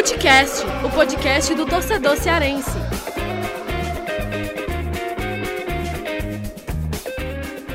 Futecast, o podcast do torcedor cearense.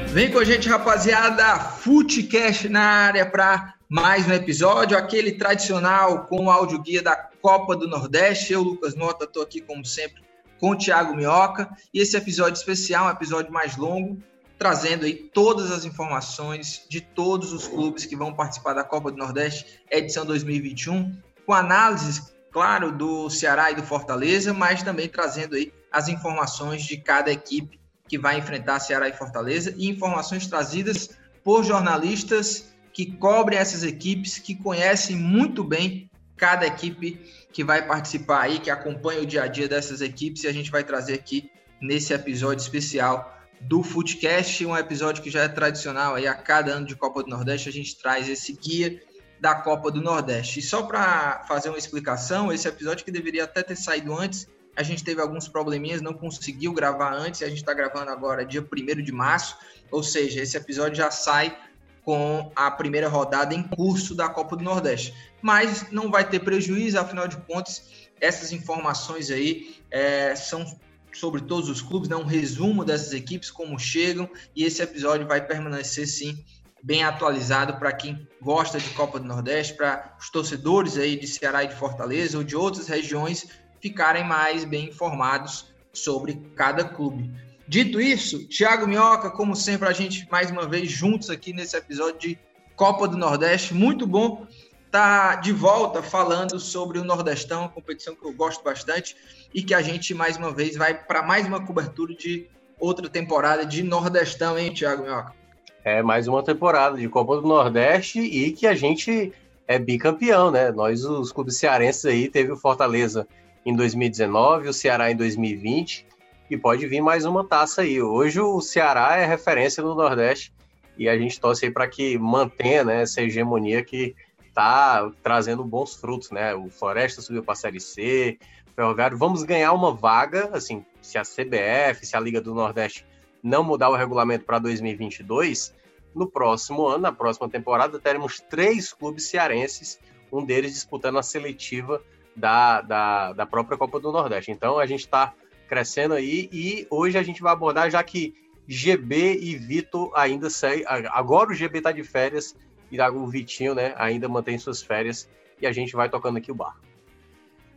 Vem com a gente, rapaziada. Futecast na área para mais um episódio, aquele tradicional com o áudio guia da Copa do Nordeste. Eu, Lucas Nota, estou aqui como sempre com o Thiago Minhoca. E esse episódio especial, um episódio mais longo, trazendo aí todas as informações de todos os clubes que vão participar da Copa do Nordeste, edição 2021, com análises, claro, do Ceará e do Fortaleza, mas também trazendo aí as informações de cada equipe que vai enfrentar Ceará e Fortaleza e informações trazidas por jornalistas que cobrem essas equipes, que conhecem muito bem cada equipe que vai participar aí, que acompanha o dia a dia dessas equipes e a gente vai trazer aqui nesse episódio especial do Footcast, um episódio que já é tradicional aí a cada ano de Copa do Nordeste, a gente traz esse guia da Copa do Nordeste. E só para fazer uma explicação, esse episódio que deveria até ter saído antes, a gente teve alguns probleminhas, não conseguiu gravar antes, a gente está gravando agora dia 1 de março, ou seja, esse episódio já sai com a primeira rodada em curso da Copa do Nordeste. Mas não vai ter prejuízo, afinal de contas, essas informações aí é, são sobre todos os clubes, né? um resumo dessas equipes, como chegam, e esse episódio vai permanecer sim bem atualizado para quem gosta de Copa do Nordeste, para os torcedores aí de Ceará e de Fortaleza ou de outras regiões ficarem mais bem informados sobre cada clube. Dito isso, Thiago Minhoca, como sempre, a gente mais uma vez juntos aqui nesse episódio de Copa do Nordeste. Muito bom estar de volta falando sobre o Nordestão, competição que eu gosto bastante e que a gente mais uma vez vai para mais uma cobertura de outra temporada de Nordestão, hein, Thiago Minhoca? É mais uma temporada de Copa do Nordeste e que a gente é bicampeão, né? Nós, os clubes cearenses aí, teve o Fortaleza em 2019, o Ceará em 2020 e pode vir mais uma taça aí. Hoje o Ceará é referência no Nordeste e a gente torce aí para que mantenha né, essa hegemonia que está trazendo bons frutos, né? O Floresta subiu para a Série C, Ferroviário, vamos ganhar uma vaga, assim, se a CBF, se a Liga do Nordeste não mudar o regulamento para 2022, no próximo ano, na próxima temporada, teremos três clubes cearenses, um deles disputando a seletiva da, da, da própria Copa do Nordeste. Então a gente está crescendo aí e hoje a gente vai abordar, já que GB e Vitor ainda saem. Agora o GB está de férias e o Vitinho né, ainda mantém suas férias e a gente vai tocando aqui o barco.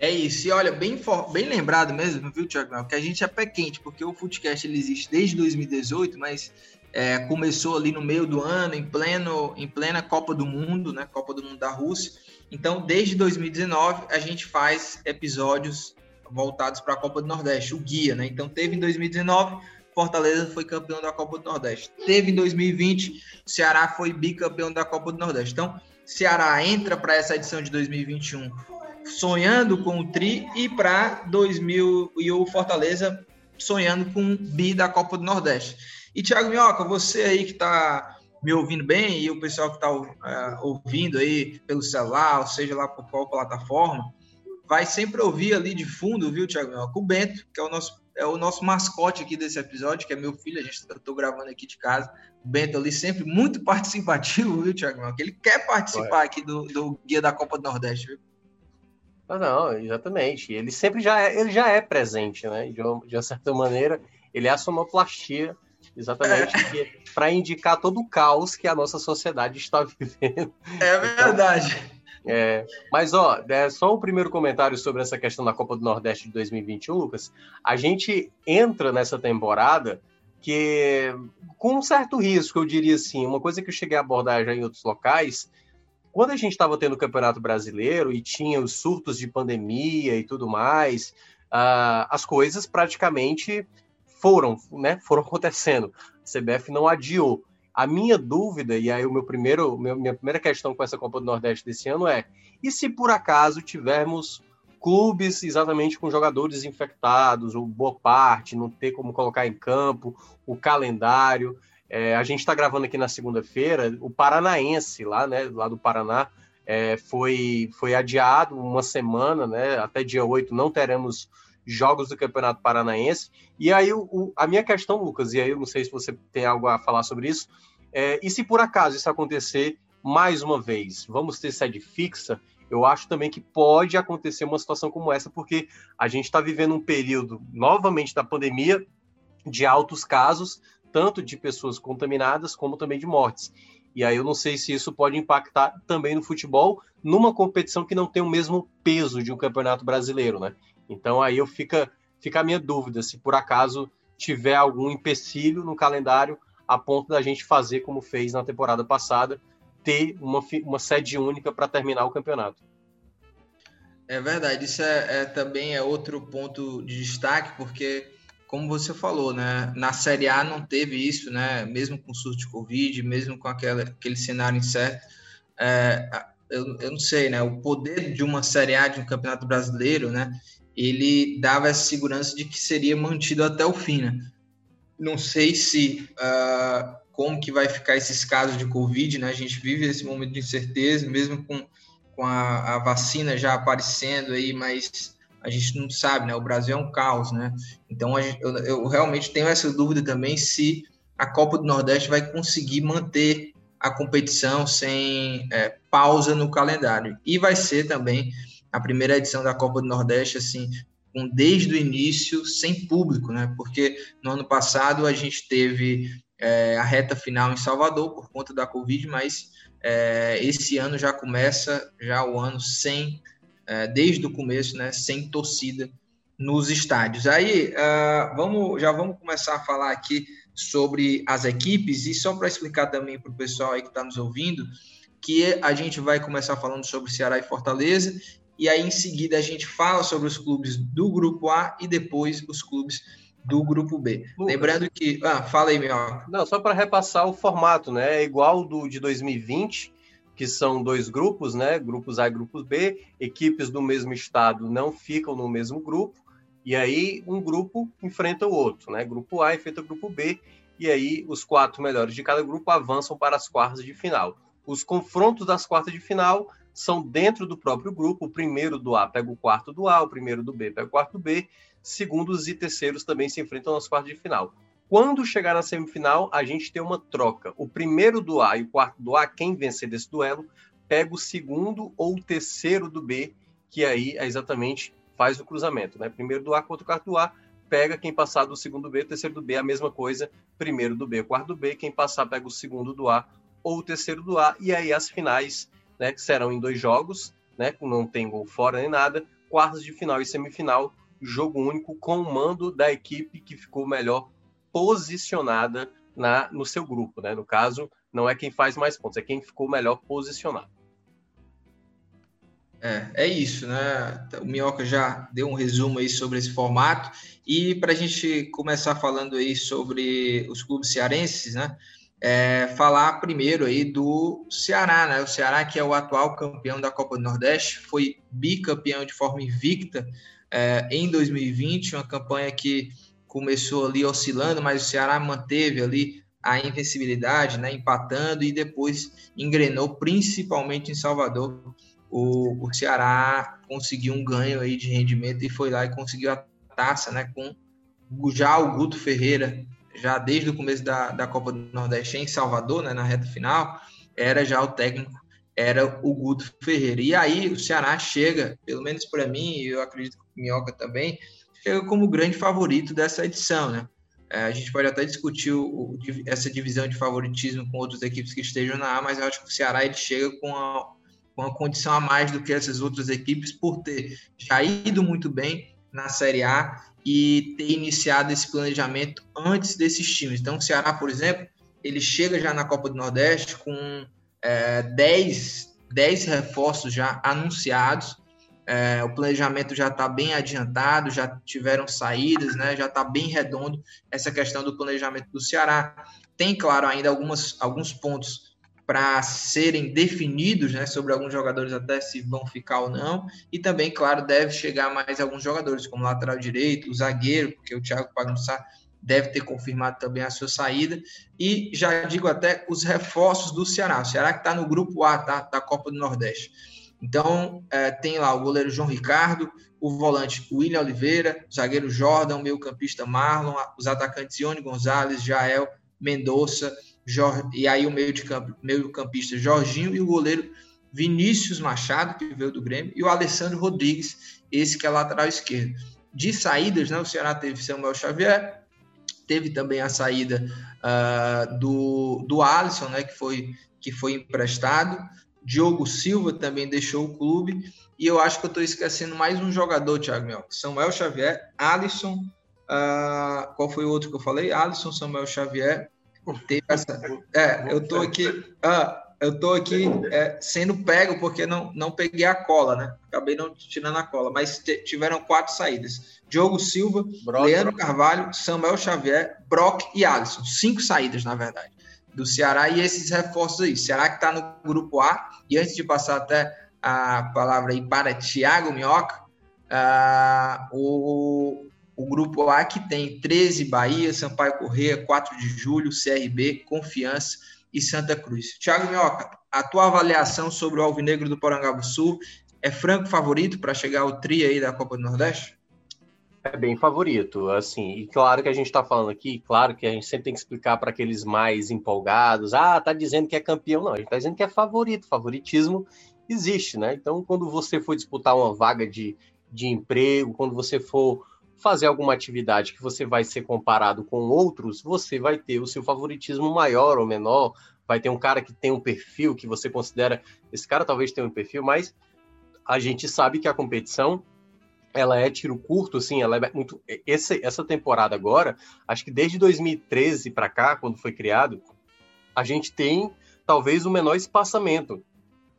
É isso, e olha, bem, bem lembrado mesmo, viu, Tiago? Que a gente é pé quente, porque o Footcast ele existe desde 2018, mas é, começou ali no meio do ano, em, pleno, em plena Copa do Mundo, né? Copa do Mundo da Rússia. Então, desde 2019, a gente faz episódios voltados para a Copa do Nordeste, o guia, né? Então teve em 2019, Fortaleza foi campeão da Copa do Nordeste. Teve em 2020, Ceará foi bicampeão da Copa do Nordeste. Então, Ceará entra para essa edição de 2021 sonhando com o tri e para 2000 e o Fortaleza sonhando com o bi da Copa do Nordeste. E Thiago Minhoca, você aí que está me ouvindo bem e o pessoal que está uh, é, ouvindo aí pelo celular, ou seja lá por qual plataforma, vai sempre ouvir ali de fundo, viu, Thiago? Com o Bento, que é o nosso é o nosso mascote aqui desse episódio, que é meu filho, a gente eu tô gravando aqui de casa. O Bento ali sempre muito participativo, viu, Thiago? Que ele quer participar aqui do, do guia da Copa do Nordeste, viu? Ah, não, exatamente. Ele sempre já é, ele já é presente, né? De uma, de uma certa maneira, ele é a sonoplastia, exatamente, é. para indicar todo o caos que a nossa sociedade está vivendo. É verdade. Então, é, mas, ó, é só o primeiro comentário sobre essa questão da Copa do Nordeste de 2021, Lucas. A gente entra nessa temporada que, com um certo risco, eu diria assim, uma coisa que eu cheguei a abordar já em outros locais, quando a gente estava tendo o Campeonato Brasileiro e tinha os surtos de pandemia e tudo mais, uh, as coisas praticamente foram, né, foram acontecendo. A CBF não adiou. A minha dúvida, e aí o meu primeiro, minha primeira questão com essa Copa do Nordeste desse ano é: e se por acaso tivermos clubes exatamente com jogadores infectados, ou boa parte, não ter como colocar em campo, o calendário. É, a gente está gravando aqui na segunda-feira, o Paranaense, lá, né, lá do Paraná, é, foi, foi adiado uma semana, né, até dia 8 não teremos jogos do Campeonato Paranaense. E aí, o, o, a minha questão, Lucas, e aí eu não sei se você tem algo a falar sobre isso, é, e se por acaso isso acontecer mais uma vez, vamos ter sede fixa? eu acho também que pode acontecer uma situação como essa, porque a gente está vivendo um período, novamente, da pandemia, de altos casos, tanto de pessoas contaminadas como também de mortes. E aí eu não sei se isso pode impactar também no futebol, numa competição que não tem o mesmo peso de um campeonato brasileiro, né? Então aí eu fica, fica a minha dúvida se por acaso tiver algum empecilho no calendário a ponto da gente fazer como fez na temporada passada, ter uma, uma sede única para terminar o campeonato. É verdade, isso é, é, também é outro ponto de destaque, porque como você falou, né, na Série A não teve isso, né, mesmo com surto de Covid, mesmo com aquela, aquele cenário incerto, é, eu, eu não sei, né, o poder de uma Série A de um Campeonato Brasileiro, né, ele dava essa segurança de que seria mantido até o fim, né. Não sei se uh, como que vai ficar esses casos de Covid, né, a gente vive esse momento de incerteza, mesmo com, com a, a vacina já aparecendo aí, mas a gente não sabe, né? O Brasil é um caos, né? Então gente, eu, eu, realmente tenho essa dúvida também se a Copa do Nordeste vai conseguir manter a competição sem é, pausa no calendário. E vai ser também a primeira edição da Copa do Nordeste, assim, com desde o início sem público, né? Porque no ano passado a gente teve é, a reta final em Salvador por conta da Covid, mas é, esse ano já começa já o ano sem é, desde o começo, né, sem torcida nos estádios. Aí, uh, vamos, já vamos começar a falar aqui sobre as equipes e só para explicar também para o pessoal aí que está nos ouvindo, que a gente vai começar falando sobre Ceará e Fortaleza e aí em seguida a gente fala sobre os clubes do grupo A e depois os clubes do grupo B. Lucas. Lembrando que, ah, fala aí, meu. Não, só para repassar o formato, né? É igual do de 2020 que são dois grupos, né? Grupos A e grupos B. Equipes do mesmo estado não ficam no mesmo grupo. E aí um grupo enfrenta o outro, né? Grupo A enfrenta o grupo B. E aí os quatro melhores de cada grupo avançam para as quartas de final. Os confrontos das quartas de final são dentro do próprio grupo. O primeiro do A pega o quarto do A, o primeiro do B pega o quarto do B. Segundos e terceiros também se enfrentam nas quartas de final. Quando chegar na semifinal, a gente tem uma troca. O primeiro do A e o quarto do A, quem vencer desse duelo, pega o segundo ou o terceiro do B, que aí é exatamente faz o cruzamento, né? Primeiro do A contra o quarto do A, pega quem passar do segundo B, terceiro do B, a mesma coisa. Primeiro do B, quarto do B, quem passar pega o segundo do A ou o terceiro do A, e aí as finais, né, que serão em dois jogos, né, não tem gol fora nem nada, quartas de final e semifinal, jogo único com o mando da equipe que ficou melhor posicionada na, no seu grupo, né? No caso, não é quem faz mais pontos, é quem ficou melhor posicionado. É, é isso, né? O Minhoca já deu um resumo aí sobre esse formato. E para a gente começar falando aí sobre os clubes cearenses, né? É, falar primeiro aí do Ceará, né? O Ceará, que é o atual campeão da Copa do Nordeste, foi bicampeão de forma invicta é, em 2020, uma campanha que começou ali oscilando, mas o Ceará manteve ali a invencibilidade, né, empatando e depois engrenou, principalmente em Salvador. O, o Ceará conseguiu um ganho aí de rendimento e foi lá e conseguiu a taça, né, com já o Guto Ferreira, já desde o começo da, da Copa do Nordeste em Salvador, né, na reta final, era já o técnico, era o Guto Ferreira. E aí o Ceará chega, pelo menos para mim, e eu acredito que o Minhoca também, chega como grande favorito dessa edição, né? É, a gente pode até discutir o, o, essa divisão de favoritismo com outras equipes que estejam na A, mas eu acho que o Ceará ele chega com a, com a condição a mais do que essas outras equipes por ter já ido muito bem na Série A e ter iniciado esse planejamento antes desses times. Então, o Ceará, por exemplo, ele chega já na Copa do Nordeste com é, 10, 10 reforços já anunciados, é, o planejamento já está bem adiantado, já tiveram saídas, né, já está bem redondo essa questão do planejamento do Ceará. Tem, claro, ainda algumas, alguns pontos para serem definidos né, sobre alguns jogadores, até se vão ficar ou não. E também, claro, deve chegar mais alguns jogadores, como lateral direito, o zagueiro, porque o Thiago Pagunçá deve ter confirmado também a sua saída. E já digo até os reforços do Ceará. O Ceará que está no grupo A tá, da Copa do Nordeste. Então, é, tem lá o goleiro João Ricardo, o volante William Oliveira, o zagueiro Jordan, o meio-campista Marlon, os atacantes Ione Gonzalez, Jael, Mendonça, e aí o meio de campo, meio-campista Jorginho e o goleiro Vinícius Machado, que veio do Grêmio, e o Alessandro Rodrigues, esse que é lateral esquerdo. De saídas, né, o Ceará teve Samuel Xavier, teve também a saída uh, do, do Alisson, né, que, foi, que foi emprestado. Diogo Silva também deixou o clube. E eu acho que eu estou esquecendo mais um jogador, Thiago Mel. Samuel Xavier, Alisson. Uh, qual foi o outro que eu falei? Alisson, Samuel Xavier. Teve essa... É, eu estou aqui. Uh, eu estou aqui é, sendo pego porque não, não peguei a cola, né? Acabei não tirando a cola, mas tiveram quatro saídas: Diogo Silva, Brock, Leandro. Carvalho, Samuel Xavier, Brock e Alisson. Cinco saídas, na verdade, do Ceará e esses reforços aí. Ceará que está no grupo A. E antes de passar até a palavra aí para Thiago Minhoca, uh, o, o grupo A que tem 13 Bahia, Sampaio Correia, 4 de julho, CRB, Confiança e Santa Cruz. Thiago Minhoca, a tua avaliação sobre o Alvinegro do Sul é franco favorito para chegar ao tri aí da Copa do Nordeste? É bem favorito, assim, e claro que a gente está falando aqui, claro que a gente sempre tem que explicar para aqueles mais empolgados, ah, tá dizendo que é campeão, não, a gente está dizendo que é favorito, favoritismo existe, né? Então, quando você for disputar uma vaga de, de emprego, quando você for fazer alguma atividade que você vai ser comparado com outros, você vai ter o seu favoritismo maior ou menor. Vai ter um cara que tem um perfil que você considera esse cara talvez tenha um perfil, mas a gente sabe que a competição ela é tiro curto, assim, ela é muito. Esse, essa temporada agora, acho que desde 2013 para cá, quando foi criado, a gente tem talvez o menor espaçamento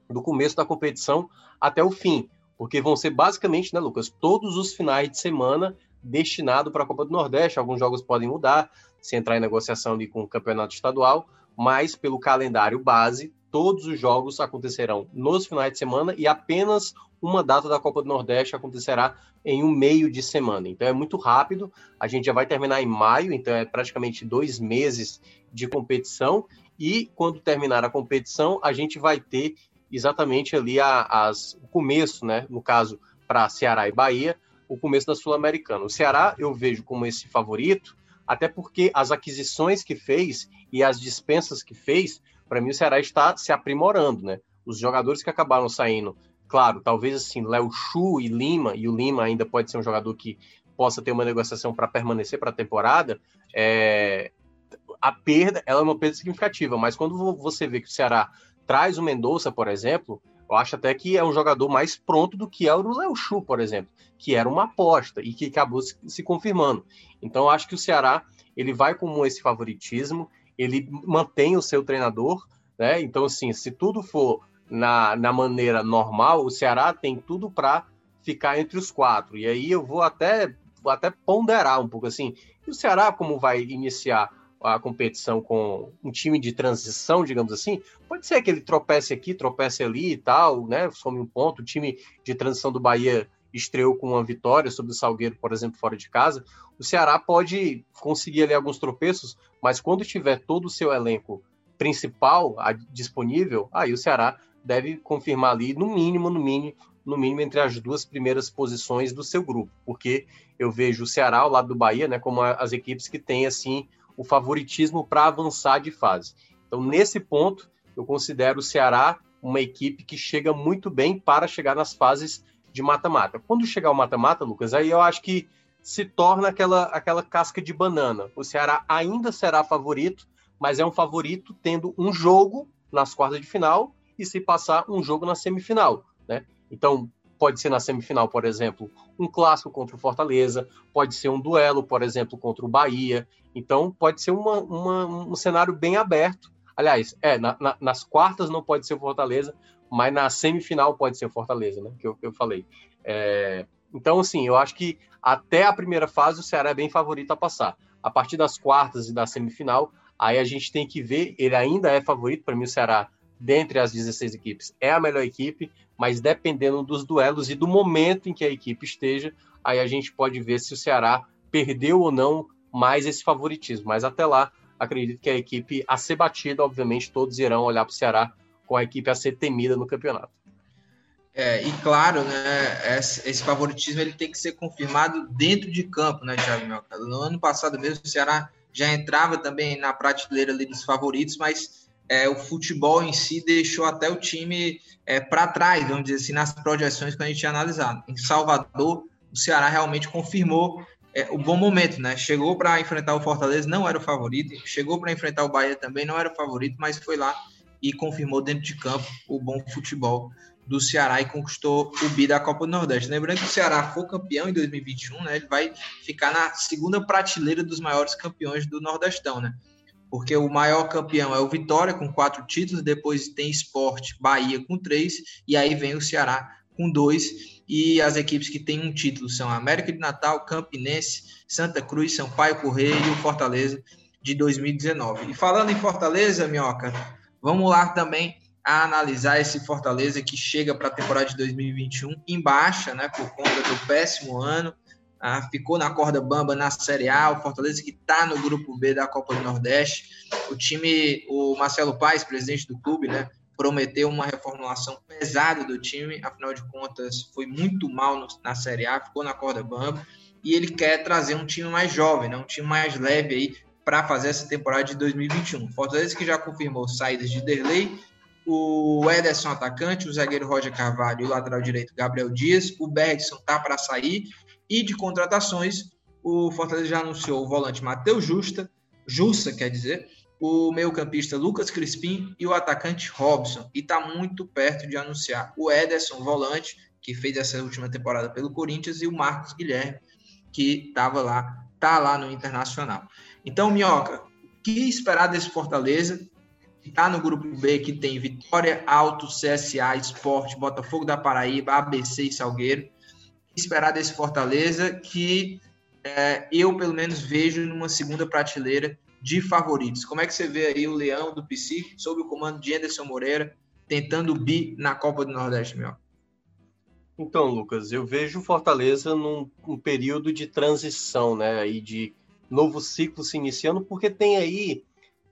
do começo da competição até o fim, porque vão ser basicamente, né, Lucas, todos os finais de semana destinado para a Copa do Nordeste. Alguns jogos podem mudar, se entrar em negociação ali com o campeonato estadual, mas pelo calendário base, todos os jogos acontecerão nos finais de semana e apenas uma data da Copa do Nordeste acontecerá em um meio de semana. Então é muito rápido. A gente já vai terminar em maio, então é praticamente dois meses de competição. E quando terminar a competição, a gente vai ter exatamente ali a, as, o começo, né? No caso, para Ceará e Bahia, o começo da Sul-Americana. O Ceará eu vejo como esse favorito, até porque as aquisições que fez e as dispensas que fez, para mim o Ceará está se aprimorando, né? Os jogadores que acabaram saindo, claro, talvez assim, Léo Chu e Lima, e o Lima ainda pode ser um jogador que possa ter uma negociação para permanecer para a temporada, é... a perda ela é uma perda significativa, mas quando você vê que o Ceará traz o Mendonça, por exemplo, eu acho até que é um jogador mais pronto do que é o Léo Chu, por exemplo, que era uma aposta e que acabou se, se confirmando. Então, acho que o Ceará ele vai com esse favoritismo, ele mantém o seu treinador, né? Então, assim, se tudo for na, na maneira normal, o Ceará tem tudo para ficar entre os quatro. E aí eu vou até, vou até ponderar um pouco assim. E o Ceará, como vai iniciar a competição com um time de transição, digamos assim, pode ser que ele tropece aqui, tropece ali e tal, né? Some um ponto. O time de transição do Bahia estreou com uma vitória sobre o Salgueiro, por exemplo, fora de casa. O Ceará pode conseguir ali alguns tropeços, mas quando tiver todo o seu elenco principal disponível, aí o Ceará deve confirmar ali no mínimo, no mínimo, no mínimo entre as duas primeiras posições do seu grupo, porque eu vejo o Ceará ao lado do Bahia, né, como as equipes que têm assim o favoritismo para avançar de fase. Então, nesse ponto, eu considero o Ceará uma equipe que chega muito bem para chegar nas fases de mata-mata. Quando chegar o mata-mata, Lucas, aí eu acho que se torna aquela, aquela casca de banana. O Ceará ainda será favorito, mas é um favorito tendo um jogo nas quartas de final e se passar um jogo na semifinal, né? Então, pode ser na semifinal, por exemplo, um clássico contra o Fortaleza, pode ser um duelo, por exemplo, contra o Bahia. Então, pode ser uma, uma, um cenário bem aberto. Aliás, é, na, na, nas quartas não pode ser o Fortaleza, mas na semifinal pode ser o Fortaleza, né? Que eu, eu falei. É, então, assim, eu acho que até a primeira fase o Ceará é bem favorito a passar. A partir das quartas e da semifinal, aí a gente tem que ver, ele ainda é favorito, para mim o Ceará, dentre as 16 equipes, é a melhor equipe, mas dependendo dos duelos e do momento em que a equipe esteja, aí a gente pode ver se o Ceará perdeu ou não mais esse favoritismo. Mas até lá, acredito que a equipe a ser batida, obviamente, todos irão olhar para o Ceará com a equipe a ser temida no campeonato. É, e claro, né, esse favoritismo ele tem que ser confirmado dentro de campo, né, Thiago? No ano passado mesmo, o Ceará já entrava também na prateleira ali dos favoritos, mas é, o futebol em si deixou até o time é, para trás, vamos dizer assim, nas projeções que a gente tinha analisado. Em Salvador, o Ceará realmente confirmou é, o bom momento, né? Chegou para enfrentar o Fortaleza, não era o favorito, chegou para enfrentar o Bahia também, não era o favorito, mas foi lá e confirmou dentro de campo o bom futebol do Ceará e conquistou o bi da Copa do Nordeste. Lembrando que o Ceará for campeão em 2021, né? Ele vai ficar na segunda prateleira dos maiores campeões do Nordestão, né? Porque o maior campeão é o Vitória, com quatro títulos, depois tem Esporte, Bahia com três, e aí vem o Ceará com dois. E as equipes que têm um título são América de Natal, Campinense, Santa Cruz, Sampaio Correia e o Fortaleza de 2019. E falando em Fortaleza, Minhoca, vamos lá também a analisar esse Fortaleza que chega para a temporada de 2021 em baixa, né, por conta do péssimo ano. Ah, ficou na corda bamba na Série A, o Fortaleza que está no grupo B da Copa do Nordeste. O time, o Marcelo Paes, presidente do clube, né, prometeu uma reformulação pesada do time, afinal de contas foi muito mal no, na Série A, ficou na corda bamba, e ele quer trazer um time mais jovem, né, um time mais leve aí para fazer essa temporada de 2021. Fortaleza que já confirmou saídas de Derlei, o Ederson atacante, o zagueiro Roger Carvalho e o lateral direito Gabriel Dias, o Bergson tá para sair, e de contratações, o Fortaleza já anunciou o volante Matheus Justa, Jussa, quer dizer, o meio-campista Lucas Crispim e o atacante Robson. E está muito perto de anunciar o Ederson, volante, que fez essa última temporada pelo Corinthians, e o Marcos Guilherme, que estava lá, tá lá no Internacional. Então, Minhoca, o que esperar desse Fortaleza? Está no grupo B, que tem Vitória, Alto, CSA, Esporte, Botafogo da Paraíba, ABC e Salgueiro. O esperar desse Fortaleza, que é, eu, pelo menos, vejo numa segunda prateleira de favoritos. Como é que você vê aí o Leão do PC, sob o comando de Anderson Moreira, tentando bi na Copa do Nordeste, meu? Então, Lucas, eu vejo Fortaleza num um período de transição, né, aí de novo ciclo se iniciando, porque tem aí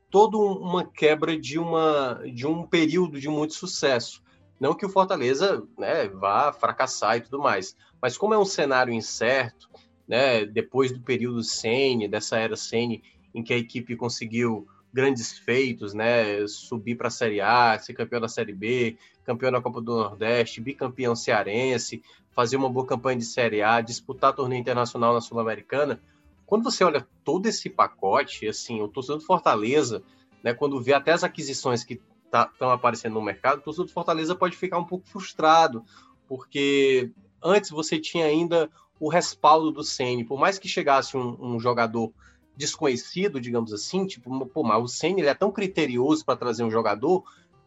toda uma quebra de, uma, de um período de muito sucesso. Não que o Fortaleza né, vá fracassar e tudo mais, mas como é um cenário incerto, né, depois do período Sene, dessa era Sene, em que a equipe conseguiu grandes feitos, né? Subir para a Série A, ser campeão da Série B, campeão da Copa do Nordeste, bicampeão cearense, fazer uma boa campanha de Série A, disputar torneio internacional na Sul-Americana. Quando você olha todo esse pacote, assim, o torcedor do Fortaleza, né, quando vê até as aquisições que estão tá, aparecendo no mercado, o torcedor do Fortaleza pode ficar um pouco frustrado, porque antes você tinha ainda o respaldo do Ceni, por mais que chegasse um, um jogador desconhecido, digamos assim, tipo, pô, mas o Senna ele é tão criterioso para trazer um jogador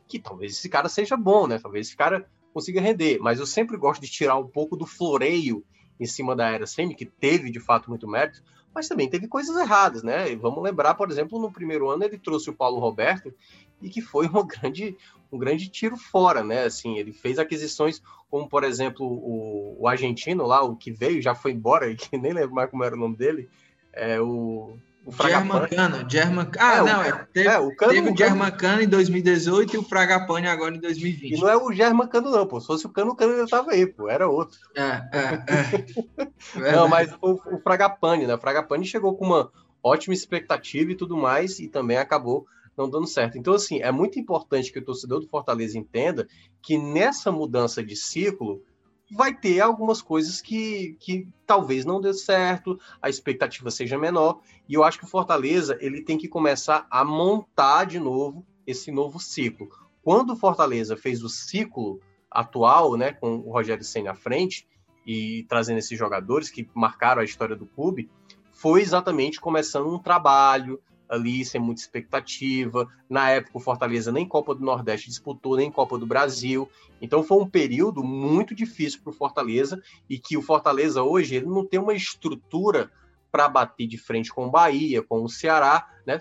que talvez esse cara seja bom, né? Talvez esse cara consiga render, mas eu sempre gosto de tirar um pouco do floreio em cima da era Senna, que teve de fato muito mérito, mas também teve coisas erradas, né? E vamos lembrar, por exemplo, no primeiro ano ele trouxe o Paulo Roberto e que foi uma grande, um grande tiro fora, né? Assim, ele fez aquisições como, por exemplo, o, o argentino lá, o que veio, já foi embora, e que nem lembro mais como era o nome dele, é o. O Germancano, German... Ah, é, não, é, teve, é, o Cano, teve o Germancano em 2018 e o Fragapane agora em 2020. E não é o Germancano, não, pô. Se fosse o Cano, o Cano já tava aí, pô. Era outro. É, é, é. não, mas o, o Fragapane, né? O Fragapane chegou com uma ótima expectativa e tudo mais, e também acabou não dando certo. Então, assim, é muito importante que o torcedor do Fortaleza entenda que nessa mudança de ciclo, vai ter algumas coisas que, que talvez não dê certo, a expectativa seja menor, e eu acho que o Fortaleza ele tem que começar a montar de novo esse novo ciclo. Quando o Fortaleza fez o ciclo atual, né, com o Rogério Senna à frente e trazendo esses jogadores que marcaram a história do clube, foi exatamente começando um trabalho, ali, sem muita expectativa. Na época, o Fortaleza nem Copa do Nordeste disputou, nem Copa do Brasil. Então, foi um período muito difícil para o Fortaleza e que o Fortaleza hoje ele não tem uma estrutura para bater de frente com o Bahia, com o Ceará, né?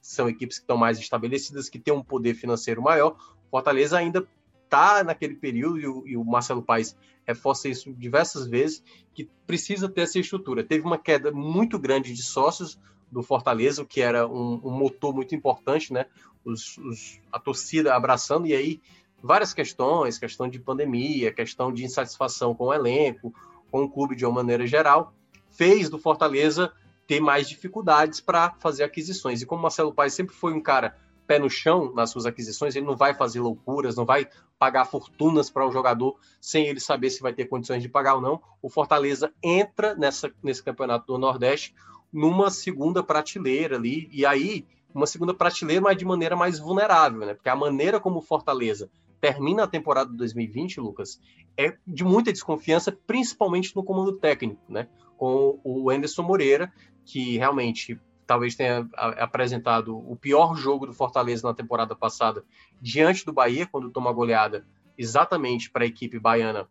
São equipes que estão mais estabelecidas, que têm um poder financeiro maior. O Fortaleza ainda está naquele período, e o, e o Marcelo Paes reforça isso diversas vezes, que precisa ter essa estrutura. Teve uma queda muito grande de sócios do Fortaleza, que era um, um motor muito importante, né? Os, os, a torcida abraçando, e aí várias questões, questão de pandemia, questão de insatisfação com o elenco, com o clube de uma maneira geral, fez do Fortaleza ter mais dificuldades para fazer aquisições. E como Marcelo Paes sempre foi um cara pé no chão nas suas aquisições, ele não vai fazer loucuras, não vai pagar fortunas para um jogador sem ele saber se vai ter condições de pagar ou não. O Fortaleza entra nessa, nesse campeonato do Nordeste numa segunda prateleira ali, e aí uma segunda prateleira, mas de maneira mais vulnerável, né? Porque a maneira como Fortaleza termina a temporada de 2020, Lucas, é de muita desconfiança, principalmente no comando técnico, né? Com o Anderson Moreira, que realmente talvez tenha apresentado o pior jogo do Fortaleza na temporada passada diante do Bahia, quando toma goleada exatamente para a equipe baiana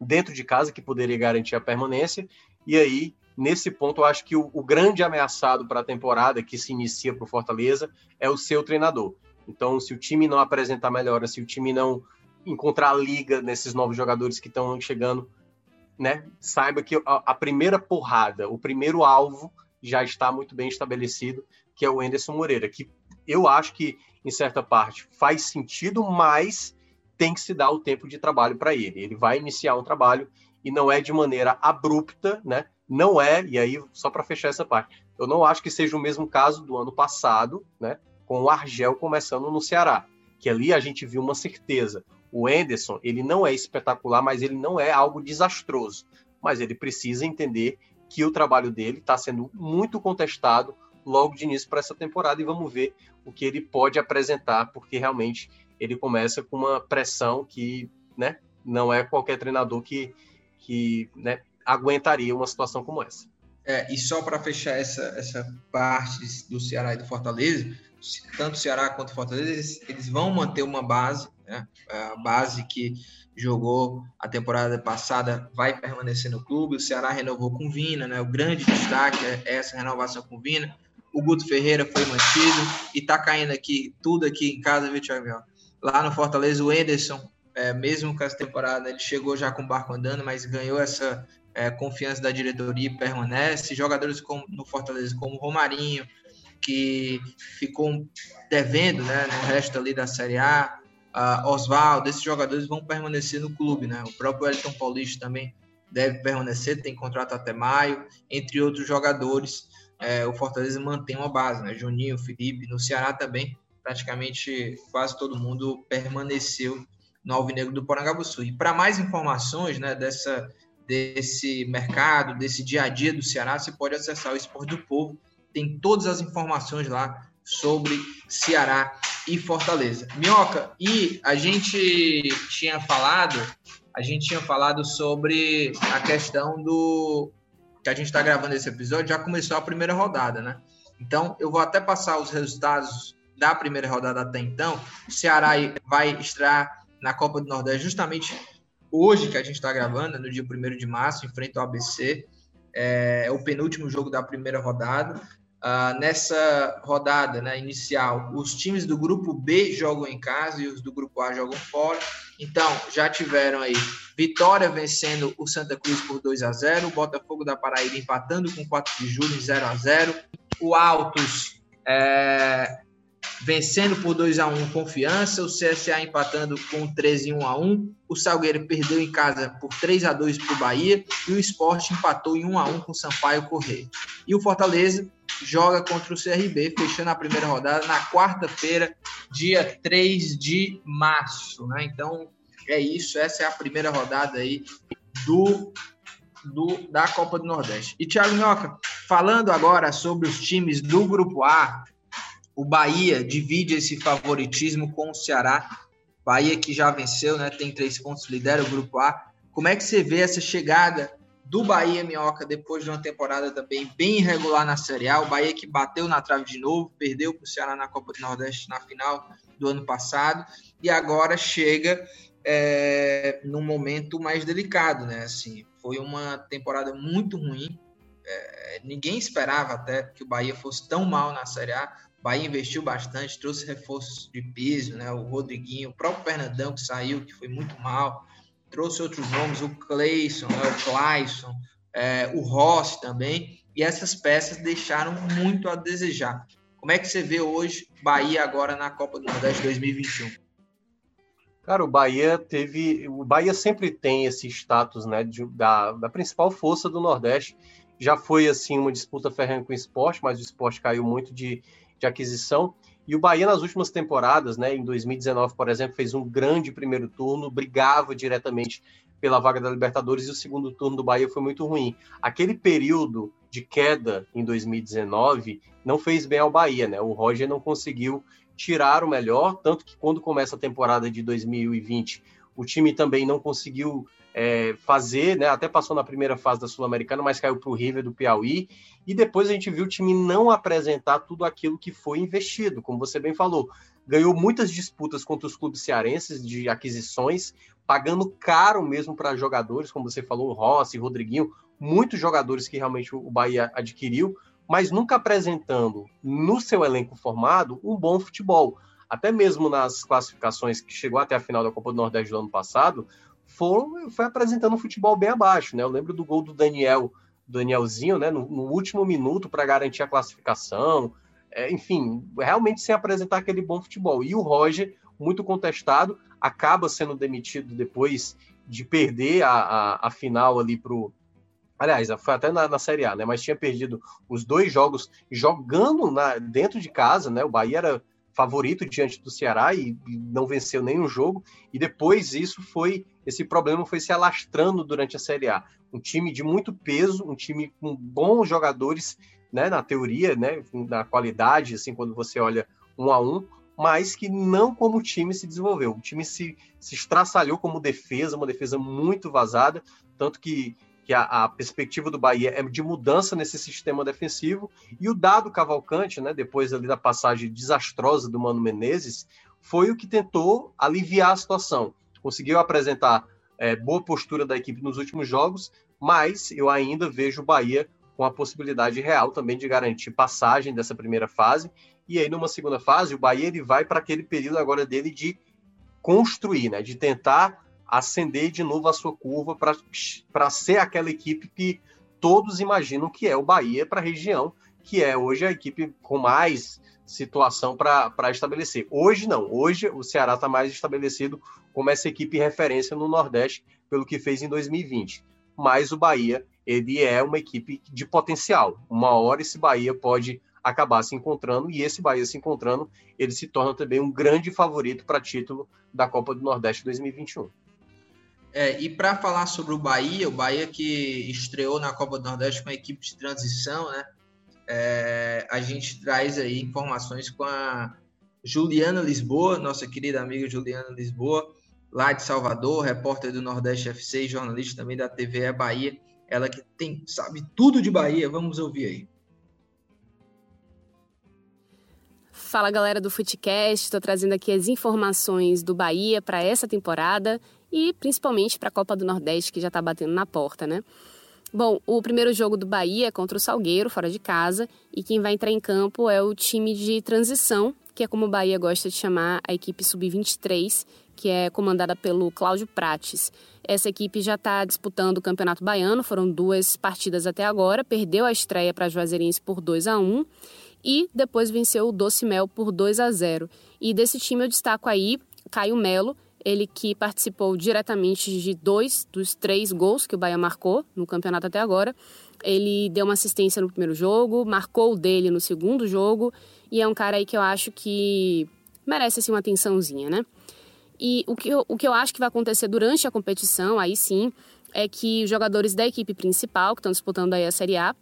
dentro de casa, que poderia garantir a permanência. E aí, nesse ponto, eu acho que o, o grande ameaçado para a temporada que se inicia para o Fortaleza é o seu treinador. Então, se o time não apresentar melhora, se o time não encontrar a liga nesses novos jogadores que estão chegando, né, saiba que a, a primeira porrada, o primeiro alvo já está muito bem estabelecido, que é o Enderson Moreira, que eu acho que, em certa parte, faz sentido, mas tem que se dar o tempo de trabalho para ele. Ele vai iniciar um trabalho e não é de maneira abrupta, né? Não é, e aí, só para fechar essa parte, eu não acho que seja o mesmo caso do ano passado, né? Com o Argel começando no Ceará, que ali a gente viu uma certeza. O Enderson, ele não é espetacular, mas ele não é algo desastroso. Mas ele precisa entender que o trabalho dele está sendo muito contestado logo de início para essa temporada e vamos ver o que ele pode apresentar, porque realmente ele começa com uma pressão que né, não é qualquer treinador que, que né, aguentaria uma situação como essa. É, e só para fechar essa, essa parte do Ceará e do Fortaleza, tanto Ceará quanto Fortaleza, eles, eles vão manter uma base, né, a base que jogou a temporada passada vai permanecer no clube. O Ceará renovou com Vina, né? O grande destaque é essa renovação com Vina. O Guto Ferreira foi mantido e tá caindo aqui tudo aqui em casa, viu, Thiago? Lá no Fortaleza, o Enderson, é, mesmo com essa temporada, ele chegou já com o barco andando, mas ganhou essa é, confiança da diretoria permanece. Jogadores como, no Fortaleza, como Romarinho, que ficou devendo né, no resto ali da Série A, uh, Oswaldo, esses jogadores vão permanecer no clube, né? O próprio Elton Paulista também deve permanecer, tem contrato até maio, entre outros jogadores. É, o Fortaleza mantém uma base, né? Juninho, Felipe, no Ceará também, praticamente quase todo mundo permaneceu no Alvinegro do Porangabuçu. E para mais informações né, dessa, desse mercado, desse dia a dia do Ceará, você pode acessar o Esporte do Povo, tem todas as informações lá sobre Ceará e Fortaleza. Minhoca, e a gente tinha falado, a gente tinha falado sobre a questão do que a gente está gravando esse episódio, já começou a primeira rodada, né? Então, eu vou até passar os resultados da primeira rodada até então. O Ceará vai estrear na Copa do Nordeste justamente hoje que a gente está gravando, no dia 1 de março, enfrenta o ABC. É, é o penúltimo jogo da primeira rodada. Uh, nessa rodada né, inicial, os times do grupo B jogam em casa e os do grupo A jogam fora. Então, já tiveram aí Vitória vencendo o Santa Cruz por 2 a 0 o Botafogo da Paraíba empatando com 4 de julho em 0 a 0 o Altos é, vencendo por 2 a 1 Confiança, o CSA empatando com 13 1 a 1 o Salgueiro perdeu em casa por 3 a 2 para o Bahia e o Esporte empatou em 1 a 1 com o Sampaio Correia. E o Fortaleza joga contra o CRB, fechando a primeira rodada na quarta-feira, dia 3 de março. Né? Então é isso, essa é a primeira rodada aí do, do da Copa do Nordeste. E Thiago Minhoca, falando agora sobre os times do Grupo A, o Bahia divide esse favoritismo com o Ceará. Bahia que já venceu, né? Tem três pontos, lidera o grupo A. Como é que você vê essa chegada do Bahia Minhoca depois de uma temporada também bem irregular na Série A? O Bahia que bateu na trave de novo, perdeu para o Ceará na Copa do Nordeste na final do ano passado e agora chega é, num momento mais delicado, né? Assim, foi uma temporada muito ruim. É, ninguém esperava até que o Bahia fosse tão mal na Série A. Bahia investiu bastante, trouxe reforços de peso, né? O Rodriguinho, o próprio Fernandão que saiu, que foi muito mal, trouxe outros nomes, o Cleison, né? o Clayson, é, o Rossi também, e essas peças deixaram muito a desejar. Como é que você vê hoje Bahia agora na Copa do Nordeste 2021? Cara, o Bahia teve. O Bahia sempre tem esse status, né, de, da, da principal força do Nordeste. Já foi assim uma disputa ferrenha com o esporte, mas o esporte caiu muito de, de aquisição. E o Bahia, nas últimas temporadas, né, em 2019, por exemplo, fez um grande primeiro turno, brigava diretamente pela vaga da Libertadores e o segundo turno do Bahia foi muito ruim. Aquele período de queda em 2019 não fez bem ao Bahia, né? O Roger não conseguiu tirar o melhor, tanto que quando começa a temporada de 2020, o time também não conseguiu é, fazer, né? Até passou na primeira fase da Sul-Americana, mas caiu para o River do Piauí. E depois a gente viu o time não apresentar tudo aquilo que foi investido, como você bem falou. Ganhou muitas disputas contra os clubes cearenses de aquisições, pagando caro mesmo para jogadores, como você falou, Rossi, Rodriguinho, muitos jogadores que realmente o Bahia adquiriu, mas nunca apresentando no seu elenco formado um bom futebol. Até mesmo nas classificações que chegou até a final da Copa do Nordeste do ano passado, foi, foi apresentando um futebol bem abaixo, né? Eu lembro do gol do Daniel, Danielzinho, né? No, no último minuto para garantir a classificação. É, enfim, realmente sem apresentar aquele bom futebol. E o Roger, muito contestado, acaba sendo demitido depois de perder a, a, a final ali pro. Aliás, foi até na, na, Série A, né? Mas tinha perdido os dois jogos jogando na, dentro de casa, né? O Bahia era favorito diante do Ceará e, e não venceu nenhum jogo. E depois isso foi esse problema foi se alastrando durante a Série A. Um time de muito peso, um time com bons jogadores, né, na teoria, né, na qualidade, assim, quando você olha um a um, mas que não como o time se desenvolveu. O time se, se estraçalhou como defesa, uma defesa muito vazada, tanto que, que a, a, perspectiva do Bahia é de mudança nesse sistema defensivo. E o dado Cavalcante, né, depois ali da passagem desastrosa do Mano Menezes, foi o que tentou aliviar a situação conseguiu apresentar é, boa postura da equipe nos últimos jogos, mas eu ainda vejo o Bahia com a possibilidade real também de garantir passagem dessa primeira fase. E aí, numa segunda fase, o Bahia ele vai para aquele período agora dele de construir, né? de tentar acender de novo a sua curva para ser aquela equipe que todos imaginam que é o Bahia para a região, que é hoje a equipe com mais situação para estabelecer. Hoje não, hoje o Ceará está mais estabelecido como essa equipe referência no Nordeste pelo que fez em 2020. Mas o Bahia, ele é uma equipe de potencial. Uma hora esse Bahia pode acabar se encontrando e esse Bahia se encontrando, ele se torna também um grande favorito para título da Copa do Nordeste 2021. É, e para falar sobre o Bahia, o Bahia que estreou na Copa do Nordeste com a equipe de transição, né? É, a gente traz aí informações com a Juliana Lisboa, nossa querida amiga Juliana Lisboa, lá de Salvador, repórter do Nordeste FC e jornalista também da TV é Bahia. Ela que tem, sabe tudo de Bahia. Vamos ouvir aí. Fala galera do Footcast, estou trazendo aqui as informações do Bahia para essa temporada e principalmente para a Copa do Nordeste que já está batendo na porta, né? Bom, o primeiro jogo do Bahia é contra o Salgueiro, fora de casa, e quem vai entrar em campo é o time de transição, que é como o Bahia gosta de chamar a equipe sub-23, que é comandada pelo Cláudio Prates. Essa equipe já está disputando o Campeonato Baiano, foram duas partidas até agora, perdeu a estreia para a Juazeirense por 2 a 1 e depois venceu o Doce Mel por 2 a 0 E desse time eu destaco aí Caio Melo, ele que participou diretamente de dois dos três gols que o Bahia marcou no campeonato até agora. Ele deu uma assistência no primeiro jogo, marcou o dele no segundo jogo, e é um cara aí que eu acho que merece assim, uma atençãozinha, né? E o que, eu, o que eu acho que vai acontecer durante a competição, aí sim, é que os jogadores da equipe principal, que estão disputando aí a Série A,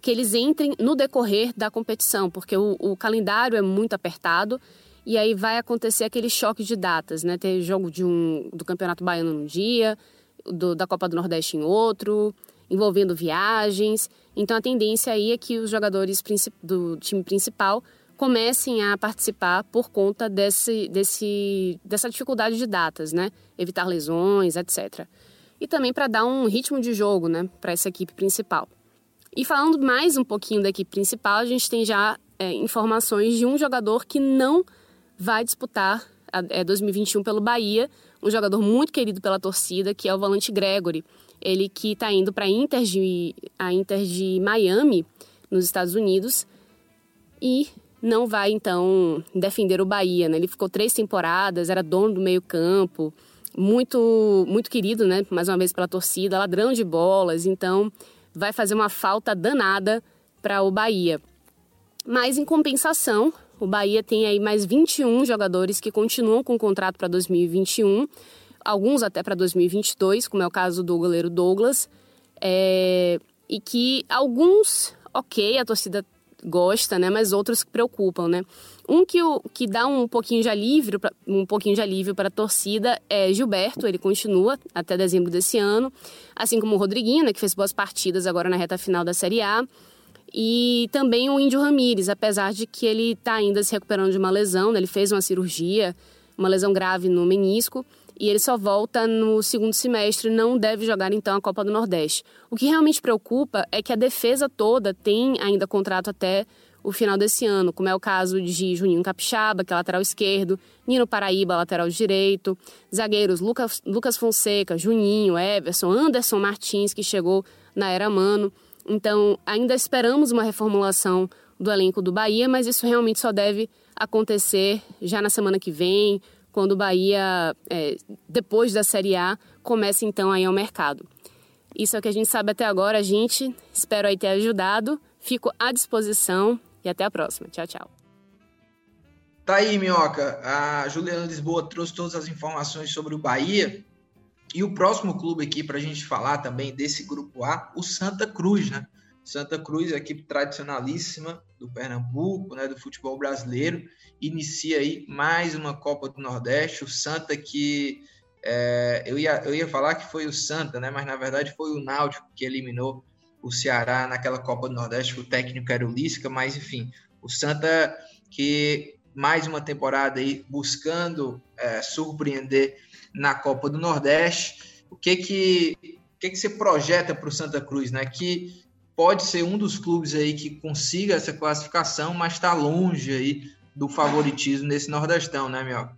que eles entrem no decorrer da competição, porque o, o calendário é muito apertado e aí vai acontecer aquele choque de datas, né? Ter jogo de um, do Campeonato Baiano num dia, do, da Copa do Nordeste em outro, envolvendo viagens. Então a tendência aí é que os jogadores do time principal comecem a participar por conta desse, desse, dessa dificuldade de datas, né? Evitar lesões, etc. E também para dar um ritmo de jogo, né, para essa equipe principal. E falando mais um pouquinho da equipe principal, a gente tem já é, informações de um jogador que não vai disputar é, 2021 pelo Bahia, um jogador muito querido pela torcida, que é o Valente Gregory. Ele que está indo para Inter de, a Inter de Miami, nos Estados Unidos, e não vai, então, defender o Bahia. Né? Ele ficou três temporadas, era dono do meio-campo, muito, muito querido, né? mais uma vez, pela torcida, ladrão de bolas, então vai fazer uma falta danada para o Bahia. Mas, em compensação, O Bahia tem aí mais 21 jogadores que continuam com contrato para 2021, alguns até para 2022, como é o caso do goleiro Douglas, é, e que alguns, ok, a torcida gosta, né, mas outros preocupam, né. Um que, o, que dá um pouquinho de alívio, um pouquinho de alívio para a torcida é Gilberto, ele continua até dezembro desse ano, assim como o Rodriguinho, né, que fez boas partidas agora na reta final da Série A. E também o Índio Ramírez, apesar de que ele está ainda se recuperando de uma lesão, né, ele fez uma cirurgia, uma lesão grave no menisco, e ele só volta no segundo semestre, não deve jogar então a Copa do Nordeste. O que realmente preocupa é que a defesa toda tem ainda contrato até o final desse ano, como é o caso de Juninho Capixaba, que é lateral esquerdo, Nino Paraíba, lateral direito, zagueiros Lucas, Lucas Fonseca, Juninho, Everson, Anderson Martins, que chegou na era Mano. Então, ainda esperamos uma reformulação do elenco do Bahia, mas isso realmente só deve acontecer já na semana que vem, quando o Bahia, é, depois da Série A, comece então aí ao mercado. Isso é o que a gente sabe até agora, gente. Espero aí ter ajudado. Fico à disposição e até a próxima. Tchau, tchau. Tá aí, Minhoca. A Juliana Lisboa trouxe todas as informações sobre o Bahia. E o próximo clube aqui para a gente falar também desse grupo A, o Santa Cruz, né? Santa Cruz, equipe tradicionalíssima do Pernambuco, né, do futebol brasileiro, inicia aí mais uma Copa do Nordeste. O Santa que é, eu, ia, eu ia falar que foi o Santa, né, mas na verdade foi o Náutico que eliminou o Ceará naquela Copa do Nordeste, o técnico era o Lisca, mas enfim, o Santa que mais uma temporada aí buscando é, surpreender na Copa do Nordeste. O que que, o que, que você projeta para o Santa Cruz, né? Que pode ser um dos clubes aí que consiga essa classificação, mas está longe aí do favoritismo nesse Nordestão, né, meu?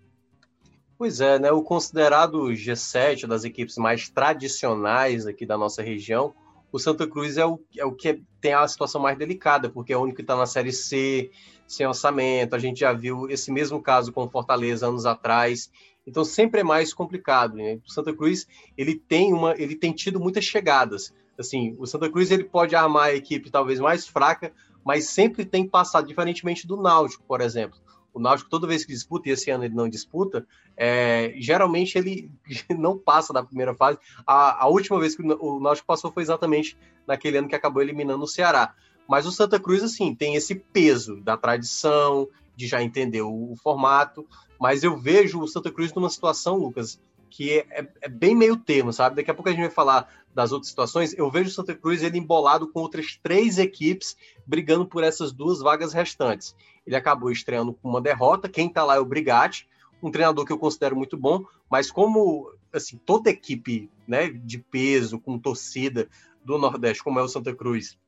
Pois é, né? O considerado G7 das equipes mais tradicionais aqui da nossa região, o Santa Cruz é o, é o que tem a situação mais delicada, porque é o único que está na Série C, sem orçamento. A gente já viu esse mesmo caso com o Fortaleza anos atrás. Então sempre é mais complicado. Né? O Santa Cruz ele tem uma, ele tem tido muitas chegadas. Assim, o Santa Cruz ele pode armar a equipe talvez mais fraca, mas sempre tem passado, diferentemente do Náutico, por exemplo. O Náutico, toda vez que disputa, e esse ano ele não disputa, é, geralmente ele não passa da primeira fase. A, a, última vez que o Náutico passou foi exatamente naquele ano que acabou eliminando o Ceará. Mas o Santa Cruz, assim, tem esse peso da tradição, de já entender o, o formato. Mas eu vejo o Santa Cruz numa situação, Lucas, que é, é, é, bem meio termo, sabe? Daqui a pouco a gente vai falar das outras situações. Eu vejo o Santa Cruz ele embolado com outras três equipes brigando por essas duas vagas restantes. Ele acabou estreando com uma derrota. Quem tá lá é o Brigatti, um treinador que eu considero muito bom, mas como assim toda equipe, né, de peso com torcida do Nordeste, como é o Santa Cruz,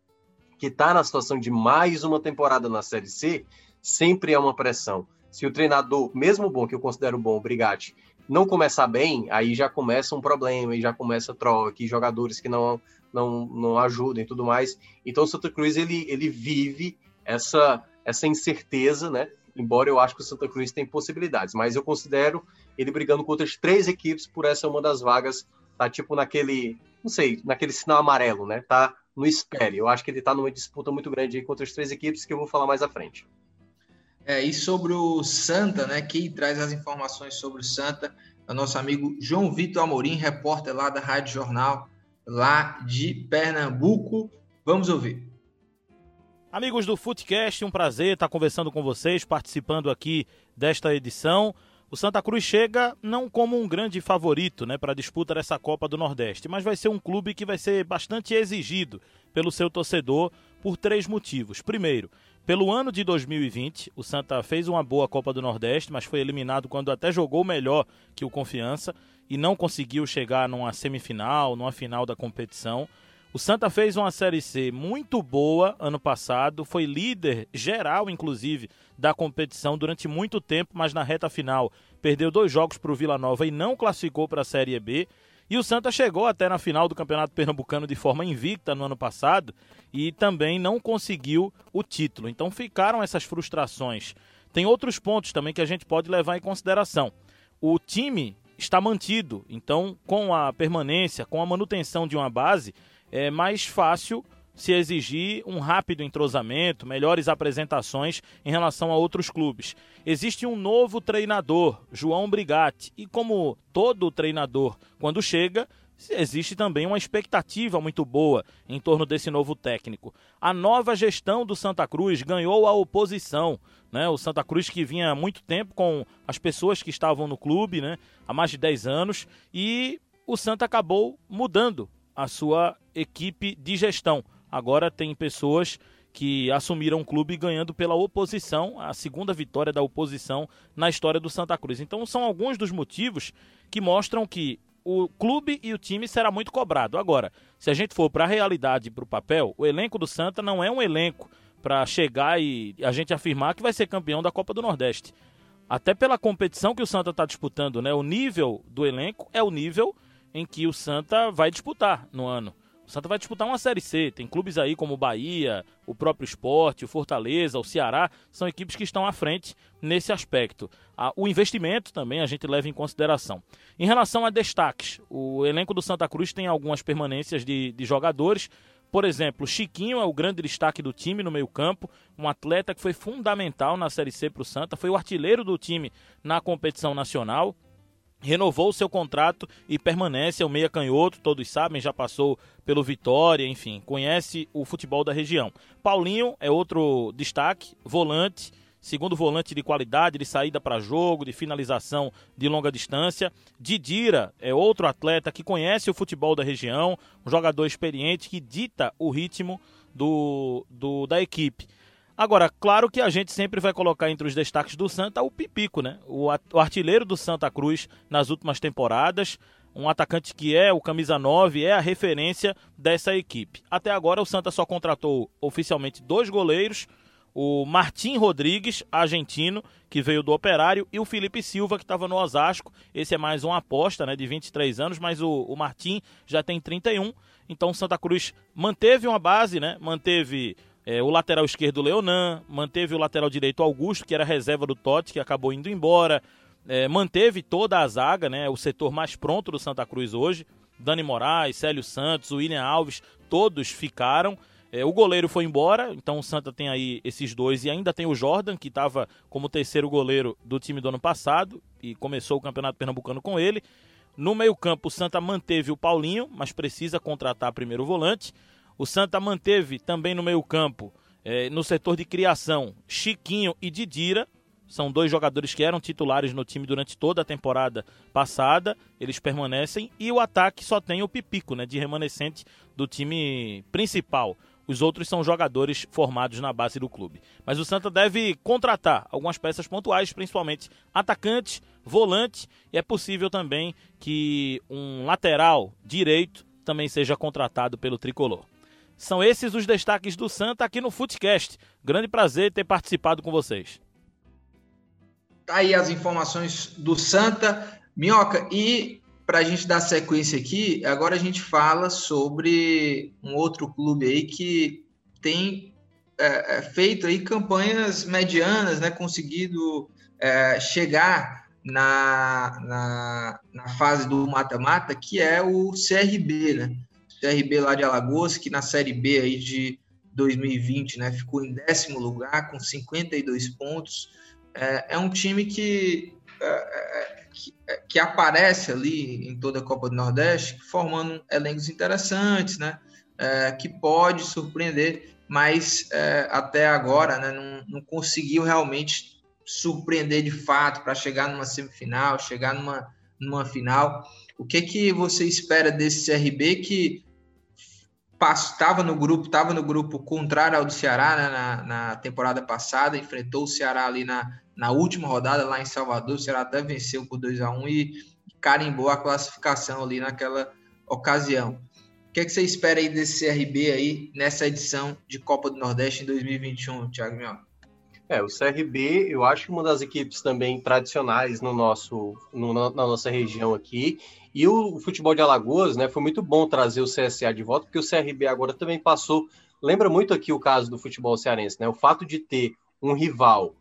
que está na situação de mais uma temporada na Série C, sempre é uma pressão. Se o treinador, mesmo bom, que eu considero bom, o Brigatti, não começar bem, aí já começa um problema, e já começa troca, jogadores que não, não, não ajudam e tudo mais. Então o Santa Cruz ele, ele vive essa, essa incerteza, né? Embora eu acho que o Santa Cruz tem possibilidades, mas eu considero ele brigando com outras três equipes por essa uma das vagas, tá tipo naquele, não sei, naquele sinal amarelo, né? Tá no espere. Eu acho que ele tá numa disputa muito grande com outras três equipes que eu vou falar mais à frente. É, e sobre o Santa, né? Quem traz as informações sobre o Santa é o nosso amigo João Vitor Amorim, repórter lá da Rádio Jornal, lá de Pernambuco. Vamos ouvir. Amigos do Footcast, um prazer estar conversando com vocês, participando aqui desta edição. O Santa Cruz chega não como um grande favorito né, para a disputa dessa Copa do Nordeste, mas vai ser um clube que vai ser bastante exigido pelo seu torcedor por três motivos. Primeiro, pelo ano de 2020, o Santa fez uma boa Copa do Nordeste, mas foi eliminado quando até jogou melhor que o Confiança e não conseguiu chegar numa semifinal, numa final da competição. O Santa fez uma Série C muito boa ano passado, foi líder geral, inclusive, da competição durante muito tempo, mas na reta final perdeu dois jogos para o Vila Nova e não classificou para a Série B. E o Santa chegou até na final do Campeonato Pernambucano de forma invicta no ano passado e também não conseguiu o título. Então ficaram essas frustrações. Tem outros pontos também que a gente pode levar em consideração. O time está mantido, então com a permanência, com a manutenção de uma base, é mais fácil se exigir um rápido entrosamento, melhores apresentações em relação a outros clubes. Existe um novo treinador, João Brigatti, e como todo treinador, quando chega, existe também uma expectativa muito boa em torno desse novo técnico. A nova gestão do Santa Cruz ganhou a oposição. Né? O Santa Cruz que vinha há muito tempo com as pessoas que estavam no clube, né? há mais de 10 anos, e o Santa acabou mudando a sua equipe de gestão. Agora tem pessoas que assumiram o clube ganhando pela oposição, a segunda vitória da oposição na história do Santa Cruz. Então são alguns dos motivos que mostram que o clube e o time será muito cobrado. Agora, se a gente for para a realidade e para o papel, o elenco do Santa não é um elenco para chegar e a gente afirmar que vai ser campeão da Copa do Nordeste. Até pela competição que o Santa está disputando, né? O nível do elenco é o nível em que o Santa vai disputar no ano. O Santa vai disputar uma Série C. Tem clubes aí como o Bahia, o próprio Esporte, o Fortaleza, o Ceará. São equipes que estão à frente nesse aspecto. O investimento também a gente leva em consideração. Em relação a destaques, o elenco do Santa Cruz tem algumas permanências de, de jogadores. Por exemplo, Chiquinho é o grande destaque do time no meio-campo, um atleta que foi fundamental na Série C para o Santa, foi o artilheiro do time na competição nacional renovou o seu contrato e permanece ao meia canhoto, todos sabem, já passou pelo Vitória, enfim, conhece o futebol da região. Paulinho é outro destaque, volante, segundo volante de qualidade, de saída para jogo, de finalização de longa distância. Didira é outro atleta que conhece o futebol da região, um jogador experiente que dita o ritmo do, do da equipe. Agora, claro que a gente sempre vai colocar entre os destaques do Santa o Pipico, né? O, artilheiro do Santa Cruz nas últimas temporadas, um atacante que é o camisa 9, é a referência dessa equipe. Até agora o Santa só contratou oficialmente dois goleiros, o Martim Rodrigues, argentino, que veio do Operário, e o Felipe Silva, que estava no Osasco. Esse é mais uma aposta, né, de 23 anos, mas o, o Martim já tem 31. Então o Santa Cruz manteve uma base, né? Manteve é, o lateral esquerdo Leonan, manteve o lateral direito Augusto, que era reserva do Totti, que acabou indo embora. É, manteve toda a zaga, né, o setor mais pronto do Santa Cruz hoje. Dani Moraes, Célio Santos, William Alves, todos ficaram. É, o goleiro foi embora, então o Santa tem aí esses dois e ainda tem o Jordan, que estava como terceiro goleiro do time do ano passado e começou o Campeonato Pernambucano com ele. No meio-campo, o Santa manteve o Paulinho, mas precisa contratar primeiro o volante. O Santa manteve também no meio-campo, eh, no setor de criação, Chiquinho e Didira. São dois jogadores que eram titulares no time durante toda a temporada passada. Eles permanecem. E o ataque só tem o Pipico, né, de remanescente do time principal. Os outros são jogadores formados na base do clube. Mas o Santa deve contratar algumas peças pontuais, principalmente atacantes, volante, e é possível também que um lateral direito também seja contratado pelo tricolor. São esses os destaques do Santa aqui no Footcast. Grande prazer ter participado com vocês. Tá aí as informações do Santa. Minhoca, e para a gente dar sequência aqui, agora a gente fala sobre um outro clube aí que tem é, é feito aí campanhas medianas, né? Conseguido é, chegar na, na, na fase do mata-mata, que é o CRB, né? CRB lá de Alagoas, que na Série B aí de 2020 né, ficou em décimo lugar com 52 pontos. É, é um time que, é, é que, é, que, aparece ali em toda a Copa do Nordeste, formando elencos interessantes, né, é, que pode surpreender, mas é, até agora né, não, não conseguiu realmente surpreender de fato para chegar numa semifinal, chegar numa, numa final. O que que você espera desse CRB que estava no grupo, estava no grupo contrário ao do Ceará né, na, na, temporada passada, enfrentou o Ceará ali na, na última rodada lá em Salvador, o Ceará até venceu por 2 a 1 e carimbou a classificação ali naquela ocasião. O que, é que você espera aí desse CRB aí nessa edição de Copa do Nordeste em 2021, Thiago Mioca? É, o CRB, eu acho que uma das equipes também tradicionais no nosso, no, na nossa região aqui, e o futebol de Alagoas, né, foi muito bom trazer o CSA de volta, porque o CRB agora também passou. Lembra muito aqui o caso do futebol cearense, né? O fato de ter um rival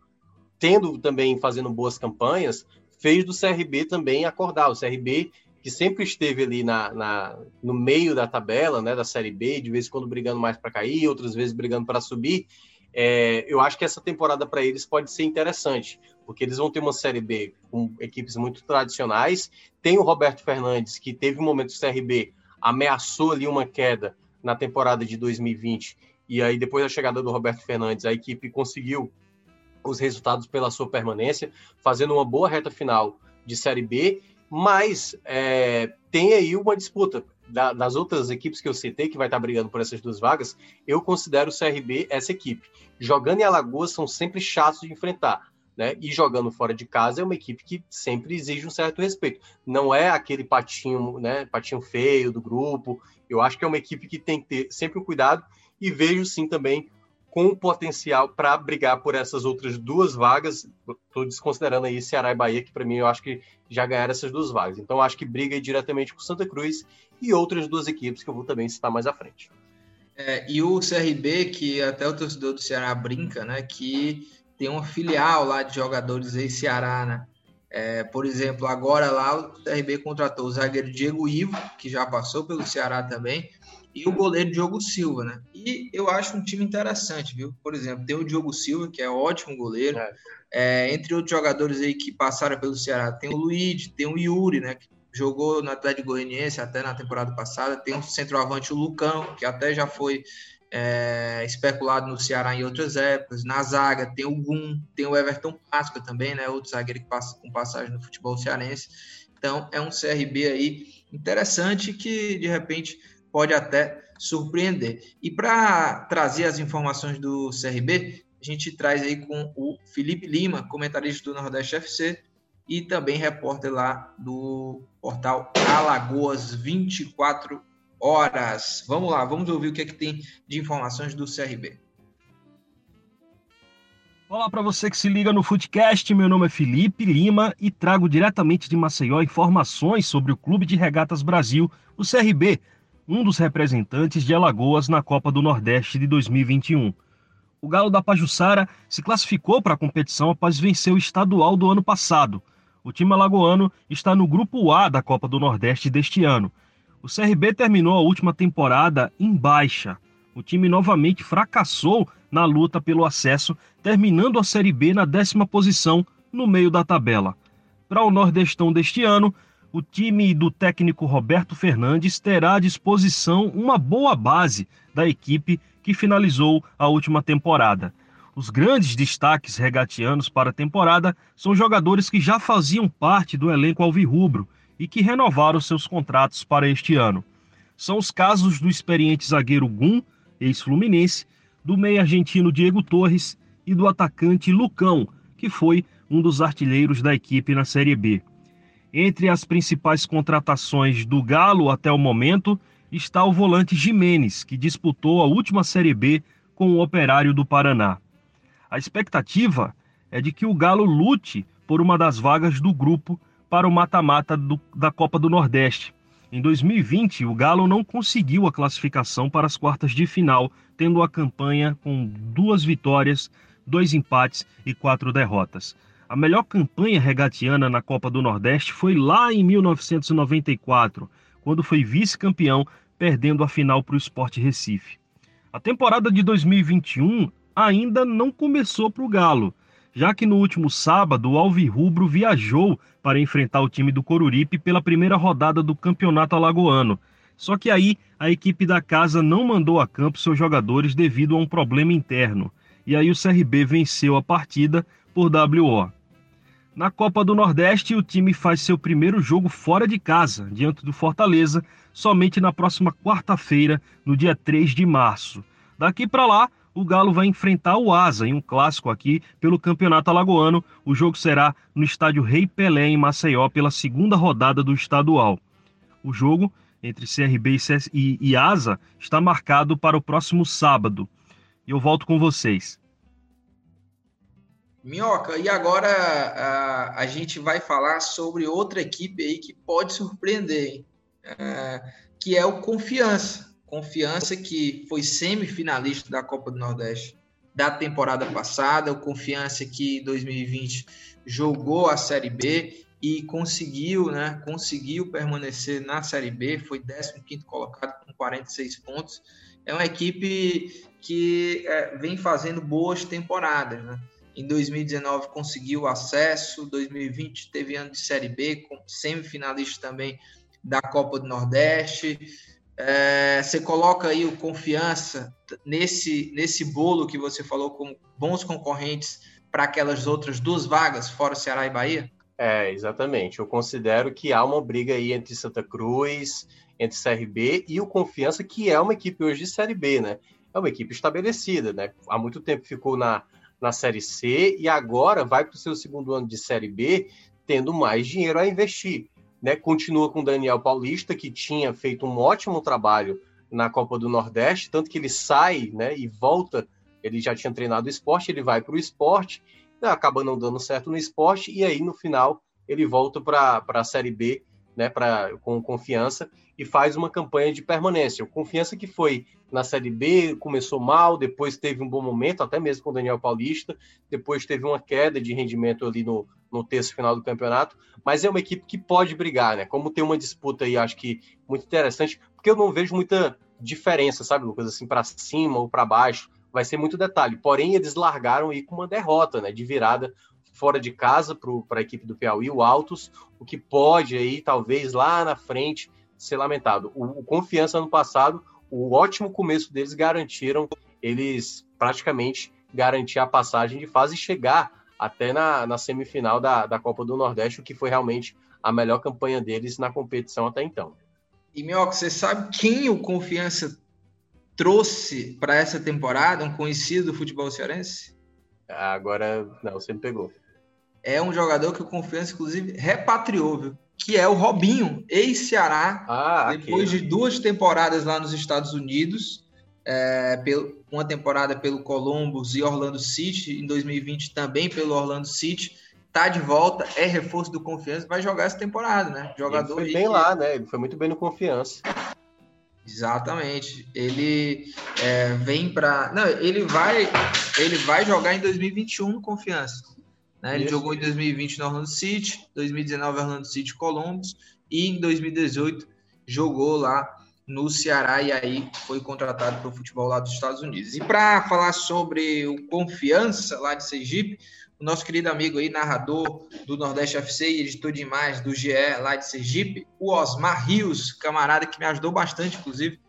tendo também fazendo boas campanhas, fez do CRB também acordar. O CRB que sempre esteve ali na, na, no meio da tabela, né, da Série B, de vez em quando brigando mais para cair, outras vezes brigando para subir, é, eu acho que essa temporada para eles pode ser interessante, porque eles vão ter uma Série B com equipes muito tradicionais. Tem o Roberto Fernandes, que teve um momento do CRB, ameaçou ali uma queda na temporada de 2020, e aí depois da chegada do Roberto Fernandes, a equipe conseguiu os resultados pela sua permanência, fazendo uma boa reta final de Série B, mas é, tem aí uma disputa da, das outras equipes que eu citei, que vai estar brigando por essas duas vagas, eu considero o CRB essa equipe. Jogando em Alagoas são sempre chatos de enfrentar. Né? E jogando fora de casa é uma equipe que sempre exige um certo respeito. Não é aquele patinho, né, patinho feio do grupo. Eu acho que é uma equipe que tem que ter sempre um cuidado e vejo sim também com potencial para brigar por essas outras duas vagas. Estou desconsiderando aí Ceará e Bahia, que para mim eu acho que já ganharam essas duas vagas. Então acho que briga diretamente com Santa Cruz e outras duas equipes que eu vou também citar mais à frente. É, e o CRB, que até o torcedor do Ceará brinca, né? Que tem uma filial lá de jogadores aí Ceará, né? É, por exemplo, agora lá o CRB contratou o zagueiro Diego Ivo, que já passou pelo Ceará também, e o goleiro Diogo Silva, né? E eu acho um time interessante, viu? Por exemplo, tem o Diogo Silva, que é ótimo goleiro. É. É, entre outros jogadores aí que passaram pelo Ceará, tem o Luiz, tem o Yuri, né? Que jogou no Atlético Goianiense até na temporada passada. Tem o centroavante, o Lucão, que até já foi é, especulado no Ceará em outras épocas. Na zaga tem o Gum, tem o Everton Páscoa também, né? Outro zagueiro que passa com passagem no futebol cearense. Então é um CRB aí interessante que de repente pode até surpreender. E para trazer as informações do CRB, a gente traz aí com o Felipe Lima, comentarista do Nordeste FC e também repórter lá do portal Alagoas 24 horas. Vamos lá, vamos ouvir o que é que tem de informações do CRB. Olá para você que se liga no Footcast, meu nome é Felipe Lima e trago diretamente de Maceió informações sobre o Clube de Regatas Brasil, o CRB, um dos representantes de Alagoas na Copa do Nordeste de 2021. O Galo da Pajuçara se classificou para a competição após vencer o estadual do ano passado. O time alagoano está no grupo A da Copa do Nordeste deste ano. O CRB terminou a última temporada em baixa. O time novamente fracassou na luta pelo acesso, terminando a Série B na décima posição no meio da tabela. Para o Nordestão deste ano, o time do técnico Roberto Fernandes terá à disposição uma boa base da equipe que finalizou a última temporada. Os grandes destaques regatianos para a temporada são jogadores que já faziam parte do elenco alvirrubro e que renovaram seus contratos para este ano. São os casos do experiente zagueiro Gum, ex-fluminense, do meio argentino Diego Torres e do atacante Lucão, que foi um dos artilheiros da equipe na Série B. Entre as principais contratações do Galo até o momento está o volante Jimenez, que disputou a última Série B com o Operário do Paraná. A expectativa é de que o Galo lute por uma das vagas do grupo para o mata-mata da Copa do Nordeste. Em 2020, o Galo não conseguiu a classificação para as quartas de final, tendo a campanha com duas vitórias, dois empates e quatro derrotas. A melhor campanha regatiana na Copa do Nordeste foi lá em 1994, quando foi vice-campeão, perdendo a final para o Sport Recife. A temporada de 2021 ainda não começou para o Galo, já que no último sábado o Alvirrubro viajou para enfrentar o time do Coruripe pela primeira rodada do Campeonato Alagoano. Só que aí a equipe da casa não mandou a campo seus jogadores devido a um problema interno. E aí o CRB venceu a partida por WO. Na Copa do Nordeste, o time faz seu primeiro jogo fora de casa, diante do Fortaleza, somente na próxima quarta-feira, no dia 3 de março. Daqui para lá, o Galo vai enfrentar o Asa em um clássico aqui pelo Campeonato Alagoano. O jogo será no estádio Rei Pelé, em Maceió, pela segunda rodada do estadual. O jogo entre CRB e, Asa está marcado para o próximo sábado. E eu volto com vocês. Minhoca, e agora a, a gente vai falar sobre outra equipe aí que pode surpreender, é, que é o Confiança. Confiança que foi semifinalista da Copa do Nordeste da temporada passada, o Confiança que em 2020 jogou a Série B e conseguiu, né, conseguiu permanecer na Série B, foi 15º colocado com 46 pontos. É uma equipe que é, vem fazendo boas temporadas, né? Em 2019 conseguiu acesso, 2020 teve ano de Série B, semifinalista também da Copa do Nordeste. É, você coloca aí o confiança nesse, nesse bolo que você falou com bons concorrentes para aquelas outras duas vagas, fora Ceará e Bahia? É, exatamente. Eu considero que há uma briga aí entre Santa Cruz, entre CRB e o Confiança, que é uma equipe hoje de Série B, né? É uma equipe estabelecida, né? Há muito tempo ficou na, na Série C e agora vai para o seu segundo ano de Série B, tendo mais dinheiro a investir. Né? Continua com Daniel Paulista, que tinha feito um ótimo trabalho na Copa do Nordeste, tanto que ele sai né, e volta. Ele já tinha treinado esporte, ele vai para o esporte né, acaba não dando certo no esporte, e aí no final ele volta para a Série B né, pra, com confiança e faz uma campanha de permanência. O confiança que foi na Série B, começou mal, depois teve um bom momento, até mesmo com Daniel Paulista, depois teve uma queda de rendimento ali no, no terço final do campeonato, mas é uma equipe que pode brigar, né? Como tem uma disputa aí, acho que muito interessante, porque eu não vejo muita diferença, sabe, Lucas, assim, para cima ou para baixo vai ser muito detalhe. Porém, eles largaram aí com uma derrota, né, de virada fora de casa para a equipe do Piauí, o Altos, o que pode aí, talvez, lá na frente, ser lamentado. O, o Confiança ano passado, o ótimo começo deles garantiram, eles praticamente garantir a passagem de fase e chegar até na, na semifinal da, da Copa do Nordeste, o que foi realmente a melhor campanha deles na competição até então. E, Mioca, você sabe quem o Confiança trouxe para essa temporada um conhecido do futebol cearense? Agora, não, você me pegou. É um jogador que o Confiança, inclusive, repatriou, viu? que é o Robinho, ex-Ceará, ah, depois de duas temporadas lá nos Estados Unidos, é, uma temporada pelo Columbus e Orlando City, em 2020 também pelo Orlando City, tá de volta, é reforço do Confiança, vai jogar essa temporada, né? Jogador ele foi bem lá, né? Ele foi muito bem no Confiança. Exatamente. Ele é, vem para. Não, ele vai, ele vai jogar em 2021 no Confiança. Né? Ele Isso. jogou em 2020 no Orlando City, 2019 Orlando City Columbus e em 2018 jogou lá no Ceará e aí foi contratado para o futebol lá dos Estados Unidos. E para falar sobre o Confiança lá de Sergipe, o nosso querido amigo aí, narrador do Nordeste FC e editor de imagens do GE lá de Sergipe, o Osmar Rios, camarada que me ajudou bastante, inclusive,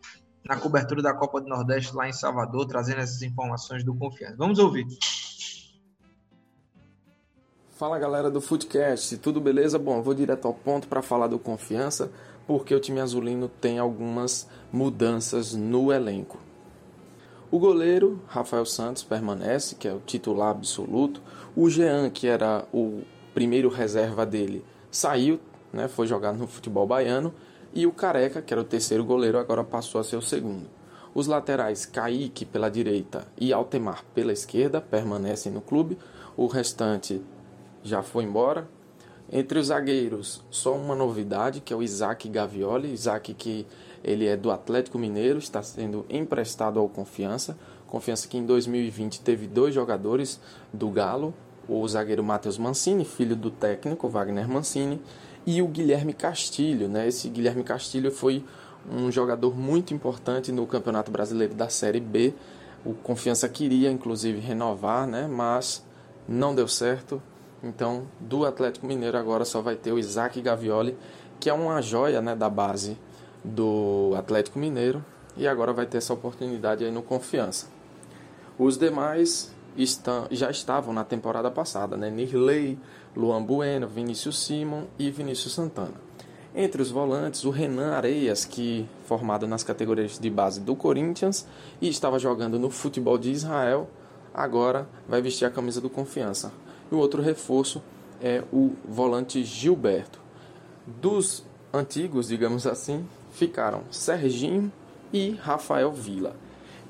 na cobertura da Copa do Nordeste lá em Salvador, trazendo essas informações do Confiança. Vamos ouvir. Fala galera do Footcast, tudo beleza? Bom, vou direto ao ponto para falar do Confiança, porque o time azulino tem algumas mudanças no elenco. O goleiro Rafael Santos permanece, que é o titular absoluto. O Jean, que era o primeiro reserva dele, saiu, né, foi jogar no futebol baiano. E o Careca, que era o terceiro goleiro, agora passou a ser o segundo. Os laterais Kaique pela direita e Altemar pela esquerda permanecem no clube. O restante já foi embora. Entre os zagueiros, só uma novidade, que é o Isaac Gavioli. Isaac que ele é do Atlético Mineiro, está sendo emprestado ao Confiança. Confiança que em 2020 teve dois jogadores do Galo, o zagueiro Matheus Mancini, filho do técnico Wagner Mancini, e o Guilherme Castilho. Né? Esse Guilherme Castilho foi um jogador muito importante no Campeonato Brasileiro da Série B. O Confiança queria, inclusive, renovar, né? mas não deu certo. Então, do Atlético Mineiro agora só vai ter o Isaac Gavioli, que é uma joia né, da base do Atlético Mineiro e agora vai ter essa oportunidade aí no Confiança. Os demais estão, já estavam na temporada passada, né? Nirley, Luan Bueno, Vinícius Simon e Vinícius Santana. Entre os volantes, o Renan Areias, que formado nas categorias de base do Corinthians e estava jogando no futebol de Israel, agora vai vestir a camisa do Confiança. E o outro reforço é o volante Gilberto. Dos antigos, digamos assim, ficaram Serginho e Rafael Vila.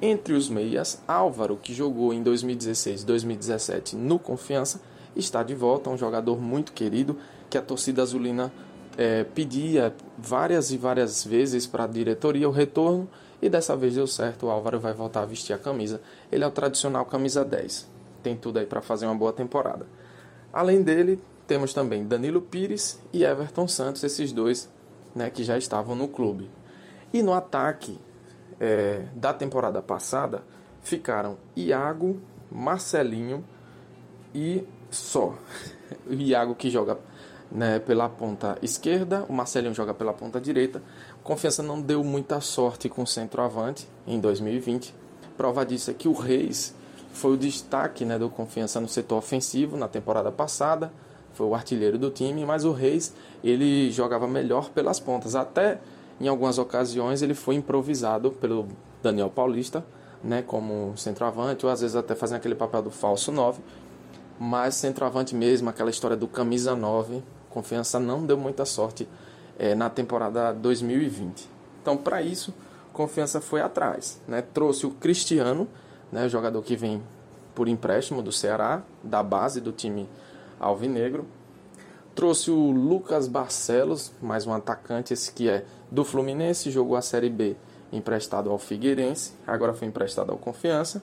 Entre os meias, Álvaro, que jogou em 2016 2017 no Confiança, está de volta, um jogador muito querido que a torcida azulina é, pedia várias e várias vezes para a diretoria o retorno e dessa vez deu certo, o Álvaro vai voltar a vestir a camisa. Ele é o tradicional camisa 10, tem tudo aí para fazer uma boa temporada. Além dele, temos também Danilo Pires e Everton Santos, esses dois né, que já estavam no clube. E no ataque é, da temporada passada ficaram Iago, Marcelinho e só. O Iago que joga né, pela ponta esquerda, o Marcelinho joga pela ponta direita. Confiança não deu muita sorte com o centroavante em 2020. Prova disso é que o Reis foi o destaque né, do Confiança no setor ofensivo na temporada passada foi o artilheiro do time, mas o Reis ele jogava melhor pelas pontas. Até em algumas ocasiões ele foi improvisado pelo Daniel Paulista, né, como centroavante, ou às vezes até fazendo aquele papel do falso 9. Mas centroavante mesmo, aquela história do camisa 9, confiança não deu muita sorte é, na temporada 2020. Então, para isso, confiança foi atrás. Né? Trouxe o Cristiano, né, jogador que vem por empréstimo do Ceará, da base do time alvinegro. Trouxe o Lucas Barcelos, mais um atacante, esse que é do Fluminense, jogou a Série B emprestado ao Figueirense, agora foi emprestado ao Confiança.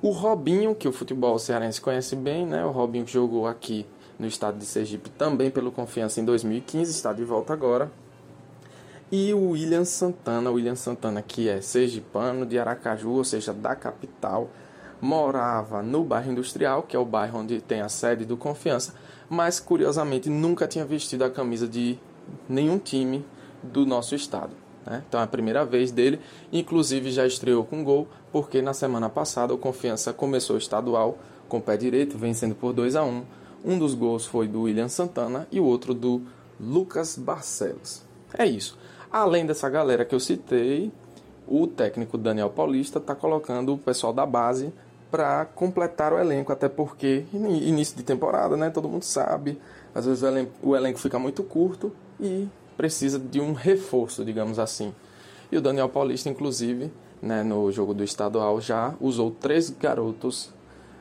O Robinho, que o futebol cearense conhece bem, né? O Robinho que jogou aqui no estado de Sergipe também pelo Confiança em 2015, está de volta agora. E o William Santana, William Santana que é sergipano de Aracaju, ou seja, da capital, morava no bairro industrial, que é o bairro onde tem a sede do Confiança, mas curiosamente nunca tinha vestido a camisa de nenhum time do nosso estado. Né? Então é a primeira vez dele, inclusive já estreou com gol, porque na semana passada o Confiança começou estadual com o pé direito, vencendo por 2 a 1 Um dos gols foi do William Santana e o outro do Lucas Barcelos. É isso. Além dessa galera que eu citei, o técnico Daniel Paulista está colocando o pessoal da base para completar o elenco, até porque início de temporada, né? Todo mundo sabe, às vezes o elenco, o elenco fica muito curto e precisa de um reforço, digamos assim. E o Daniel Paulista, inclusive, né, no jogo do estadual, já usou três garotos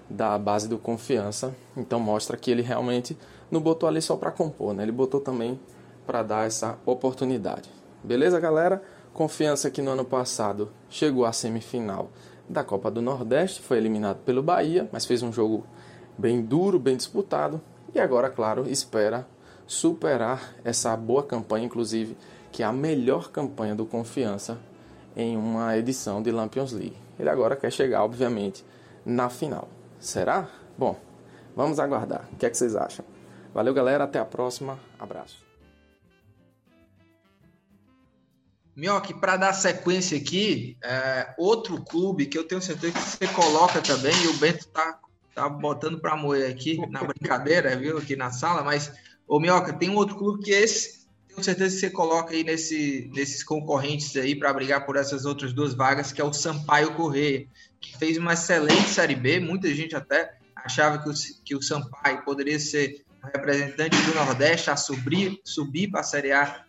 da base do Confiança, então mostra que ele realmente não botou ali só para compor, né? Ele botou também para dar essa oportunidade. Beleza, galera? Confiança que no ano passado chegou à semifinal da Copa do Nordeste, foi eliminado pelo Bahia, mas fez um jogo bem duro, bem disputado e agora, claro, espera superar essa boa campanha, inclusive, que é a melhor campanha do Confiança em uma edição de Lampions League. Ele agora quer chegar, obviamente, na final. Será? Bom, vamos aguardar. O que é que vocês acham? Valeu, galera. Até a próxima. Abraço. Mioque, para dar sequência aqui, é, outro clube que eu tenho certeza que você coloca também, e o Bento tá, tá botando para moer aqui na brincadeira, viu, aqui na sala, mas, ô Mioca, tem um outro clube que esse, tenho certeza que você coloca aí nesse, nesses concorrentes aí para brigar por essas outras duas vagas, que é o Sampaio Correia, que fez uma excelente Série B, muita gente até achava que o, que o Sampaio poderia ser representante do Nordeste a subir, subir para a Série A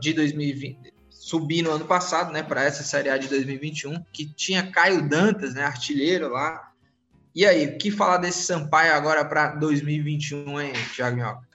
de 2020, subir no ano passado, né, para essa Série A de 2021, que tinha Caio Dantas, né, artilheiro lá. E aí, o que falar desse Sampaio agora para 2021, hein, Thiago Minhoca?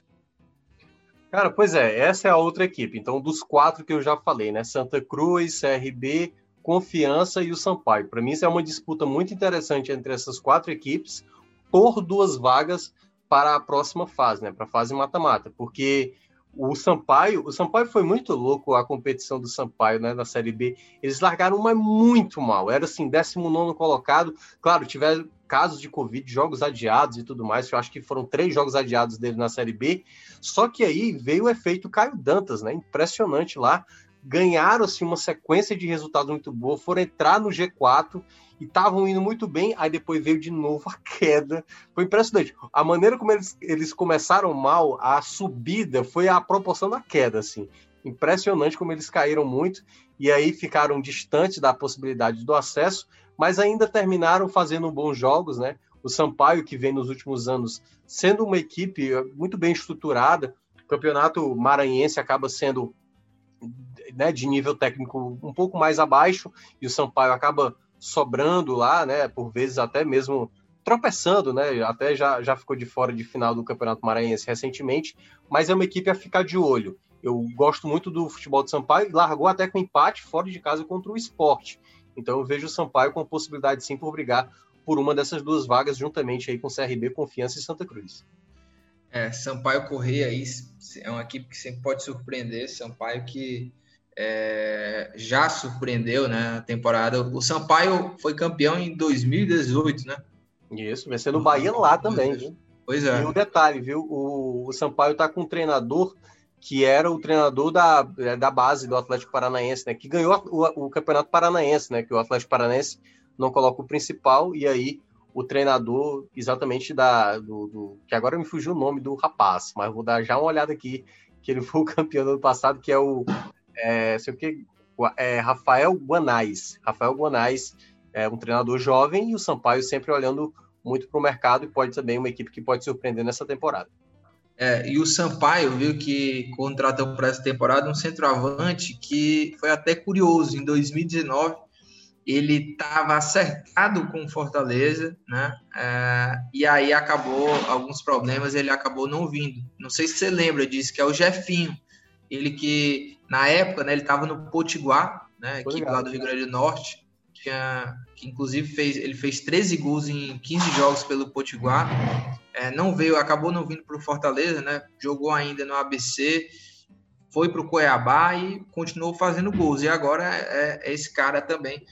Cara, pois é, essa é a outra equipe. Então, dos quatro que eu já falei, né, Santa Cruz, CRB, Confiança e o Sampaio. Para mim, isso é uma disputa muito interessante entre essas quatro equipes por duas vagas para a próxima fase, né, para a fase mata-mata, porque o Sampaio, o Sampaio foi muito louco a competição do Sampaio, né, na Série B. Eles largaram mas muito mal. Era assim, 19 colocado. Claro, tiveram casos de Covid, jogos adiados e tudo mais. Eu acho que foram três jogos adiados dele na Série B. Só que aí veio o efeito Caio Dantas, né? Impressionante lá. Ganharam assim uma sequência de resultados muito boa, foram entrar no G4 e estavam indo muito bem, aí depois veio de novo a queda. Foi impressionante. A maneira como eles, eles começaram mal, a subida foi a proporção da queda, assim. Impressionante como eles caíram muito e aí ficaram distantes da possibilidade do acesso, mas ainda terminaram fazendo bons jogos, né? O Sampaio, que vem nos últimos anos sendo uma equipe muito bem estruturada, o campeonato maranhense acaba sendo né, de nível técnico um pouco mais abaixo e o Sampaio acaba sobrando lá, né? Por vezes até mesmo tropeçando, né? Até já, já ficou de fora de final do Campeonato Maranhense recentemente, mas é uma equipe a ficar de olho. Eu gosto muito do futebol de Sampaio largou até com empate fora de casa contra o esporte. Então eu vejo o Sampaio com possibilidade sim por brigar por uma dessas duas vagas, juntamente aí com CRB, Confiança e Santa Cruz. É, Sampaio Correia aí é uma equipe que sempre pode surpreender. Sampaio que é, já surpreendeu né, na temporada. O Sampaio foi campeão em 2018, né? Isso, vencendo o Bahia lá também, viu? Pois é. E um detalhe, viu? O, o Sampaio tá com um treinador que era o treinador da, é, da base do Atlético Paranaense, né? Que ganhou o, o Campeonato Paranaense, né? Que o Atlético Paranaense não coloca o principal, e aí o treinador exatamente da. Do, do, que agora me fugiu o nome do rapaz, mas vou dar já uma olhada aqui, que ele foi o campeão do ano passado, que é o. É, sei o que, é, Rafael Guanais. Rafael Guanais é um treinador jovem e o Sampaio sempre olhando muito para o mercado e pode também uma equipe que pode surpreender nessa temporada. É, e o Sampaio viu que contratou para essa temporada um centroavante que foi até curioso. Em 2019, ele estava acertado com Fortaleza, né? É, e aí acabou alguns problemas, ele acabou não vindo. Não sei se você lembra disso, que é o Jefinho. Ele que na época, né, ele estava no Potiguar, né, equipe lá do Rio Grande do Norte, que, que inclusive fez, ele fez 13 gols em 15 jogos pelo Potiguar. É, não veio, acabou não vindo para o Fortaleza, né? Jogou ainda no ABC foi para o Cuiabá e continuou fazendo gols. E agora é, é esse cara também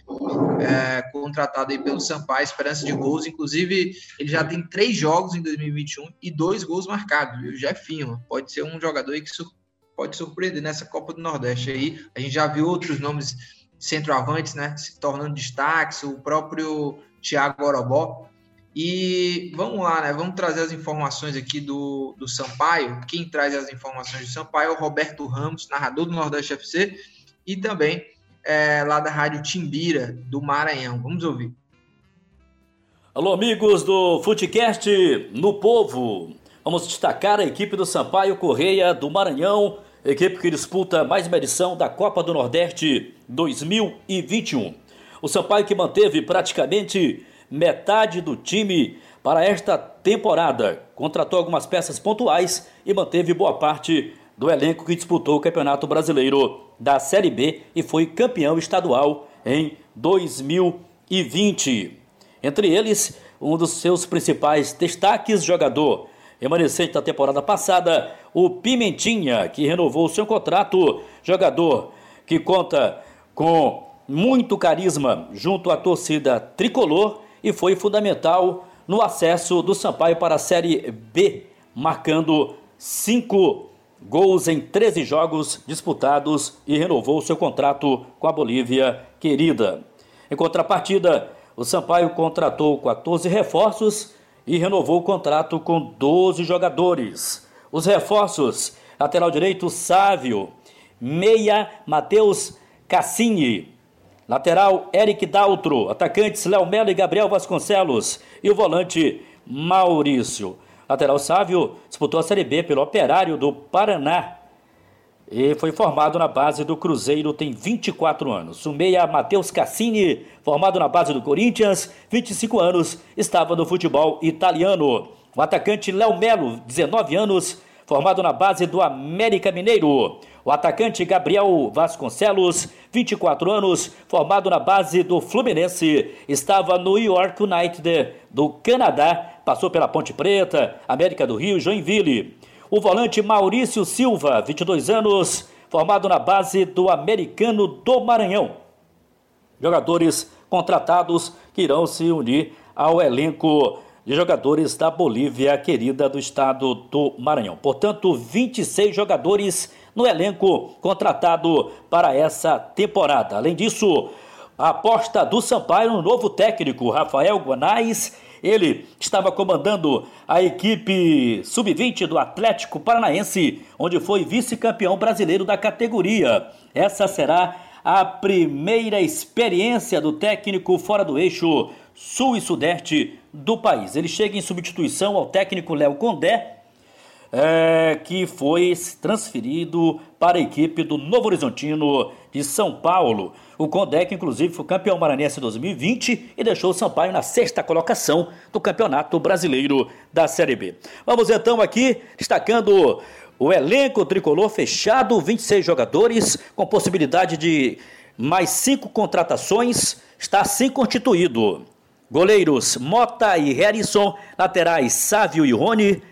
é, contratado aí pelo Sampaio, esperança de gols. Inclusive, ele já tem três jogos em 2021 e dois gols marcados. O Jefinho pode ser um jogador que sur pode surpreender nessa Copa do Nordeste aí. A gente já viu outros nomes centroavantes, né, se tornando destaques, o próprio Thiago Orobó. E vamos lá, né? Vamos trazer as informações aqui do, do Sampaio. Quem traz as informações do Sampaio é o Roberto Ramos, narrador do Nordeste FC, e também é, lá da Rádio Timbira, do Maranhão. Vamos ouvir. Alô, amigos do Futecast no Povo. Vamos destacar a equipe do Sampaio Correia do Maranhão, equipe que disputa mais uma edição da Copa do Nordeste 2021. O Sampaio que manteve praticamente metade do time para esta temporada. Contratou algumas peças pontuais e manteve boa parte do elenco que disputou o Campeonato Brasileiro da Série B e foi campeão estadual em 2020. Entre eles, um dos seus principais destaques, jogador remanescente da temporada passada, o Pimentinha, que renovou seu contrato, jogador que conta com muito carisma junto à torcida tricolor e foi fundamental no acesso do Sampaio para a Série B, marcando cinco gols em 13 jogos disputados e renovou seu contrato com a Bolívia querida. Em contrapartida, o Sampaio contratou 14 reforços e renovou o contrato com 12 jogadores. Os reforços: lateral direito Sávio, meia Matheus Cassini, Lateral, Eric Daltro. Atacantes, Léo Melo e Gabriel Vasconcelos. E o volante, Maurício. Lateral Sávio disputou a Série B pelo Operário do Paraná. E foi formado na base do Cruzeiro, tem 24 anos. O meia Matheus Cassini, formado na base do Corinthians, 25 anos, estava no futebol italiano. O atacante Léo Melo, 19 anos, formado na base do América Mineiro. O atacante Gabriel Vasconcelos, 24 anos, formado na base do Fluminense, estava no York United do Canadá, passou pela Ponte Preta, América do Rio, Joinville. O volante Maurício Silva, 22 anos, formado na base do Americano do Maranhão. Jogadores contratados que irão se unir ao elenco de jogadores da Bolívia, querida do estado do Maranhão. Portanto, 26 jogadores no elenco contratado para essa temporada. Além disso, a aposta do Sampaio no novo técnico, Rafael Guanais. Ele estava comandando a equipe sub-20 do Atlético Paranaense, onde foi vice-campeão brasileiro da categoria. Essa será a primeira experiência do técnico fora do eixo sul e sudeste do país. Ele chega em substituição ao técnico Léo Condé, é, que foi transferido para a equipe do Novo Horizontino de São Paulo. O Condé, que inclusive foi campeão maranhense 2020 e deixou o Sampaio na sexta colocação do Campeonato Brasileiro da Série B. Vamos então aqui destacando o elenco tricolor fechado, 26 jogadores, com possibilidade de mais cinco contratações, está assim constituído. Goleiros Mota e Harrison, laterais Sávio e Rony,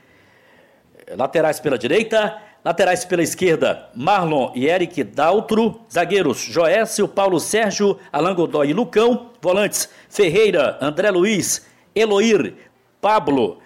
laterais pela direita, laterais pela esquerda, Marlon e Eric Daltro, zagueiros Joécio, Paulo Sérgio, Alan Godoy e Lucão, volantes Ferreira, André Luiz, Eloir, Pablo,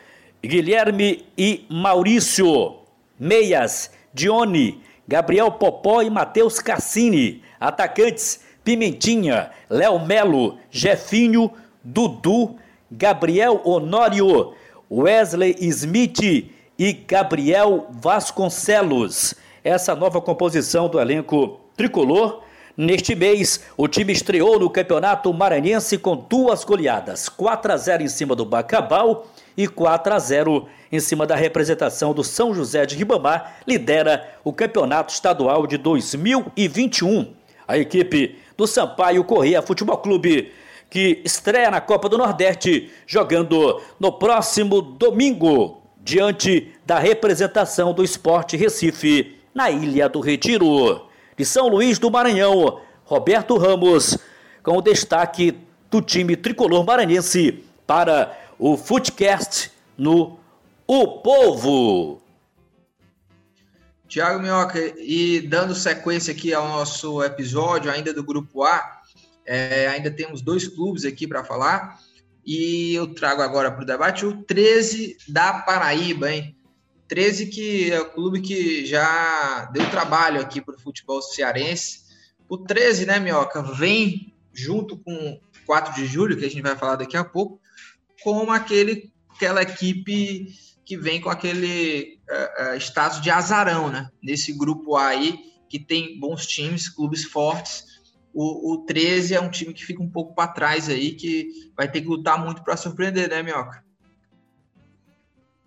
Guilherme e Maurício, meias, Dione, Gabriel Popó e Matheus Cassini, atacantes Pimentinha, Léo Melo, Jefinho, Dudu, Gabriel Honório, Wesley Smith e Gabriel Vasconcelos. Essa nova composição do elenco tricolor. Neste mês, o time estreou no Campeonato Maranhense com duas goleadas, 4 a 0 em cima do Bacabal e 4 a 0 em cima da representação do São José de Ribamar, lidera o Campeonato Estadual de 2021. A equipe do Sampaio Correia Futebol Clube que estreia na Copa do Nordeste, jogando no próximo domingo, diante da representação do Esporte Recife, na Ilha do Retiro. De São Luís do Maranhão, Roberto Ramos, com o destaque do time tricolor maranhense para o Footcast no O Povo. Tiago Minhoca, e dando sequência aqui ao nosso episódio, ainda do Grupo A, é, ainda temos dois clubes aqui para falar. E eu trago agora para o debate o 13 da Paraíba, hein? 13 que é o clube que já deu trabalho aqui para o futebol cearense. O 13, né, Minhoca, vem junto com 4 de julho, que a gente vai falar daqui a pouco, como aquele, aquela equipe que vem com aquele uh, uh, status de azarão, né? Nesse grupo A aí, que tem bons times, clubes fortes, o, o 13 é um time que fica um pouco para trás aí, que vai ter que lutar muito para surpreender, né, Minhoca?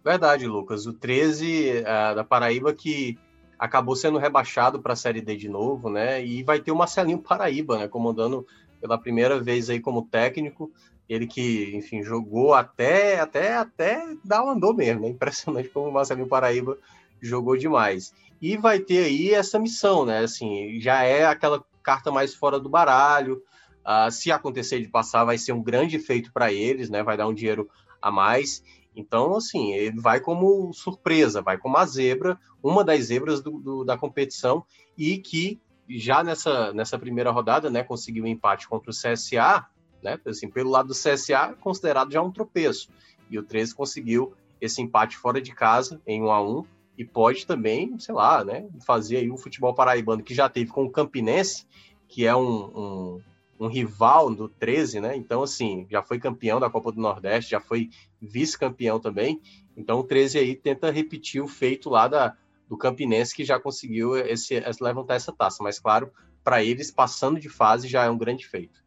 Verdade, Lucas. O 13 é, da Paraíba que acabou sendo rebaixado para a Série D de novo, né? E vai ter o Marcelinho Paraíba, né? Comandando pela primeira vez aí como técnico. Ele que, enfim, jogou até até até dar um andor mesmo, né? Impressionante como o Marcelinho Paraíba jogou demais. E vai ter aí essa missão, né? Assim, já é aquela carta mais fora do baralho. Uh, se acontecer de passar, vai ser um grande feito para eles, né? Vai dar um dinheiro a mais. Então, assim, ele vai como surpresa, vai como a zebra, uma das zebras do, do, da competição, e que já nessa, nessa primeira rodada, né, conseguiu um empate contra o CSA, né? Assim, pelo lado do CSA, considerado já um tropeço. E o 13 conseguiu esse empate fora de casa, em 1 a 1 e pode também, sei lá, né, fazer aí o futebol paraibano que já teve com o Campinense, que é um, um, um, rival do 13, né? Então, assim, já foi campeão da Copa do Nordeste, já foi vice-campeão também. Então, o 13 aí tenta repetir o feito lá da, do Campinense, que já conseguiu esse, esse levantar essa taça. Mas, claro, para eles, passando de fase já é um grande feito.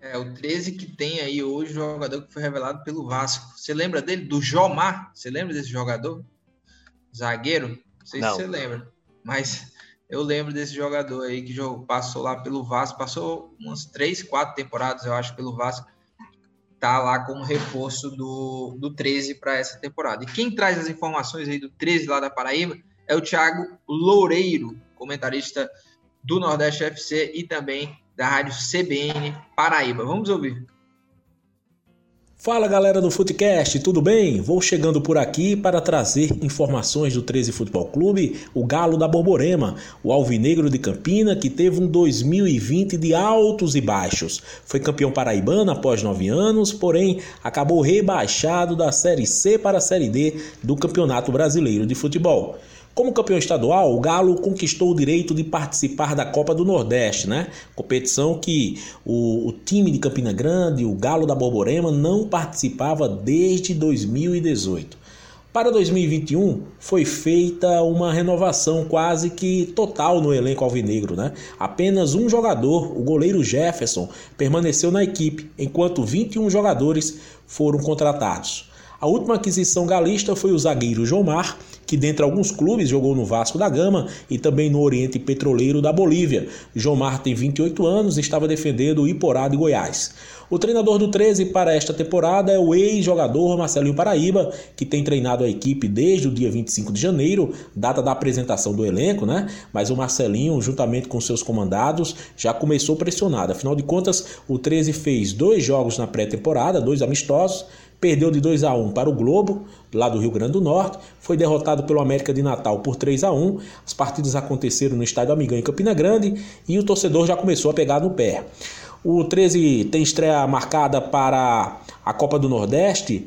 É, o 13 que tem aí hoje o jogador que foi revelado pelo Vasco. Você lembra dele? Do Jomar? Você lembra desse jogador? Zagueiro, não sei não. se você lembra, mas eu lembro desse jogador aí que passou lá pelo Vasco, passou umas três, quatro temporadas, eu acho, pelo Vasco, tá lá como reforço do, do 13 para essa temporada. E quem traz as informações aí do 13 lá da Paraíba é o Thiago Loureiro, comentarista do Nordeste FC e também da rádio CBN Paraíba. Vamos ouvir. Fala galera do Futecast, tudo bem? Vou chegando por aqui para trazer informações do 13 Futebol Clube, o Galo da Borborema, o Alvinegro de Campina, que teve um 2020 de altos e baixos. Foi campeão paraibano após nove anos, porém acabou rebaixado da Série C para a Série D do Campeonato Brasileiro de Futebol. Como campeão estadual, o Galo conquistou o direito de participar da Copa do Nordeste, né? Competição que o, o, time de Campina Grande, o Galo da Borborema, não participava desde 2018. Para 2021 foi feita uma renovação quase que total no elenco alvinegro, né? Apenas um jogador, o goleiro Jefferson, permaneceu na equipe, enquanto 21 jogadores foram contratados. A última aquisição galista foi o zagueiro Jomar, que dentre alguns clubes jogou no Vasco da Gama e também no Oriente Petroleiro da Bolívia. Jomar tem 28 anos e estava defendendo o Iporá de Goiás. O treinador do 13 para esta temporada é o ex-jogador Marcelinho Paraíba, que tem treinado a equipe desde o dia 25 de janeiro, data da apresentação do elenco, né? Mas o Marcelinho, juntamente com seus comandados, já começou pressionado. Afinal de contas, o 13 fez dois jogos na pré-temporada, dois amistosos, perdeu de 2 a 1 para o Globo, lá do Rio Grande do Norte, foi derrotado pelo América de Natal por 3 a 1. As partidas aconteceram no estádio Amigão em Campina Grande e o torcedor já começou a pegar no pé. O 13 tem estreia marcada para a Copa do Nordeste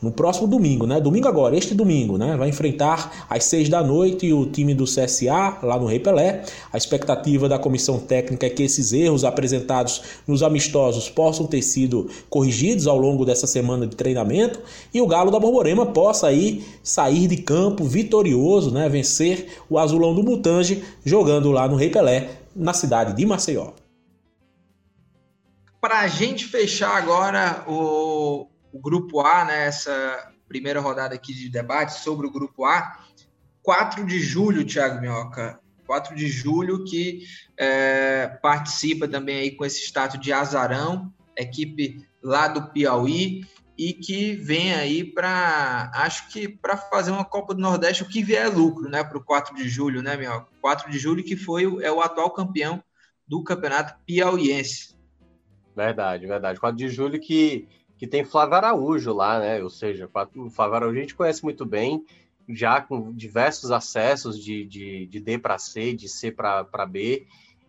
no próximo domingo, né? Domingo agora, este domingo, né? Vai enfrentar às seis da noite o time do CSA lá no Rei Pelé. A expectativa da comissão técnica é que esses erros apresentados nos amistosos possam ter sido corrigidos ao longo dessa semana de treinamento e o Galo da Borborema possa aí sair de campo vitorioso, né? Vencer o Azulão do Mutange jogando lá no Rei Pelé, na cidade de Maceió. Para a gente fechar agora o o grupo A, né, essa primeira rodada aqui de debate sobre o grupo A, 4 de julho, Thiago Minhoca, 4 de julho, que é, participa também aí com esse status de azarão, equipe lá do Piauí, e que vem aí para, acho que para fazer uma Copa do Nordeste, o que vier é lucro, né, para o 4 de julho, né, Minhoca? 4 de julho que foi é o atual campeão do campeonato piauiense. Verdade, verdade. 4 de julho que que tem Flávio Araújo lá, né? Ou seja, o Flávio Araújo a gente conhece muito bem, já com diversos acessos de, de, de D para C, de C para B.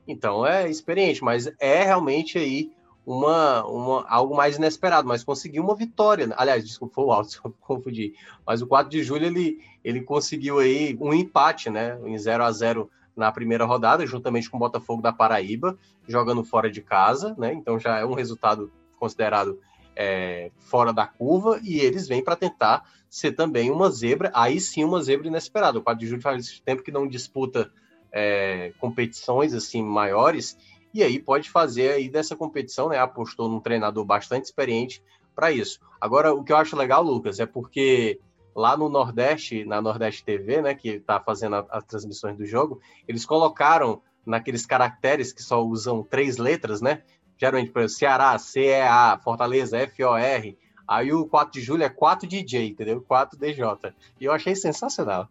Então é experiente, mas é realmente aí uma, uma, algo mais inesperado, mas conseguiu uma vitória. Né? Aliás, desculpa, foi o alto, confundi. Mas o 4 de julho ele, ele conseguiu aí um empate, né? Em 0 a 0 na primeira rodada, juntamente com o Botafogo da Paraíba, jogando fora de casa, né? Então já é um resultado considerado é, fora da curva e eles vêm para tentar ser também uma zebra, aí sim uma zebra inesperada. O 4 de julho faz tempo que não disputa é, competições assim maiores e aí pode fazer aí dessa competição, né? Apostou num treinador bastante experiente para isso. Agora, o que eu acho legal, Lucas, é porque lá no Nordeste, na Nordeste TV, né, que está fazendo as transmissões do jogo, eles colocaram naqueles caracteres que só usam três letras, né? Geralmente, por exemplo, Ceará, CEA, Fortaleza, FOR. Aí o 4 de julho é 4DJ, entendeu? 4DJ. E eu achei sensacional.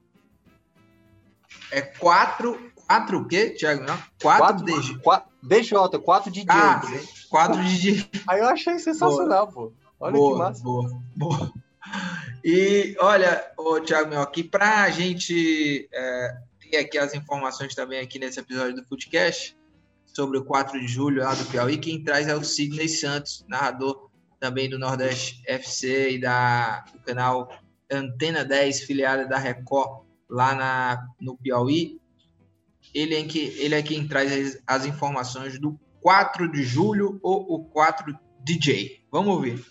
É 4. 4 o quê, Thiago? 4 DJ. 4, DJ, 4 DJ. Ah, 4 DJ. Aí eu achei sensacional, boa. pô. Olha boa, que massa. Boa, boa. E olha, o Thiago aqui pra gente é, ter aqui as informações também aqui nesse episódio do Footcast, sobre o 4 de julho lá do Piauí. Quem traz é o Sidney Santos, narrador também do Nordeste FC e da, do canal Antena 10, filiada da Record, lá na, no Piauí. Ele é, que, ele é quem traz as, as informações do 4 de julho ou o 4 DJ. Vamos ouvir.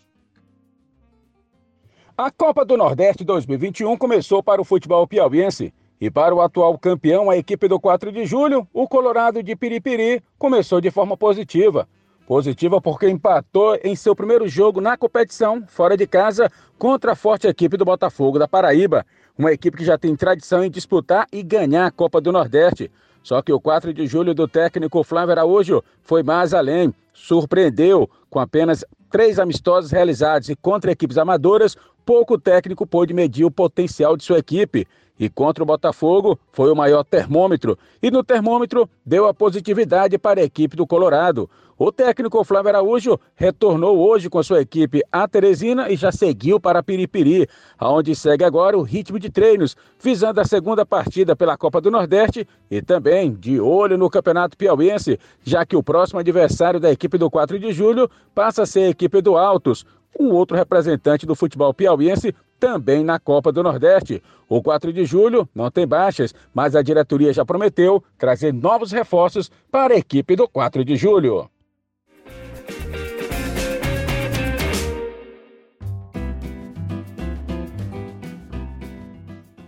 A Copa do Nordeste 2021 começou para o futebol piauiense e para o atual campeão, a equipe do 4 de julho, o Colorado de Piripiri, começou de forma positiva. Positiva porque empatou em seu primeiro jogo na competição, fora de casa, contra a forte equipe do Botafogo da Paraíba. Uma equipe que já tem tradição em disputar e ganhar a Copa do Nordeste. Só que o 4 de julho do técnico Flávio Araújo foi mais além. Surpreendeu com apenas três amistosos realizados e contra equipes amadoras, pouco técnico pôde medir o potencial de sua equipe e contra o Botafogo foi o maior termômetro. E no termômetro deu a positividade para a equipe do Colorado. O técnico Flávio Araújo retornou hoje com sua equipe a Teresina e já seguiu para Piripiri, aonde segue agora o ritmo de treinos, visando a segunda partida pela Copa do Nordeste e também de olho no Campeonato Piauiense, já que o próximo adversário da equipe do 4 de julho passa a ser a equipe do Altos, um outro representante do futebol piauiense também na Copa do Nordeste. O 4 de julho não tem baixas, mas a diretoria já prometeu trazer novos reforços para a equipe do 4 de julho.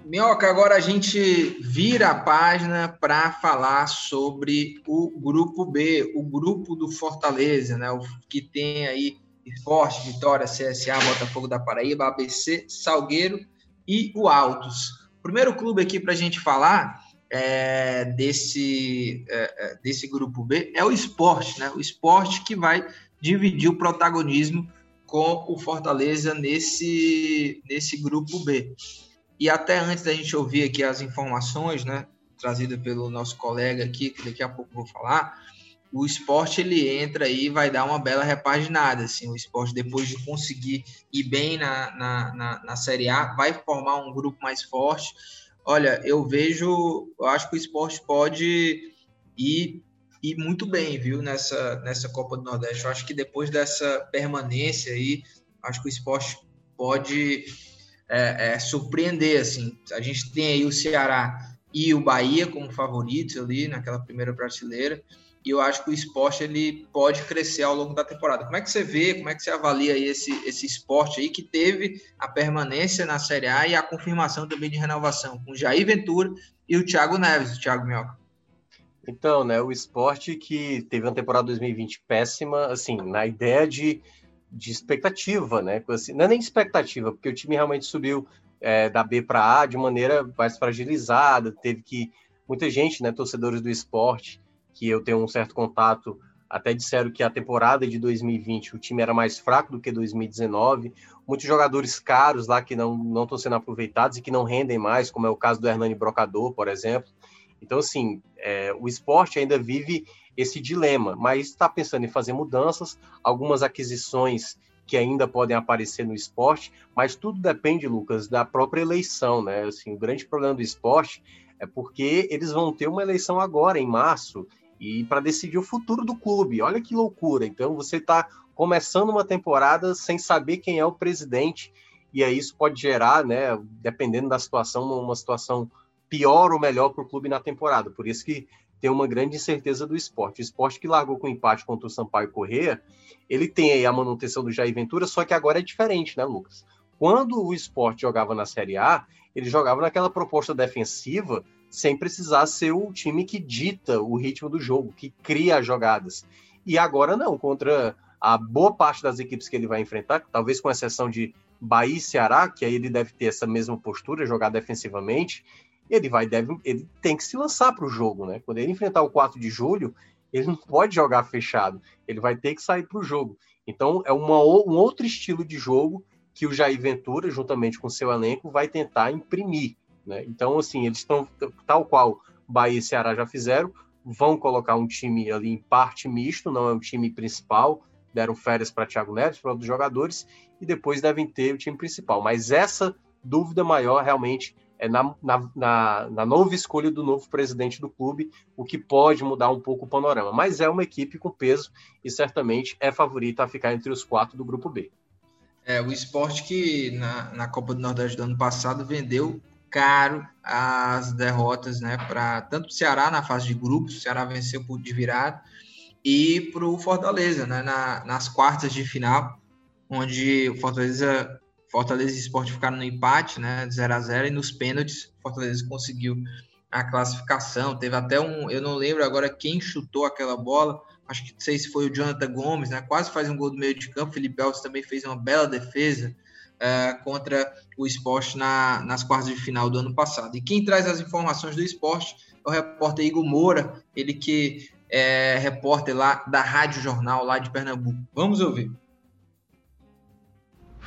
Minhoca, agora a gente vira a página para falar sobre o grupo B, o grupo do Fortaleza, né? O que tem aí Esporte, Vitória, CSA, Botafogo da Paraíba, ABC, Salgueiro e o Altos. Primeiro clube aqui para a gente falar é, desse, é, é, desse grupo B é o esporte, né? O esporte que vai dividir o protagonismo com o Fortaleza nesse, nesse grupo B. E até antes da gente ouvir aqui as informações, né, trazidas pelo nosso colega aqui, que daqui a pouco vou falar, o esporte ele entra aí e vai dar uma bela repaginada. Assim, o esporte, depois de conseguir ir bem na, na, na, na Série A, vai formar um grupo mais forte. Olha, eu vejo, eu acho que o esporte pode ir, ir muito bem, viu, nessa, nessa Copa do Nordeste. Eu acho que depois dessa permanência aí, acho que o esporte pode é, é, surpreender, assim. A gente tem aí o Ceará e o Bahia como favoritos ali naquela primeira prateleira e eu acho que o esporte ele pode crescer ao longo da temporada. Como é que você vê, como é que você avalia esse, esse esporte aí que teve a permanência na Série A e a confirmação também de renovação com Jair Ventura e o Thiago Neves, o Thiago Minhoca? Então, né, o esporte que teve uma temporada 2020 péssima, assim, na ideia de, de expectativa, né? Assim, não é nem expectativa, porque o time realmente subiu é, da B para A de maneira mais fragilizada, teve que. Muita gente, né, torcedores do esporte, que eu tenho um certo contato, até disseram que a temporada de 2020 o time era mais fraco do que 2019. Muitos jogadores caros lá que não estão sendo aproveitados e que não rendem mais, como é o caso do Hernani Brocador, por exemplo. Então, assim, é, o esporte ainda vive esse dilema, mas está pensando em fazer mudanças, algumas aquisições que ainda podem aparecer no esporte, mas tudo depende, Lucas, da própria eleição, né? Assim, o grande problema do esporte é porque eles vão ter uma eleição agora, em março, e para decidir o futuro do clube. Olha que loucura. Então você está começando uma temporada sem saber quem é o presidente, e aí isso pode gerar, né, dependendo da situação, uma situação pior ou melhor para o clube na temporada. Por isso que tem uma grande incerteza do esporte. O esporte que largou com empate contra o Sampaio Corrêa, ele tem aí a manutenção do Jair Ventura, só que agora é diferente, né, Lucas? Quando o esporte jogava na Série A, ele jogava naquela proposta defensiva sem precisar ser o time que dita o ritmo do jogo, que cria as jogadas. E agora não, contra a boa parte das equipes que ele vai enfrentar, talvez com exceção de Bahia e Ceará, que aí ele deve ter essa mesma postura, jogar defensivamente, ele vai deve, ele tem que se lançar para o jogo, né? Quando ele enfrentar o 4 de julho, ele não pode jogar fechado, ele vai ter que sair para o jogo. Então é uma, um outro estilo de jogo que o Jair Ventura, juntamente com seu elenco, vai tentar imprimir. Né? Então, assim, eles estão, tal qual Bahia e Ceará já fizeram, vão colocar um time ali em parte misto, não é um time principal, deram férias para Thiago Neves, para outros jogadores, e depois devem ter o time principal. Mas essa dúvida maior realmente é na, na, na, na, nova escolha do novo presidente do clube, o que pode mudar um pouco o panorama. Mas é uma equipe com peso e certamente é favorita a ficar entre os quatro do grupo B. É, o esporte que na, na Copa do Nordeste do ano passado vendeu caro as derrotas, né? Para tanto o Ceará na fase de grupos, o Ceará venceu por de virada, e para o Fortaleza, né? Na, nas quartas de final, onde o Fortaleza, Fortaleza e Esporte ficaram no empate, né? 0 a 0 e nos pênaltis, Fortaleza conseguiu a classificação. Teve até um, eu não lembro agora quem chutou aquela bola. Acho que não sei se foi o Jonathan Gomes, né? Quase faz um gol do meio de campo. Felipe Alves também fez uma bela defesa uh, contra o esporte na, nas quartas de final do ano passado. E quem traz as informações do esporte é o repórter Igor Moura, ele que é repórter lá da Rádio Jornal, lá de Pernambuco. Vamos ouvir.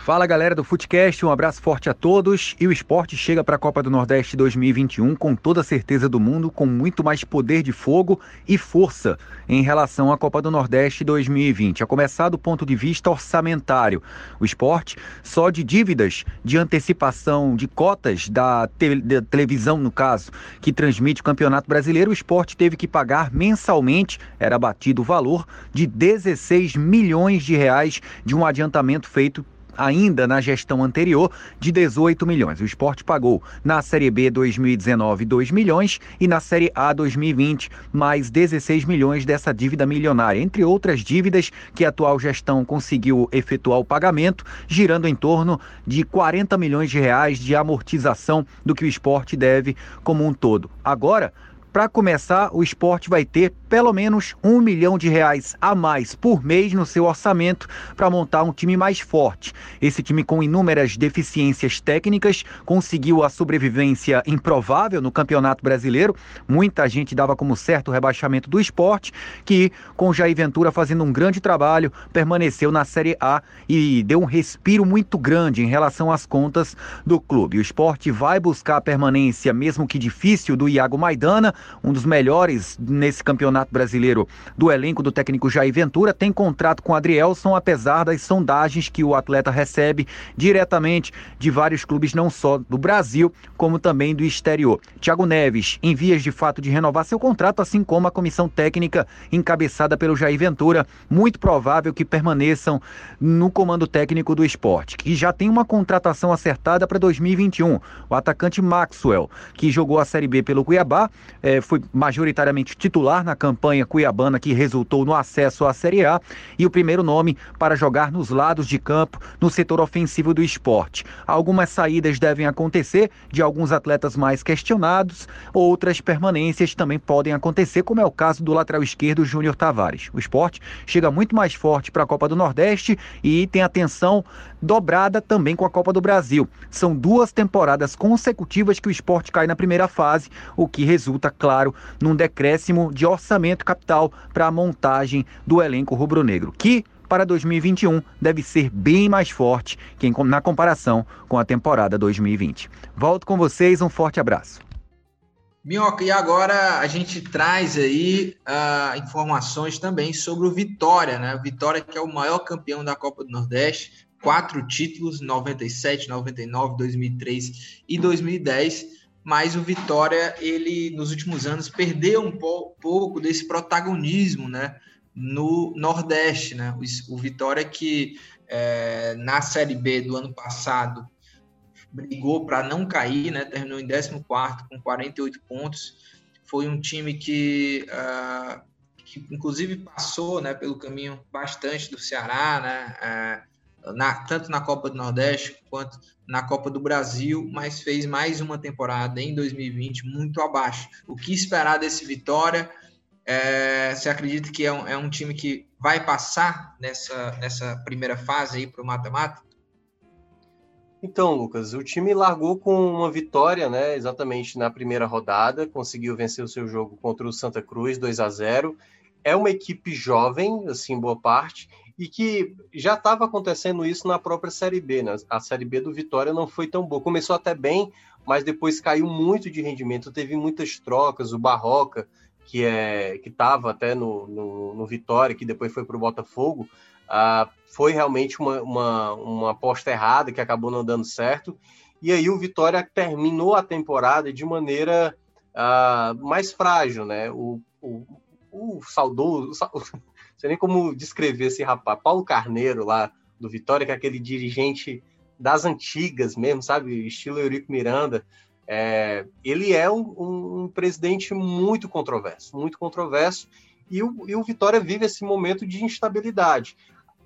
Fala galera do Footcast, um abraço forte a todos. E o esporte chega para a Copa do Nordeste 2021 com toda a certeza do mundo, com muito mais poder de fogo e força em relação à Copa do Nordeste 2020. A começar do ponto de vista orçamentário. O esporte, só de dívidas de antecipação de cotas da, te da televisão, no caso, que transmite o Campeonato Brasileiro, o esporte teve que pagar mensalmente, era batido o valor, de 16 milhões de reais de um adiantamento feito ainda na gestão anterior, de 18 milhões. O esporte pagou na Série B 2019 2 milhões e na Série A 2020 mais 16 milhões dessa dívida milionária, entre outras dívidas que a atual gestão conseguiu efetuar o pagamento, girando em torno de 40 milhões de reais de amortização do que o esporte deve como um todo. Agora, para começar, o esporte vai ter pelo menos um milhão de reais a mais por mês no seu orçamento para montar um time mais forte. Esse time com inúmeras deficiências técnicas conseguiu a sobrevivência improvável no Campeonato Brasileiro. Muita gente dava como certo o rebaixamento do esporte, que com Jair Ventura fazendo um grande trabalho, permaneceu na Série A e deu um respiro muito grande em relação às contas do clube. O esporte vai buscar a permanência, mesmo que difícil, do Iago Maidana um dos melhores nesse campeonato brasileiro do elenco do técnico Jair Ventura, tem contrato com Adrielson, apesar das sondagens que o atleta recebe diretamente de vários clubes, não só do Brasil, como também do exterior. Thiago Neves, em vias de fato de renovar seu contrato, assim como a comissão técnica encabeçada pelo Jair Ventura, muito provável que permaneçam no comando técnico do esporte, que já tem uma contratação acertada para 2021. O atacante Maxwell, que jogou a Série B pelo Cuiabá, eh, foi majoritariamente titular na campanha cuiabana que resultou no acesso à Série A, e o primeiro nome para jogar nos lados de campo, no setor ofensivo do esporte. Algumas saídas devem acontecer de alguns atletas mais questionados, outras permanências também podem acontecer, como é o caso do lateral esquerdo Júnior Tavares. O esporte chega muito mais forte para a Copa do Nordeste e tem atenção dobrada também com a Copa do Brasil. São duas temporadas consecutivas que o esporte cai na primeira fase, o que resulta, claro, num decréscimo de orçamento capital para a montagem do elenco rubro-negro, que para 2021 deve ser bem mais forte que na comparação com a temporada 2020. Volto com vocês, um forte abraço. Minhoca, e agora a gente traz aí uh, informações também sobre o Vitória, né? Vitória que é o maior campeão da Copa do Nordeste, quatro títulos, 97, 99, 2003 e 2010, mas o Vitória, ele nos últimos anos perdeu um pouco desse protagonismo, né? No Nordeste, né? O, Vitória que é, na Série B do ano passado brigou para não cair, né? Terminou em 14 com 48 pontos. Foi um time que, uh, que inclusive passou, né, pelo caminho bastante do Ceará, né? Uh, na, tanto na Copa do Nordeste quanto na Copa do Brasil, mas fez mais uma temporada em 2020 muito abaixo. O que esperar desse Vitória? É, você acredita que é um, é um time que vai passar nessa, nessa primeira fase aí para o mata-mata? Então, Lucas, o time largou com uma vitória, né? Exatamente na primeira rodada, conseguiu vencer o seu jogo contra o Santa Cruz 2 a 0. É uma equipe jovem, assim, boa parte, e que já estava acontecendo isso na própria Série B, né? A Série B do Vitória não foi tão boa. Começou até bem, mas depois caiu muito de rendimento, teve muitas trocas, o Barroca, que é que estava até no, no, no, Vitória, que depois foi para o Botafogo, uh, foi realmente uma, uma, uma aposta errada que acabou não dando certo. E aí o Vitória terminou a temporada de maneira uh, mais frágil, né? O, o, o saudoso, sei nem como descrever esse rapaz, Paulo Carneiro lá do Vitória, que é aquele dirigente das antigas mesmo, sabe? Estilo Eurico Miranda. É, ele é um, um, presidente muito controverso, muito controverso, e o, e o Vitória vive esse momento de instabilidade.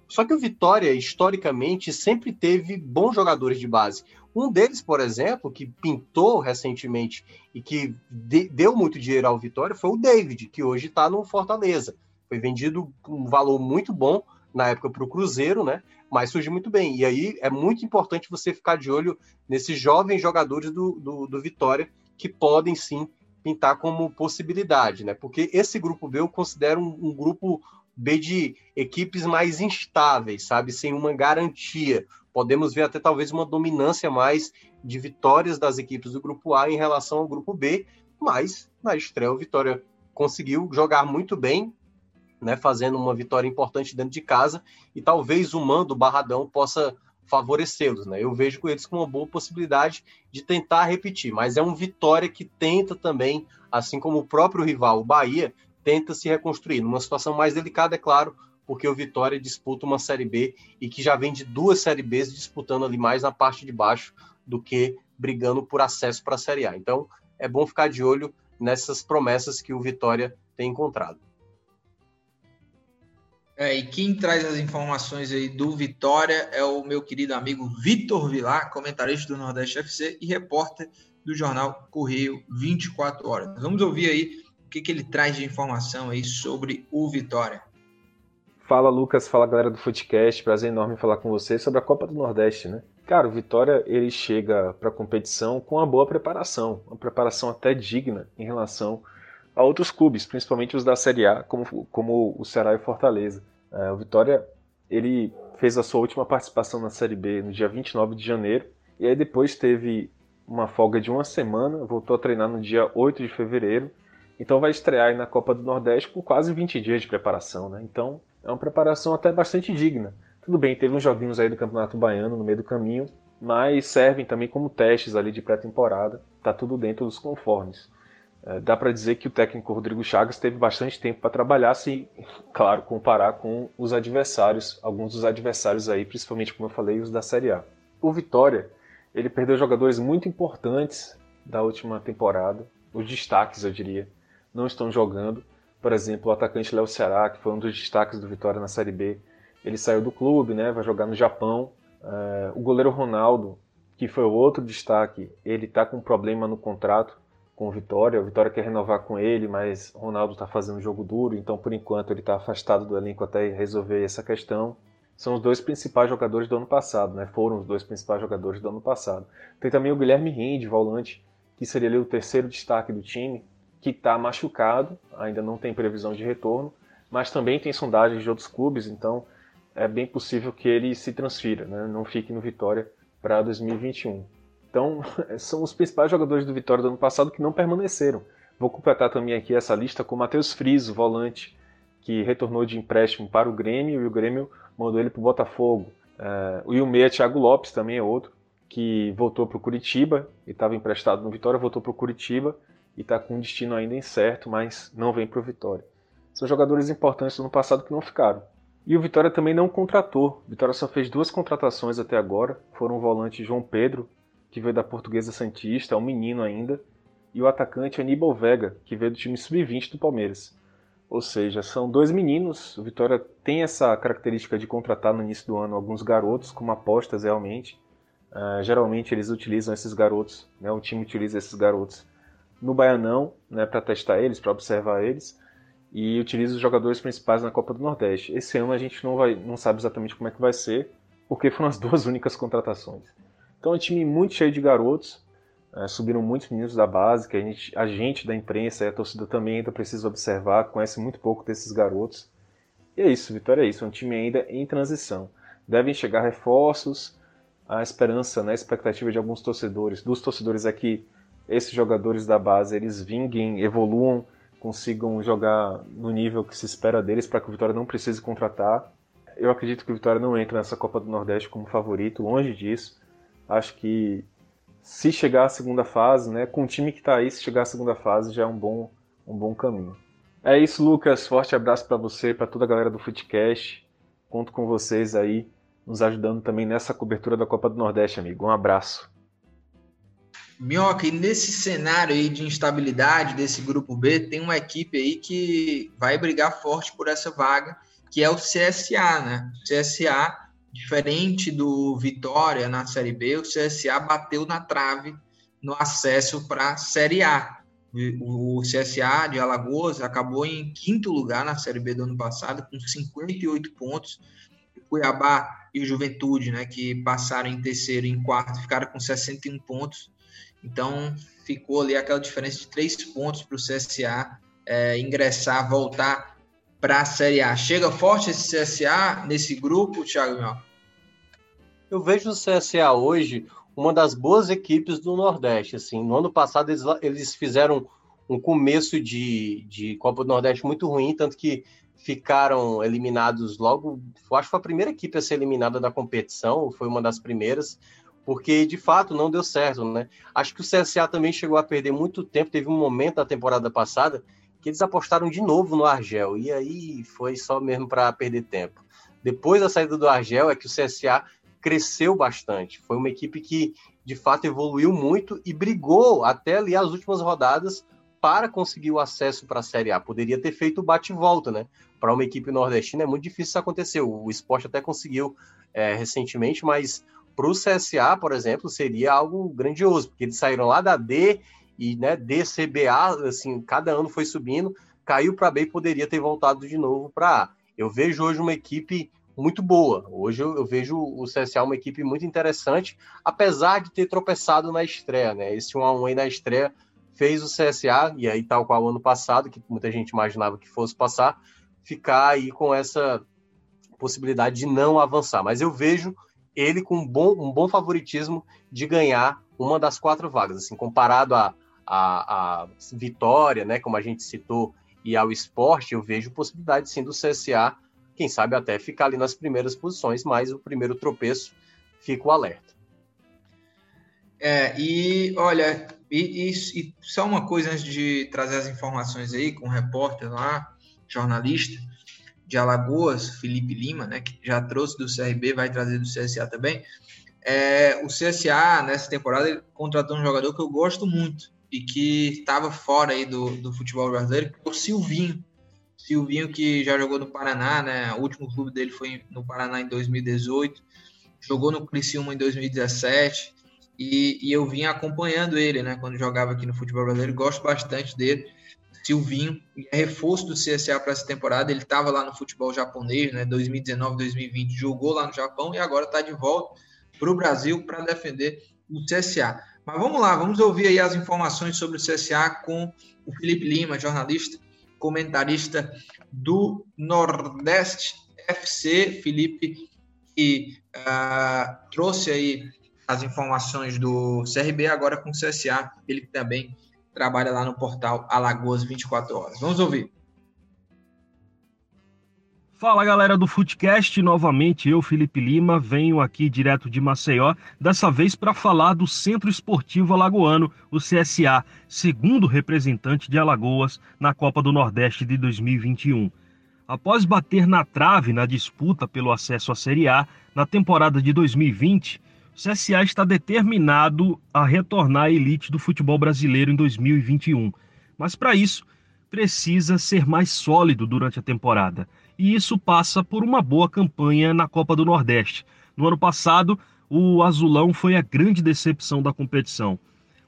Só que o Vitória, historicamente, sempre teve bons jogadores de base. Um deles, por exemplo, que pintou recentemente e que de, deu muito dinheiro ao Vitória foi o David, que hoje está no Fortaleza. Foi vendido um valor muito bom na época para o Cruzeiro, né? Mas surgiu muito bem. E aí é muito importante você ficar de olho nesses jovens jogadores do, do, do Vitória que podem sim pintar como possibilidade, né? Porque esse grupo B eu considero um, um grupo B de equipes mais instáveis, sabe? Sem uma garantia. Podemos ver até talvez uma dominância mais de vitórias das equipes do grupo A em relação ao grupo B, mas na estreia o Vitória conseguiu jogar muito bem, né, fazendo uma vitória importante dentro de casa e talvez o mando Barradão possa favorecê-los, né? Eu vejo com eles com uma boa possibilidade de tentar repetir, mas é um Vitória que tenta também, assim como o próprio rival, o Bahia, tenta se reconstruir. Numa situação mais delicada, é claro, porque o Vitória disputa uma Série B e que já vem de duas Série Bs disputando ali mais na parte de baixo do que brigando por acesso para a Série A. Então, é bom ficar de olho nessas promessas que o Vitória tem encontrado. É, e quem traz as informações aí do Vitória é o meu querido amigo Vitor Vilar, comentarista do Nordeste FC e repórter do jornal Correio 24 Horas. Vamos ouvir aí que, que ele traz de informação aí sobre o Vitória? Fala Lucas, fala galera do Footcast, prazer enorme falar com vocês sobre a Copa do Nordeste, né? Cara, o Vitória ele chega para a competição com uma boa preparação, uma preparação até digna em relação a outros clubes, principalmente os da Série A, como, como o Ceará e Fortaleza. É, o Vitória ele fez a sua última participação na Série B no dia 29 de janeiro e aí depois teve uma folga de uma semana, voltou a treinar no dia 8 de fevereiro Então vai estrear na Copa do Nordeste com quase 20 dias de preparação, né? Então é uma preparação até bastante digna. Tudo bem, teve uns joguinhos aí do Campeonato Baiano no meio do caminho, mas servem também como testes ali de pré-temporada. Tá tudo dentro dos conformes. É, dá para dizer que o técnico Rodrigo Chagas teve bastante tempo para trabalhar, se, claro, comparar com os adversários, alguns dos adversários aí, principalmente, como eu falei, os da Série A. O Vitória, ele perdeu jogadores muito importantes da última temporada, os destaques, eu diria, não estão jogando. Por exemplo, o atacante Léo Ceará, que foi um dos destaques do Vitória na Série B, ele saiu do clube, né, vai jogar no Japão. É, o goleiro Ronaldo, que foi outro destaque, ele está com um problema no contrato, com o Vitória. O Vitória quer renovar com ele, mas Ronaldo está fazendo um jogo duro, então por enquanto ele está afastado do elenco até resolver essa questão. São os dois principais jogadores do ano passado, né? Foram os dois principais jogadores do ano passado. Tem também o Guilherme Rinde, volante, que seria ali o terceiro destaque do time, que está machucado, ainda não tem previsão de retorno, mas também tem sondagens de outros clubes, então é bem possível que ele se transfira, né? não fique no Vitória para 2021. Então, são os principais jogadores do Vitória do ano passado que não permaneceram. Vou completar também aqui essa lista com o Matheus Friso, volante, que retornou de empréstimo para o Grêmio e o Grêmio mandou ele para o Botafogo. Uh, o Ilmeia Thiago Lopes também é outro, que voltou para o Curitiba e estava emprestado no Vitória, voltou para o Curitiba e está com um destino ainda incerto, mas não vem para o Vitória. São jogadores importantes do ano passado que não ficaram. E o Vitória também não contratou. O Vitória só fez duas contratações até agora. Foram o volante João Pedro, que veio da Portuguesa Santista, é um menino ainda, e o atacante Aníbal Vega, que veio do time sub-20 do Palmeiras. Ou seja, são dois meninos. O Vitória tem essa característica de contratar no início do ano alguns garotos como apostas realmente. Uh, geralmente eles utilizam esses garotos, né, o time utiliza esses garotos no Baianão né, para testar eles, para observar eles, e utiliza os jogadores principais na Copa do Nordeste. Esse ano a gente não, vai, não sabe exatamente como é que vai ser, porque foram as duas únicas contratações. Então é um time muito cheio de garotos, é, subiram muitos meninos da base, que a gente, a gente da imprensa e a torcida também ainda precisa observar, conhece muito pouco desses garotos. E é isso, Vitória é isso, é um time ainda em transição. Devem chegar reforços, a esperança, né, a expectativa de alguns torcedores, dos torcedores é que esses jogadores da base eles vinguem, evoluam, consigam jogar no nível que se espera deles para que o Vitória não precise contratar. Eu acredito que o Vitória não entra nessa Copa do Nordeste como favorito, longe disso. Acho que se chegar à segunda fase, né, com o time que está aí, se chegar à segunda fase já é um bom, um bom caminho. É isso, Lucas. Forte abraço para você, para toda a galera do Footcast. Conto com vocês aí, nos ajudando também nessa cobertura da Copa do Nordeste, amigo. Um abraço. Minhoca, e nesse cenário aí de instabilidade desse grupo B, tem uma equipe aí que vai brigar forte por essa vaga, que é o CSA, né? O CSA Diferente do Vitória na Série B, o CSA bateu na trave no acesso para a Série A. O CSA de Alagoas acabou em quinto lugar na Série B do ano passado, com 58 pontos. O Cuiabá e o Juventude, né, que passaram em terceiro e em quarto, ficaram com 61 pontos. Então, ficou ali aquela diferença de três pontos para o CSA é, ingressar, voltar para a Série A. Chega forte esse CSA nesse grupo, Thiago Mel? Eu vejo o CSA hoje uma das boas equipes do Nordeste. Assim, no ano passado eles, eles fizeram um começo de, de Copa do Nordeste muito ruim, tanto que ficaram eliminados logo. Acho que foi a primeira equipe a ser eliminada da competição, foi uma das primeiras, porque de fato não deu certo, né? Acho que o CSA também chegou a perder muito tempo. Teve um momento na temporada passada que eles apostaram de novo no Argel, e aí foi só mesmo para perder tempo. Depois da saída do Argel, é que o CSA cresceu bastante. Foi uma equipe que, de fato, evoluiu muito e brigou até ali as últimas rodadas para conseguir o acesso para a Série A. Poderia ter feito o bate-volta, né? Para uma equipe nordestina é muito difícil isso acontecer. O esporte até conseguiu é, recentemente, mas para o CSA, por exemplo, seria algo grandioso, porque eles saíram lá da D e né, DCBA, assim, cada ano foi subindo, caiu para B e poderia ter voltado de novo para A. Eu vejo hoje uma equipe muito boa. Hoje eu, eu, vejo o CSA uma equipe muito interessante, apesar de ter tropeçado na estreia, né? Esse 1 a 1 aí na estreia fez o CSA, e aí tal qual ano passado, que muita gente imaginava que fosse passar, ficar aí com essa possibilidade de não avançar. Mas eu vejo ele com um bom, um bom favoritismo de ganhar uma das quatro vagas, assim, comparado a a, Vitória, né, como a gente citou, e ao esporte, eu vejo possibilidade sim do CSA, quem sabe até ficar ali nas primeiras posições, mas o primeiro tropeço fica o alerta. É, e olha, e, e, e, só uma coisa antes de trazer as informações aí com o repórter lá, jornalista de Alagoas, Felipe Lima, né, que já trouxe do CRB, vai trazer do CSA também. É, o CSA, nessa temporada, contratou um jogador que eu gosto muito, e que estava fora aí do, do futebol brasileiro, que é o Silvinho. Silvinho que já jogou no Paraná, né? O último clube dele foi no Paraná em 2018, jogou no Criciúma em 2017 e, e eu vim acompanhando ele, né? Quando jogava aqui no futebol brasileiro, gosto bastante dele. Silvinho, é reforço do CSA para essa temporada. Ele estava lá no futebol japonês, né? 2019, 2020, jogou lá no Japão e agora está de volta para o Brasil para defender o CSA. Mas vamos lá, vamos ouvir aí as informações sobre o CSA com o Felipe Lima, jornalista, comentarista do Nordeste FC. Felipe, que uh, trouxe aí as informações do CRB agora com o CSA, ele também trabalha lá no portal Alagoas 24 horas. Vamos ouvir. Fala galera do Footcast, novamente eu, Felipe Lima, venho aqui direto de Maceió, dessa vez para falar do Centro Esportivo Alagoano, o CSA, segundo representante de Alagoas na Copa do Nordeste de 2021. Após bater na trave na disputa pelo acesso à Série A na temporada de 2020, o CSA está determinado a retornar à elite do futebol brasileiro em 2021. Mas para isso, precisa ser mais sólido durante a temporada e isso passa por uma boa campanha na Copa do Nordeste. No ano passado, o Azulão foi a grande decepção da competição.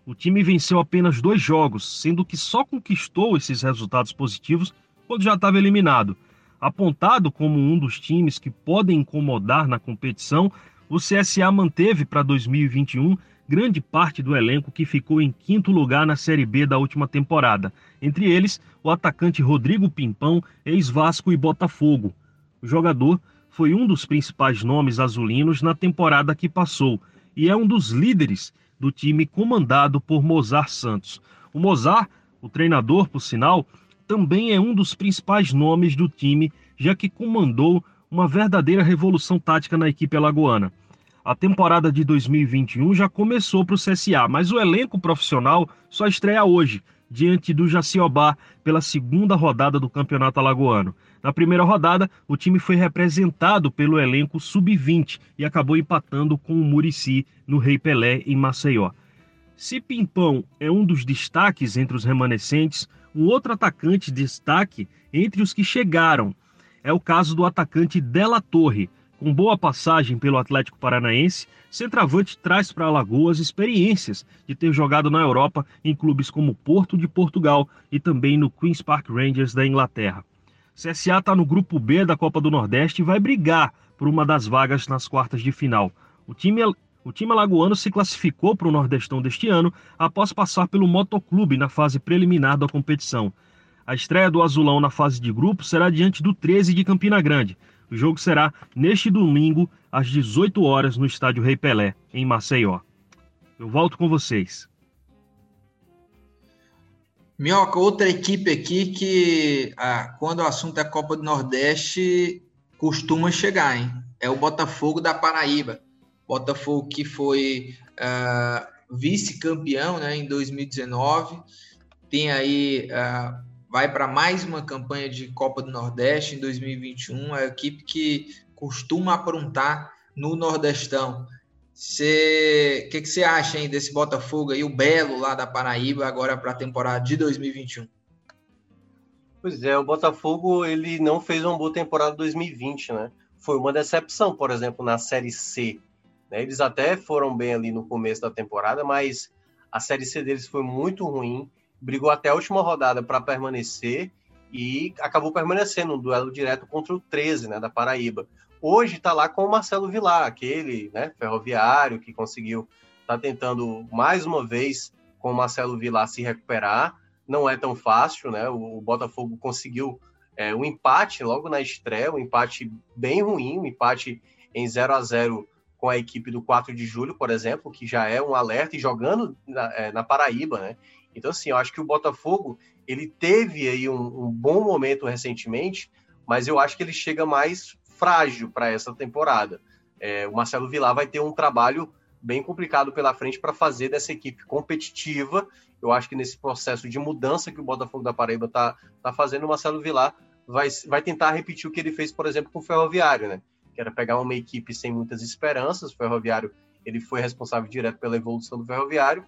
O time venceu apenas dois jogos, sendo que só conquistou esses resultados positivos quando já estava eliminado. Apontado como um dos times que podem incomodar na competição, o CSA manteve para 2021 grande parte do elenco que ficou em quinto lugar na Série B da última temporada. Entre eles, o atacante Rodrigo Pimpão, ex-Vasco e Botafogo. O jogador foi um dos principais nomes azulinos na temporada que passou e é um dos líderes do time comandado por Mozart Santos. O Mozart, o treinador, por sinal, também é um dos principais nomes do time, já que comandou uma verdadeira revolução tática na equipe alagoana. A temporada de 2021 já começou para o CSA, mas o elenco profissional só estreia hoje, diante do Jaciobá, pela segunda rodada do Campeonato Alagoano. Na primeira rodada, o time foi representado pelo elenco sub-20 e acabou empatando com o Murici no Rei Pelé, em Maceió. Se Pimpão é um dos destaques entre os remanescentes, um outro atacante de destaque entre os que chegaram é o caso do atacante Della Torre, com boa passagem pelo Atlético Paranaense, centroavante traz para Alagoas experiências de ter jogado na Europa em clubes como Porto de Portugal e também no Queen's Park Rangers da Inglaterra. CSA está no grupo B da Copa do Nordeste e vai brigar por uma das vagas nas quartas de final. O time, o time alagoano se classificou para o Nordestão deste ano após passar pelo Motoclube na fase preliminar da competição. A estreia do Azulão na fase de grupo será diante do 13 de Campina Grande, o jogo será neste domingo, às 18 horas, no estádio Rei Pelé, em Maceió. Eu volto com vocês. Minhoca, outra equipe aqui que, ah, quando o assunto é Copa do Nordeste, costuma chegar, hein? É o Botafogo da Paraíba. Botafogo que foi ah, vice-campeão né, em 2019, tem aí ah, vai para mais uma campanha de Copa do Nordeste em 2021. É a equipe que costuma aprontar no Nordestão. O que, que você acha hein, desse Botafogo aí, o Belo lá da Paraíba, agora para a temporada de 2021? Pois é, o Botafogo ele não fez uma boa temporada 2020, né? Foi uma decepção, por exemplo, na Série C. Né? Eles até foram bem ali no começo da temporada, mas a Série C deles foi muito ruim brigou até a última rodada para permanecer e acabou permanecendo no duelo direto contra o 13, né, da Paraíba. Hoje está lá com o Marcelo Vilar, aquele né, ferroviário que conseguiu, está tentando mais uma vez com o Marcelo Vilar se recuperar. Não é tão fácil, né? O, Botafogo conseguiu é, um empate logo na estreia, um empate bem ruim, um empate em 0 a 0 com a equipe do 4 de julho, por exemplo, que já é um alerta e jogando na, é, na Paraíba, né? Então, assim, eu acho que o Botafogo ele teve aí um, um bom momento recentemente, mas eu acho que ele chega mais frágil para essa temporada. É, o Marcelo Vilar vai ter um trabalho bem complicado pela frente para fazer dessa equipe competitiva. Eu acho que nesse processo de mudança que o Botafogo da Paraíba está tá fazendo, o Marcelo Vilar vai, vai tentar repetir o que ele fez, por exemplo, com o Ferroviário, né? Que era pegar uma equipe sem muitas esperanças. O Ferroviário ele foi responsável direto pela evolução do Ferroviário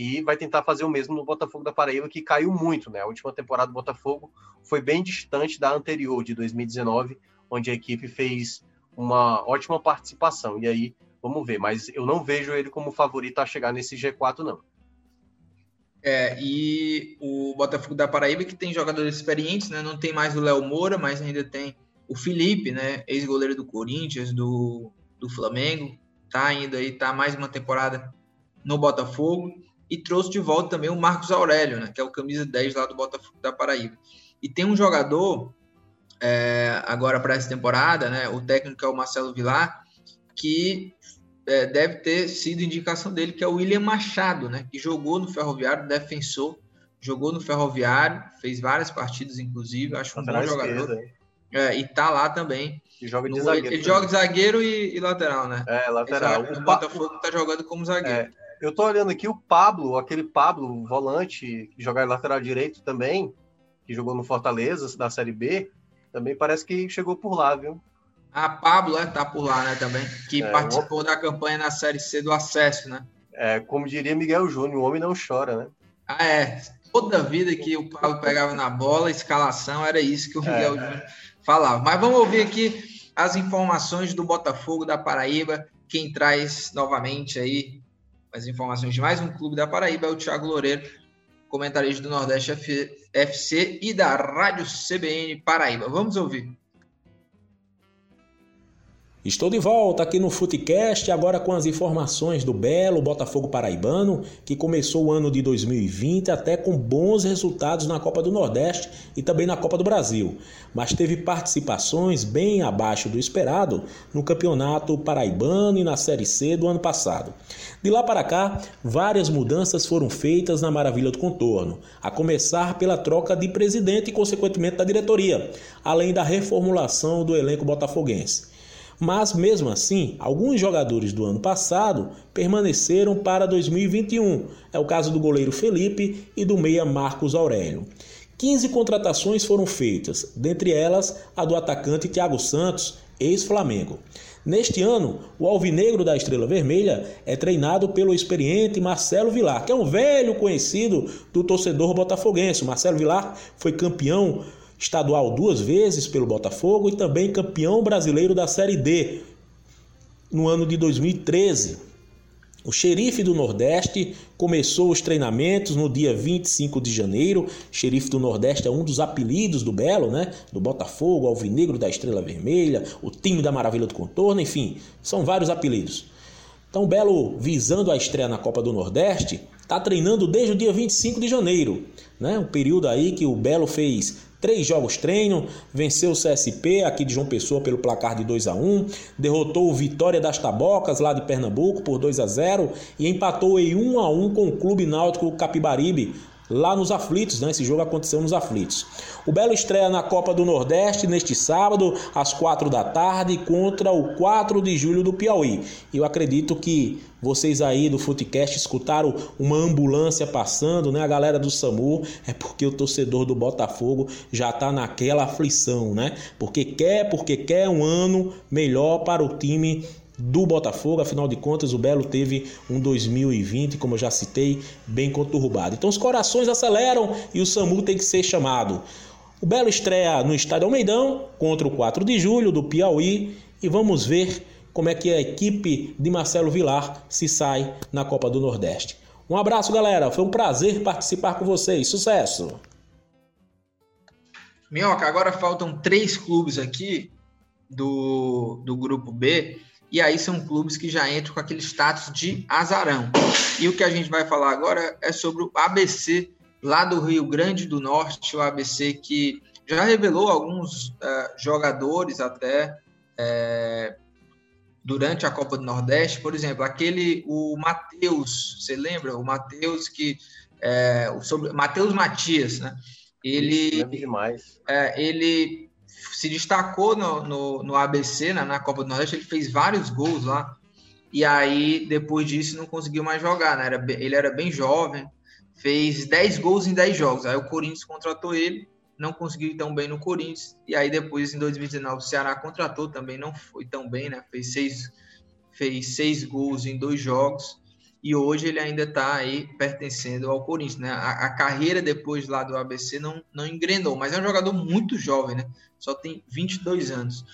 e vai tentar fazer o mesmo no Botafogo da Paraíba, que caiu muito, né? A última temporada do Botafogo foi bem distante da anterior, de 2019, onde a equipe fez uma ótima participação. E aí, vamos ver. Mas eu não vejo ele como favorito a chegar nesse G4, não. É, e o Botafogo da Paraíba, que tem jogadores experientes, né? Não tem mais o Léo Moura, mas ainda tem o Felipe, né? Ex-goleiro do Corinthians, do, do Flamengo. Tá ainda aí, tá mais uma temporada no Botafogo. E trouxe de volta também o Marcos Aurélio, né? Que é o camisa 10 lá do Botafogo da Paraíba. E tem um jogador, é, agora para essa temporada, né? O técnico é o Marcelo Vilar, que é, deve ter sido indicação dele, que é o William Machado, né? Que jogou no Ferroviário, defensor, jogou no Ferroviário, fez várias partidas, inclusive, acho um bom jogador. É, e tá lá também. E joga de no, zagueiro. Ele, joga de zagueiro e, e, lateral, né? É, lateral. o Botafogo tá jogando como zagueiro. É, eu tô olhando aqui o Pablo, aquele Pablo, volante, que joga lateral direito também, que jogou no Fortaleza, da Série B, também parece que chegou por lá, viu? A Pablo é, tá por lá, né, também, que é, participou o... da campanha na Série C do acesso, né? É, como diria Miguel Júnior, o homem não chora, né? Ah, é. Toda vida que o Pablo pegava na bola, escalação, era isso que o Miguel é. Júnior falava. Mas vamos ouvir aqui as informações do Botafogo da Paraíba. Quem traz novamente aí as informações de mais um clube da Paraíba é o Thiago Loureiro, comentarista do Nordeste FC e da Rádio CBN Paraíba. Vamos ouvir. Estou de volta aqui no Futecast, agora com as informações do Belo Botafogo Paraibano, que começou o ano de 2020 até com bons resultados na Copa do Nordeste e também na Copa do Brasil, mas teve participações bem abaixo do esperado no Campeonato Paraibano e na Série C do ano passado. De lá para cá, várias mudanças foram feitas na Maravilha do Contorno, a começar pela troca de presidente e, consequentemente, da diretoria, além da reformulação do elenco botafoguense. Mas mesmo assim, alguns jogadores do ano passado permaneceram para 2021. É o caso do goleiro Felipe e do meia Marcos Aurélio. 15 contratações foram feitas, dentre elas a do atacante Thiago Santos, ex-Flamengo. Neste ano, o Alvinegro da Estrela Vermelha é treinado pelo experiente Marcelo Vilar, que é um velho conhecido do torcedor botafoguense. Marcelo Vilar foi campeão estadual duas vezes pelo Botafogo e também campeão brasileiro da Série D no ano de 2013. O xerife do Nordeste começou os treinamentos no dia 25 de janeiro. Xerife do Nordeste é um dos apelidos do Belo, né? Do Botafogo, Alvinegro da Estrela Vermelha, o time da Maravilha do Contorno, enfim, são vários apelidos. Então, o Belo, visando a estreia na Copa do Nordeste, está treinando desde o dia 25 de janeiro, né? Um período aí que o Belo fez Três jogos treino, venceu o CSP aqui de João Pessoa pelo placar de 2 a 1 derrotou o Vitória das Tabocas lá de Pernambuco por 2 a 0 e empatou em 1 a 1 com o Clube Náutico Capibaribe lá nos aflitos, né? Esse jogo aconteceu nos aflitos. O Belo estreia na Copa do Nordeste neste sábado, às quatro da tarde, contra o 4 de julho do Piauí. Eu acredito que vocês aí do Futecast escutaram uma ambulância passando, né? A galera do SAMU, é porque o torcedor do Botafogo já tá naquela aflição, né? Porque quer, porque quer um ano melhor para o time do Botafogo, afinal de contas o Belo teve um 2020, como eu já citei, bem conturbado. Então os corações aceleram e o SAMU tem que ser chamado. O Belo estreia no Estádio Almeidão contra o 4 de julho do Piauí e vamos ver como é que a equipe de Marcelo Vilar se sai na Copa do Nordeste. Um abraço, galera. Foi um prazer participar com vocês. Sucesso! Minhoca, agora faltam três clubes aqui do, do grupo B e aí são clubes que já entram com aquele status de azarão. E o que a gente vai falar agora é sobre o ABC, lá do Rio Grande do Norte, o ABC que já revelou alguns uh, jogadores até, é, durante a Copa do Nordeste, por exemplo, aquele o Matheus, você lembra? O Matheus que é, sobre Matheus Matias, né? Ele demais. É, ele se destacou no, no, no ABC, né, na Copa do Nordeste, ele fez vários gols lá. E aí, depois disso, não conseguiu mais jogar, né? Era, ele era bem jovem, fez 10 gols em 10 jogos. Aí o Corinthians contratou ele, não conseguiu ir tão bem no Corinthians. E aí, depois, em 2019, o Ceará contratou, também não foi tão bem, né? Fez seis, fez seis gols em dois jogos. E hoje ele ainda está aí pertencendo ao Corinthians, né? A, a, carreira depois lá do ABC não, não engrenou, mas é um jogador muito jovem, né? Só tem 22 anos.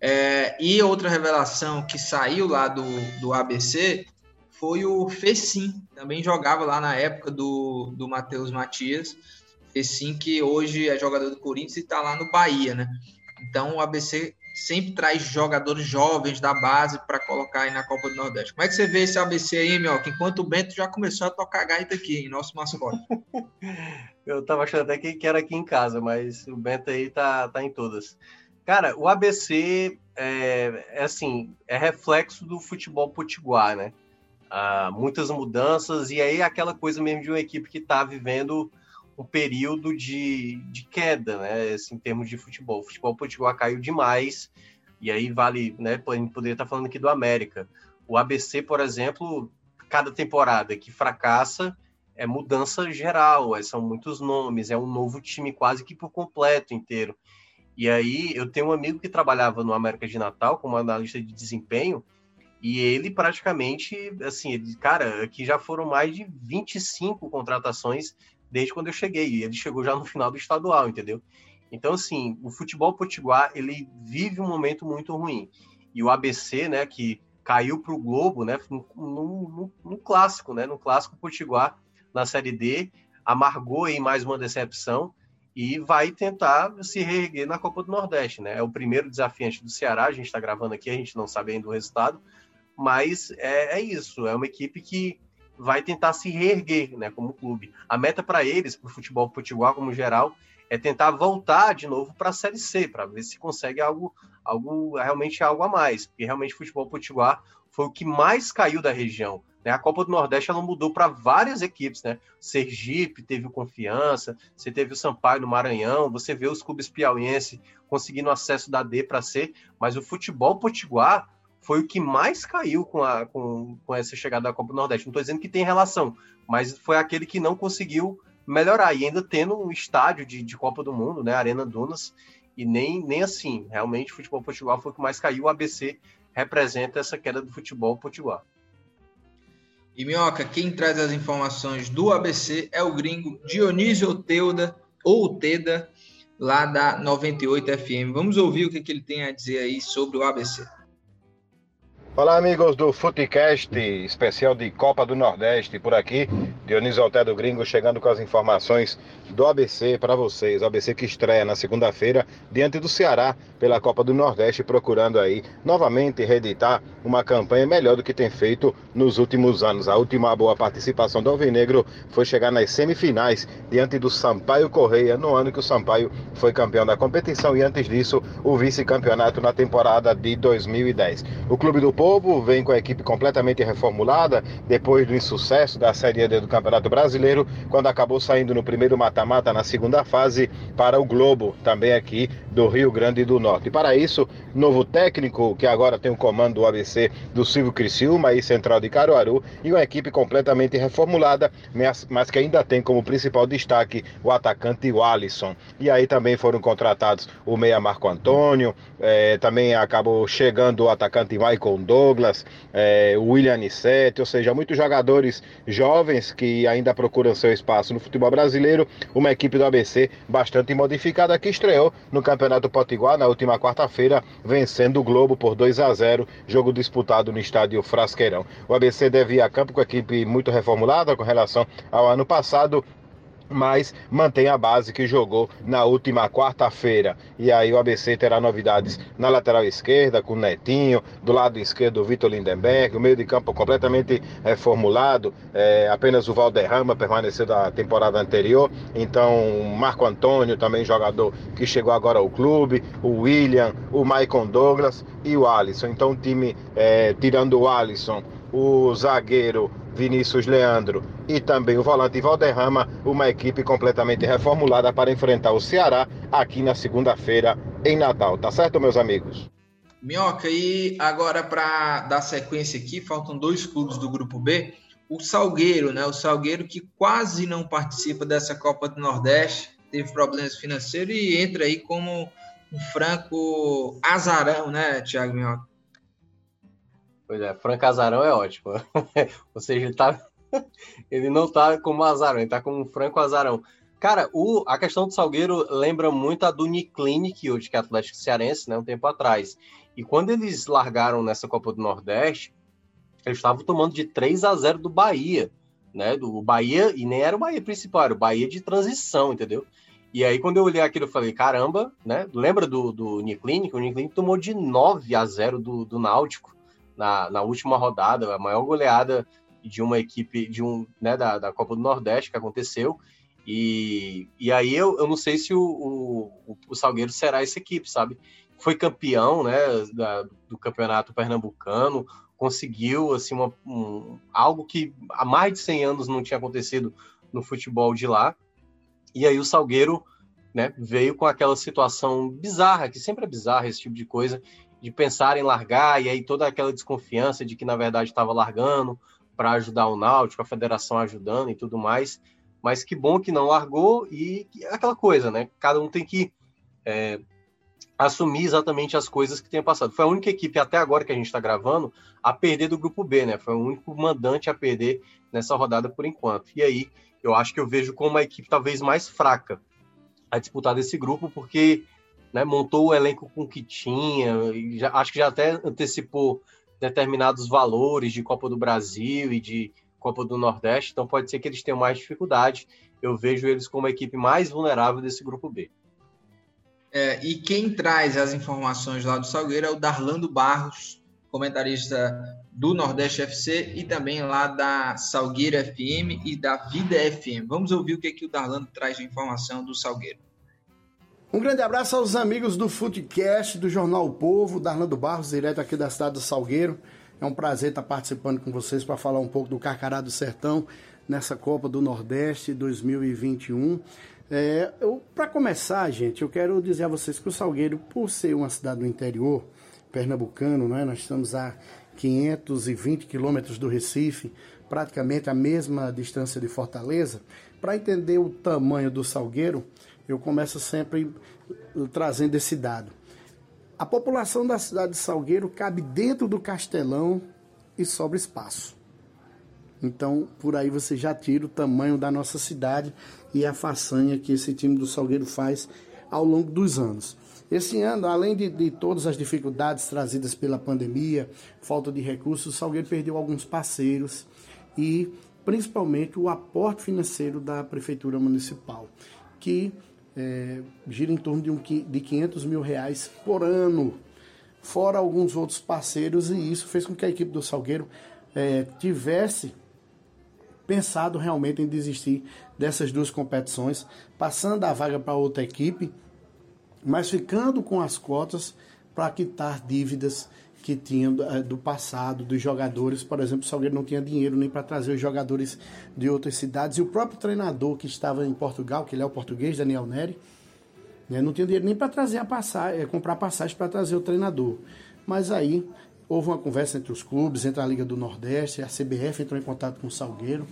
É, e outra revelação que saiu lá do, do ABC foi o Fecim, também jogava lá na época do, do Matheus Matias. Fecim, que hoje é jogador do Corinthians e está lá no Bahia, né? Então o ABC sempre traz jogadores jovens da base para colocar aí na Copa do Nordeste. Como é que você vê esse ABC aí, meu? Que enquanto o Bento já começou a tocar gaita aqui, em nosso mascote. Eu tava achando até que era aqui em casa, mas o Bento aí tá, tá em todas. Cara, o ABC é, é assim, é reflexo do futebol potiguar, né? Ah, muitas mudanças, e aí aquela coisa mesmo de uma equipe que está vivendo um período de, de queda, né? Assim, em termos de futebol. O futebol potiguar caiu demais, e aí vale, né? A gente poderia estar falando aqui do América. O ABC, por exemplo, cada temporada que fracassa é mudança geral, é, são muitos nomes, é um novo time quase que por completo inteiro. E aí eu tenho um amigo que trabalhava no América de Natal como analista de desempenho, e ele praticamente, assim, ele, cara, aqui já foram mais de 25 contratações desde quando eu cheguei. E ele chegou já no final do estadual, entendeu? Então, assim, o futebol potiguar, ele vive um momento muito ruim. E o ABC, né, que caiu para o Globo, né, no, clássico, né, no clássico potiguar na Série D, amargou aí mais uma decepção e vai tentar se reerguer na Copa do Nordeste, né? É o primeiro desafiante do Ceará, a gente está gravando aqui, a gente não sabe ainda o resultado, mas é, é, isso, é uma equipe que vai tentar se reerguer, né, como clube. A meta para eles, para o futebol potiguar como geral, é tentar voltar de novo para a Série C, para ver se consegue algo, algo realmente algo a mais, porque realmente o futebol potiguar foi o que mais caiu da região. Né? A Copa do Nordeste ela mudou para várias equipes, né? Sergipe teve confiança, você teve o Sampaio no Maranhão, você vê os clubes piauiense conseguindo acesso da D para C, mas o futebol potiguar foi o que mais caiu com, a, com, com essa chegada da Copa do Nordeste. Não estou dizendo que tem relação, mas foi aquele que não conseguiu melhorar. E ainda tendo um estádio de, de Copa do Mundo, né? Arena Dunas, e nem, nem assim. Realmente, o futebol potiguar foi o que mais caiu. O ABC representa essa queda do futebol potiguar. E Minhoca, quem traz as informações do ABC é o gringo Dionísio Teuda, ou Teda, lá da 98 FM. Vamos ouvir o que, que ele tem a dizer aí sobre o ABC. Olá, amigos do Footcast, especial de Copa do Nordeste por aqui. Dionísio Alté do Gringo chegando com as informações do ABC para vocês. O ABC que estreia na segunda-feira diante do Ceará pela Copa do Nordeste, procurando aí novamente reeditar uma campanha melhor do que tem feito nos últimos anos. A última boa participação do Alvinegro foi chegar nas semifinais diante do Sampaio Correia no ano que o Sampaio foi campeão da competição e antes disso o vice-campeonato na temporada de 2010. O clube do Povo vem com a equipe completamente reformulada depois do insucesso da Série D do Campeonato Brasileiro, quando acabou saindo no primeiro mata-mata na segunda fase para o Globo, também aqui do Rio Grande do Norte. E para isso, novo técnico que agora tem o comando do ABC do Silvio Criciúma aí central de Caruaru e uma equipe completamente reformulada, mas que ainda tem como principal destaque o atacante Alisson. E aí também foram contratados o meia Marco Antônio, eh, também acabou chegando o atacante Michael Douglas, é, William Anissete, ou seja, muitos jogadores jovens que ainda procuram seu espaço no futebol brasileiro. Uma equipe do ABC bastante modificada que estreou no Campeonato Potiguar na última quarta-feira, vencendo o Globo por 2 a 0, jogo disputado no estádio Frasqueirão. O ABC deve ir a campo com a equipe muito reformulada com relação ao ano passado mas mantém a base que jogou na última quarta-feira. E aí o ABC terá novidades na lateral esquerda, com o Netinho, do lado esquerdo o Vitor Lindenberg, o meio de campo completamente reformulado, é, apenas o Valderrama permaneceu da temporada anterior, então Marco Antônio, também jogador que chegou agora ao clube, o William, o Maicon Douglas e o Alisson. Então o time, é, tirando o Alisson, o zagueiro Vinícius Leandro e também o volante Valderrama, uma equipe completamente reformulada para enfrentar o Ceará aqui na segunda-feira em Natal. Tá certo, meus amigos? Minhoca, e agora para dar sequência aqui, faltam dois clubes do grupo B. O Salgueiro, né? O Salgueiro que quase não participa dessa Copa do Nordeste, teve problemas financeiros e entra aí como um franco azarão, né, Thiago Minhoca? Pois é, Franco Azarão é ótimo. Ou seja, ele, tá... ele não tá como azarão, ele tá como Franco Azarão. Cara, o... a questão do Salgueiro lembra muito a do Uniclinic, hoje que é Atlético Cearense, né, um tempo atrás. E quando eles largaram nessa Copa do Nordeste, eles estavam tomando de 3 a 0 do Bahia, né? Do Bahia, e nem era o Bahia principal, era o Bahia de transição, entendeu? E aí, quando eu olhei aquilo, eu falei, caramba, né? Lembra do, do Uniclinic? O Uniclinic tomou de 9 a 0 do, do Náutico na, na última rodada, a maior goleada de uma equipe de um, né, da, da Copa do Nordeste que aconteceu. E, e aí eu, eu não sei se o, o, o Salgueiro será essa equipe, sabe? Foi campeão né, da, do campeonato pernambucano, conseguiu assim, uma, um, algo que há mais de 100 anos não tinha acontecido no futebol de lá. E aí o Salgueiro né, veio com aquela situação bizarra, que sempre é bizarra esse tipo de coisa, de pensar em largar, e aí toda aquela desconfiança de que, na verdade, estava largando para ajudar o Náutico, a federação ajudando e tudo mais. Mas que bom que não largou e aquela coisa, né? Cada um tem que é, assumir exatamente as coisas que tenha passado. Foi a única equipe até agora que a gente está gravando a perder do grupo B, né? Foi o único mandante a perder nessa rodada por enquanto. E aí eu acho que eu vejo como uma equipe talvez mais fraca a disputar desse grupo, porque né, montou o elenco com o que tinha, já, acho que já até antecipou determinados valores de Copa do Brasil e de Copa do Nordeste, então pode ser que eles tenham mais dificuldade. Eu vejo eles como a equipe mais vulnerável desse grupo B. É, e quem traz as informações lá do Salgueiro é o Darlando Barros, comentarista do Nordeste FC e também lá da Salgueiro FM e da Vida FM. Vamos ouvir o que, que o Darlando traz de informação do Salgueiro. Um grande abraço aos amigos do Footcast, do Jornal o Povo, Darlando Barros, direto aqui da cidade do Salgueiro. É um prazer estar participando com vocês para falar um pouco do Carcará do Sertão nessa Copa do Nordeste 2021. É, para começar, gente, eu quero dizer a vocês que o Salgueiro, por ser uma cidade do interior pernambucano, né, nós estamos a 520 quilômetros do Recife, praticamente a mesma distância de Fortaleza. Para entender o tamanho do Salgueiro, eu começo sempre trazendo esse dado. A população da cidade de Salgueiro cabe dentro do castelão e sobra espaço. Então, por aí você já tira o tamanho da nossa cidade e a façanha que esse time do Salgueiro faz ao longo dos anos. Esse ano, além de, de, todas as dificuldades trazidas pela pandemia, falta de recursos, o Salgueiro perdeu alguns parceiros e principalmente o aporte financeiro da Prefeitura Municipal, que é, gira em torno de, um, de 500 mil reais por ano, fora alguns outros parceiros, e isso fez com que a equipe do Salgueiro é, tivesse pensado realmente em desistir dessas duas competições, passando a vaga para outra equipe, mas ficando com as cotas para quitar dívidas que tinham eh, do passado, dos jogadores. Por exemplo, o Salgueiro não tinha dinheiro nem para trazer os jogadores de outras cidades. E o próprio treinador que estava em Portugal, que ele é o português, Daniel Neri, né, não tinha dinheiro nem para trazer a passagem, eh, comprar passagem para trazer o treinador. Mas aí houve uma conversa entre os clubes, entre a Liga do Nordeste, a CBF entrou em contato com o Salgueiro,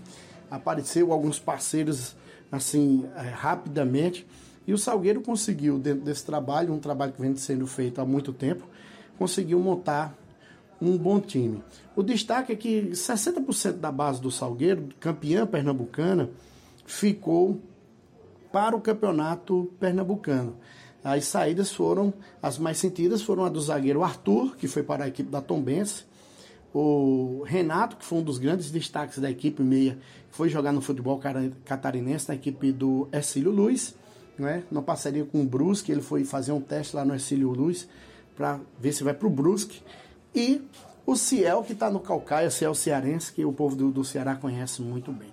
apareceu alguns parceiros assim eh, rapidamente. E o Salgueiro conseguiu, dentro desse trabalho, um trabalho que vem sendo feito há muito tempo, conseguiu montar um bom time. O destaque é que 60% da base do Salgueiro, campeã pernambucana, ficou para o campeonato pernambucano. As saídas foram, as mais sentidas foram a do zagueiro Arthur, que foi para a equipe da Tombense, O Renato, que foi um dos grandes destaques da equipe meia, foi jogar no futebol catarinense na equipe do Ercílio Luiz, né? Não passaria com o Brusque, ele foi fazer um teste lá no Ercílio Luiz para ver se vai para o Brusque. E o Ciel, que está no Calcaia, Ciel Cearense, que o povo do, do Ceará conhece muito bem.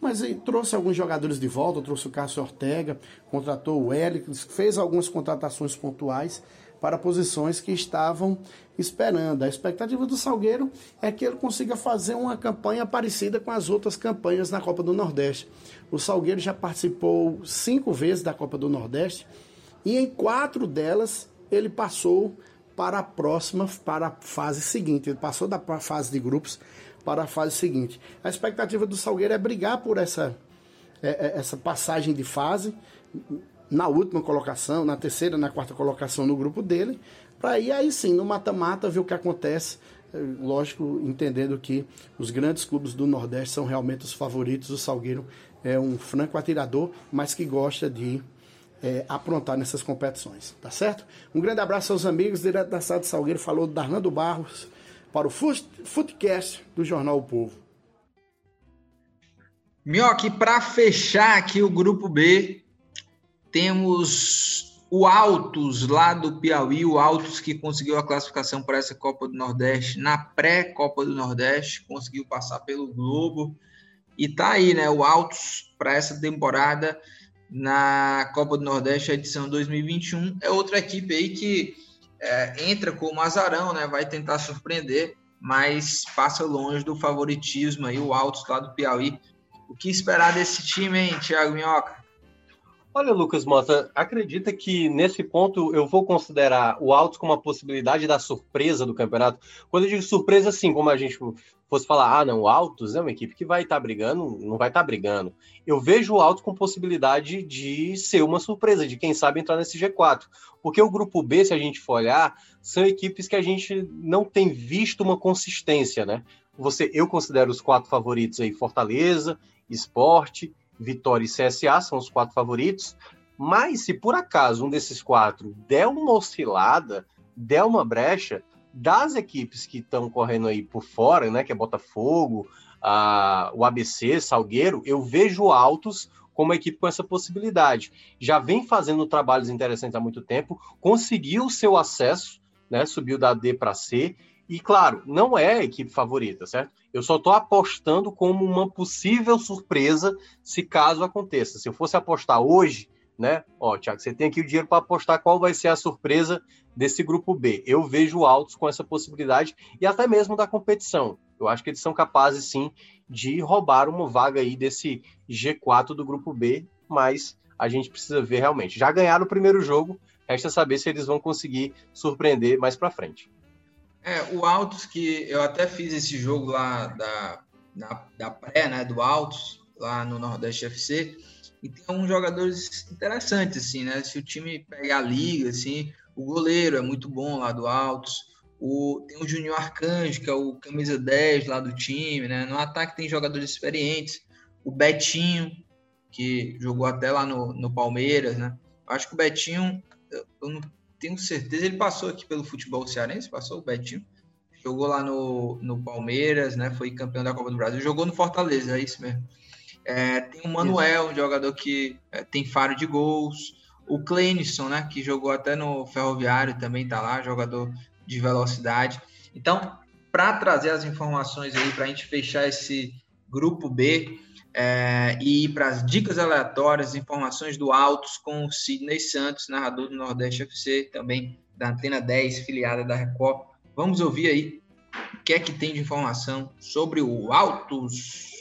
Mas ele trouxe alguns jogadores de volta, trouxe o Cássio Ortega, contratou o Hélix, fez algumas contratações pontuais para posições que estavam esperando. A expectativa do Salgueiro é que ele consiga fazer uma campanha parecida com as outras campanhas na Copa do Nordeste. O Salgueiro já participou cinco vezes da Copa do Nordeste e em quatro delas ele passou para a próxima, para a fase seguinte. Ele passou da fase de grupos para a fase seguinte. A expectativa do Salgueiro é brigar por essa, é, é, essa passagem de fase na última colocação, na terceira, na quarta colocação no grupo dele, para ir aí sim, no mata-mata, ver o que acontece. É, lógico, entendendo que os grandes clubes do Nordeste são realmente os favoritos. O Salgueiro é um franco atirador, mas que gosta de é, aprontar nessas competições, tá certo? Um grande abraço aos amigos, direto da cidade de Salgueiro, falou Darnando Barros, para o Footcast do Jornal O Povo. Minhoque, para fechar aqui o grupo B, temos o Altos lá do Piauí, o Altos que conseguiu a classificação para essa Copa do Nordeste na pré-Copa do Nordeste, conseguiu passar pelo Globo e tá aí, né? O Altos para essa temporada na Copa do Nordeste, edição 2021, é outra equipe aí que é, entra como azarão, né? Vai tentar surpreender, mas passa longe do favoritismo aí, o Altos lá do Piauí. O que esperar desse time, hein, Thiago Minhoca? Olha, Lucas Mota, acredita que nesse ponto eu vou considerar o Altos como uma possibilidade da surpresa do campeonato? Quando eu digo surpresa, assim, como a gente fosse falar, ah, não, o Altos é uma equipe que vai estar tá brigando, não vai estar tá brigando. Eu vejo o Altos com possibilidade de ser uma surpresa, de quem sabe entrar nesse G4. Porque o grupo B, se a gente for olhar, são equipes que a gente não tem visto uma consistência, né? Você, eu considero os quatro favoritos aí, Fortaleza, Esporte Vitória e CSA são os quatro favoritos. Mas se por acaso um desses quatro der uma oscilada, der uma brecha, das equipes que estão correndo aí por fora, né, que é Botafogo, a, o ABC, Salgueiro, eu vejo altos como equipe com essa possibilidade. Já vem fazendo trabalhos interessantes há muito tempo, conseguiu o seu acesso, né, subiu da D para C, e claro, não é a equipe favorita, certo? Eu só estou apostando como uma possível surpresa se caso aconteça. Se eu fosse apostar hoje, né? Ó, Tiago, você tem aqui o dinheiro para apostar qual vai ser a surpresa desse grupo B. Eu vejo altos com essa possibilidade e até mesmo da competição. Eu acho que eles são capazes sim de roubar uma vaga aí desse G4 do grupo B, mas a gente precisa ver realmente. Já ganharam o primeiro jogo, resta saber se eles vão conseguir surpreender mais para frente. É, o Altos, que eu até fiz esse jogo lá da, da, da pré, né, do Altos, lá no Nordeste FC, e tem alguns jogadores interessantes, assim, né? Se o time pegar a liga, assim, o goleiro é muito bom lá do Altos, o, tem o Júnior Arcanjo, que é o camisa 10 lá do time, né? No ataque tem jogadores experientes, o Betinho, que jogou até lá no, no Palmeiras, né? Acho que o Betinho, eu não tenho certeza, ele passou aqui pelo futebol cearense, passou o Betinho, jogou lá no, no Palmeiras, né? Foi campeão da Copa do Brasil, jogou no Fortaleza, é isso mesmo. É, tem o Manuel, um jogador que é, tem faro de gols. O Clenison, né? Que jogou até no Ferroviário, também tá lá, jogador de velocidade. Então, para trazer as informações aí, para a gente fechar esse grupo B, é, e para as dicas aleatórias, informações do Altos com o Sidney Santos, narrador do Nordeste FC, também da Antena 10, filiada da Record. Vamos ouvir aí o que é que tem de informação sobre o Altos.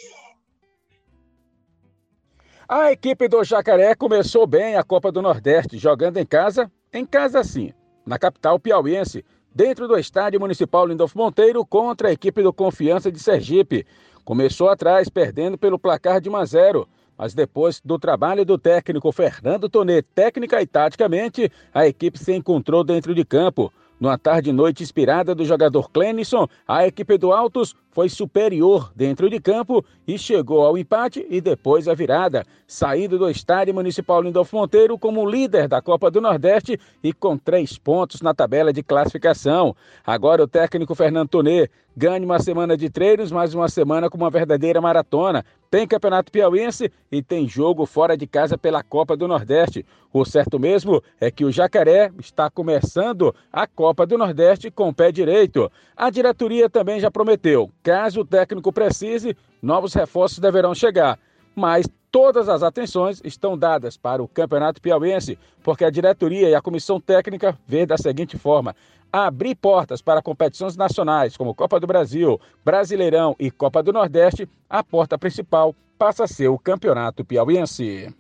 A equipe do Jacaré começou bem a Copa do Nordeste, jogando em casa, em casa sim, na capital piauiense, dentro do estádio municipal Lindolfo Monteiro contra a equipe do Confiança de Sergipe. Começou atrás, perdendo pelo placar de 1 a 0, mas depois do trabalho do técnico Fernando Tonê, técnica e taticamente, a equipe se encontrou dentro de campo. Numa tarde e noite inspirada do jogador Clenison, a equipe do Altos foi superior dentro de campo e chegou ao empate e depois à virada, saindo do estádio municipal Lindolfo Monteiro como líder da Copa do Nordeste e com três pontos na tabela de classificação. Agora o técnico Fernando Tonê ganha uma semana de treinos, mais uma semana com uma verdadeira maratona. Tem Campeonato Piauiense e tem jogo fora de casa pela Copa do Nordeste. O certo mesmo é que o Jacaré está começando a Copa do Nordeste com o pé direito. A diretoria também já prometeu Caso o técnico precise, novos reforços deverão chegar. Mas todas as atenções estão dadas para o Campeonato Piauiense, porque a diretoria e a comissão técnica vê da seguinte forma: abrir portas para competições nacionais como Copa do Brasil, Brasileirão e Copa do Nordeste, a porta principal passa a ser o Campeonato Piauiense.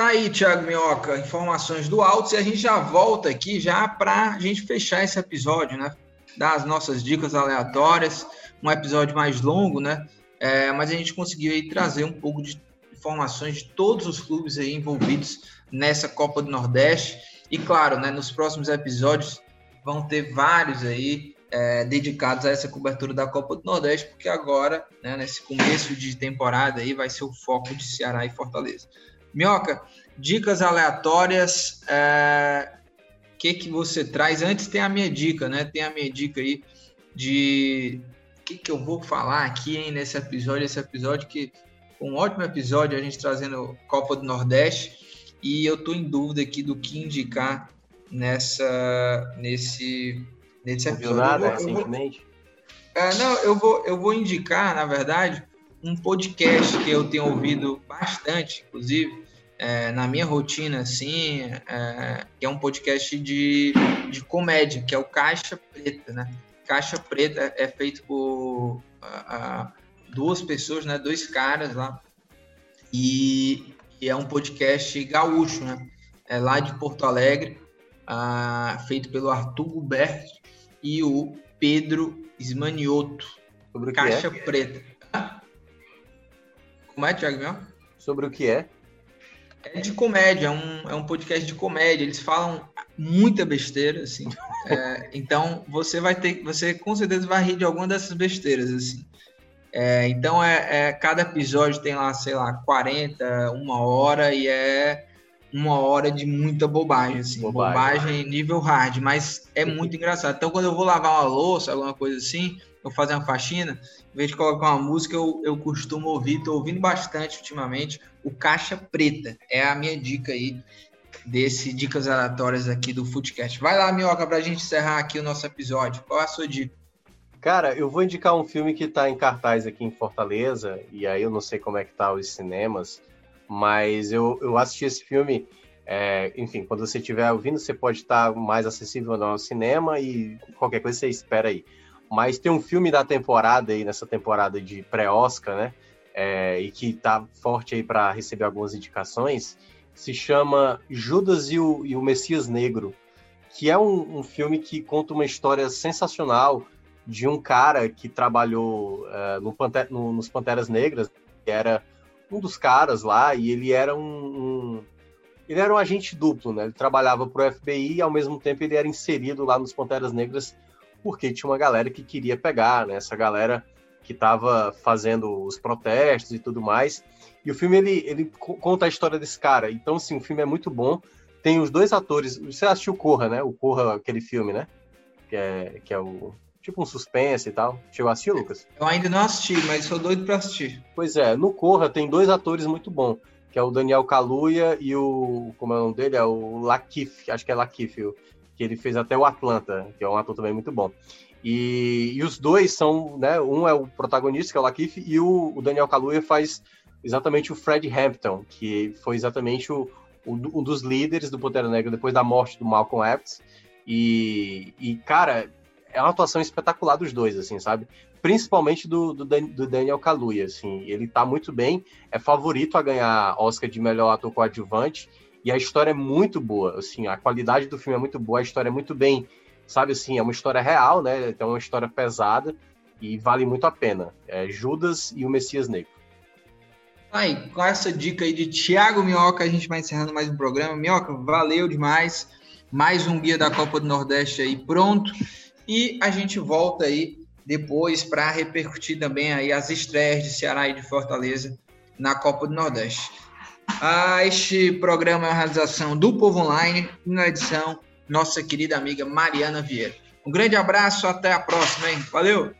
Tá aí, Thiago Minhoca, informações do Altos e a gente já volta aqui já para a gente fechar esse episódio, né? Dar as nossas dicas aleatórias, um episódio mais longo, né? É, mas a gente conseguiu aí trazer um pouco de informações de todos os clubes aí envolvidos nessa Copa do Nordeste. E claro, né, nos próximos episódios vão ter vários aí é, dedicados a essa cobertura da Copa do Nordeste, porque agora, né, nesse começo de temporada aí, vai ser o foco de Ceará e Fortaleza. Minhoca, dicas aleatórias. O é, que, que você traz? Antes tem a minha dica, né? Tem a minha dica aí de o que, que eu vou falar aqui hein, nesse episódio. Esse episódio que um ótimo episódio, a gente trazendo Copa do Nordeste. E eu tô em dúvida aqui do que indicar nessa nesse nesse episódio. Nada, eu vou, recentemente. É, não, eu vou eu vou indicar, na verdade, um podcast que eu tenho ouvido bastante, inclusive, é, na minha rotina, assim, é, que é um podcast de, de comédia, que é o Caixa Preta, né? Caixa Preta é feito por duas pessoas, né? Dois caras lá. E, e, é um podcast gaúcho, né? É lá de Porto Alegre, feito pelo Arthur Gubert e o Pedro Esmanioto. Sobre Caixa é? Preta. Como é, Thiago Mel? Sobre o que é? É de comédia, é um, é um podcast de comédia. Eles falam muita besteira, assim. É, então você vai ter, você com certeza vai rir de alguma dessas besteiras, assim. É, então é, é, cada episódio tem lá, sei lá, 40, uma hora e é uma hora de muita bobagem, assim, bobagem, bobagem nível hard, mas é muito engraçado. Então quando eu vou lavar uma louça, alguma coisa assim, eu fazer uma faxina, em vez de colocar uma música, eu, eu costumo ouvir, estou ouvindo bastante ultimamente, o Caixa Preta. É a minha dica aí desse Dicas Aleatórias aqui do Footcast. Vai lá, Minhoca, para a gente encerrar aqui o nosso episódio. Qual é a sua dica? Cara, eu vou indicar um filme que está em cartaz aqui em Fortaleza, e aí eu não sei como é que tá os cinemas, mas eu, eu assisti esse filme, é, enfim, quando você estiver ouvindo, você pode estar mais acessível no cinema e qualquer coisa você espera aí. Mas tem um filme da temporada aí, nessa temporada de pré-Oscar, né? É, e que tá forte aí para receber algumas indicações, se chama Judas e o, e o Messias Negro, que é um, um, filme que conta uma história sensacional de um cara que trabalhou uh, no no, nos Panteras Negras, que era um dos caras lá, e ele era um, um ele era um agente duplo, né? Ele trabalhava para o FBI e ao mesmo tempo ele era inserido lá nos Panteras Negras porque tinha uma galera que queria pegar, né? Essa galera que estava fazendo os protestos e tudo mais. E o filme ele, ele conta a história desse cara. Então, assim, o filme é muito bom. Tem os dois atores. Você assistiu Corra, né? O Corra, aquele filme, né? Que é, que é o. Tipo um suspense e tal. Chegou a assistir, Lucas? Eu ainda não assisti, mas sou doido para assistir. Pois é, no Corra tem dois atores muito bons, que é o Daniel Kaluuya e o. Como é o nome dele? É o Lakif, acho que é Lakif, que ele fez até o Atlanta, que é um ator também muito bom. E, e os dois são, né? Um é o protagonista, que é o Lakeith, e o, o Daniel Kaluuya faz exatamente o Fred Hampton, que foi exatamente o, o, um dos líderes do Pantera Negra depois da morte do Malcolm X. E, e, cara, é uma atuação espetacular dos dois, assim, sabe? Principalmente do, do, do Daniel Kaluuya, assim. Ele tá muito bem, é favorito a ganhar Oscar de melhor ator coadjuvante. E a história é muito boa, assim, a qualidade do filme é muito boa, a história é muito bem, sabe assim, é uma história real, né? Então é uma história pesada e vale muito a pena. É Judas e o Messias Negro. Aí, com essa dica aí de Thiago Minhoca, a gente vai encerrando mais um programa. Minhoca, valeu demais. mais um guia da Copa do Nordeste aí pronto. E a gente volta aí depois para repercutir também aí as estreias de Ceará e de Fortaleza na Copa do Nordeste. Ah, este programa é uma realização do Povo Online, na edição nossa querida amiga Mariana Vieira. Um grande abraço, até a próxima, hein? Valeu!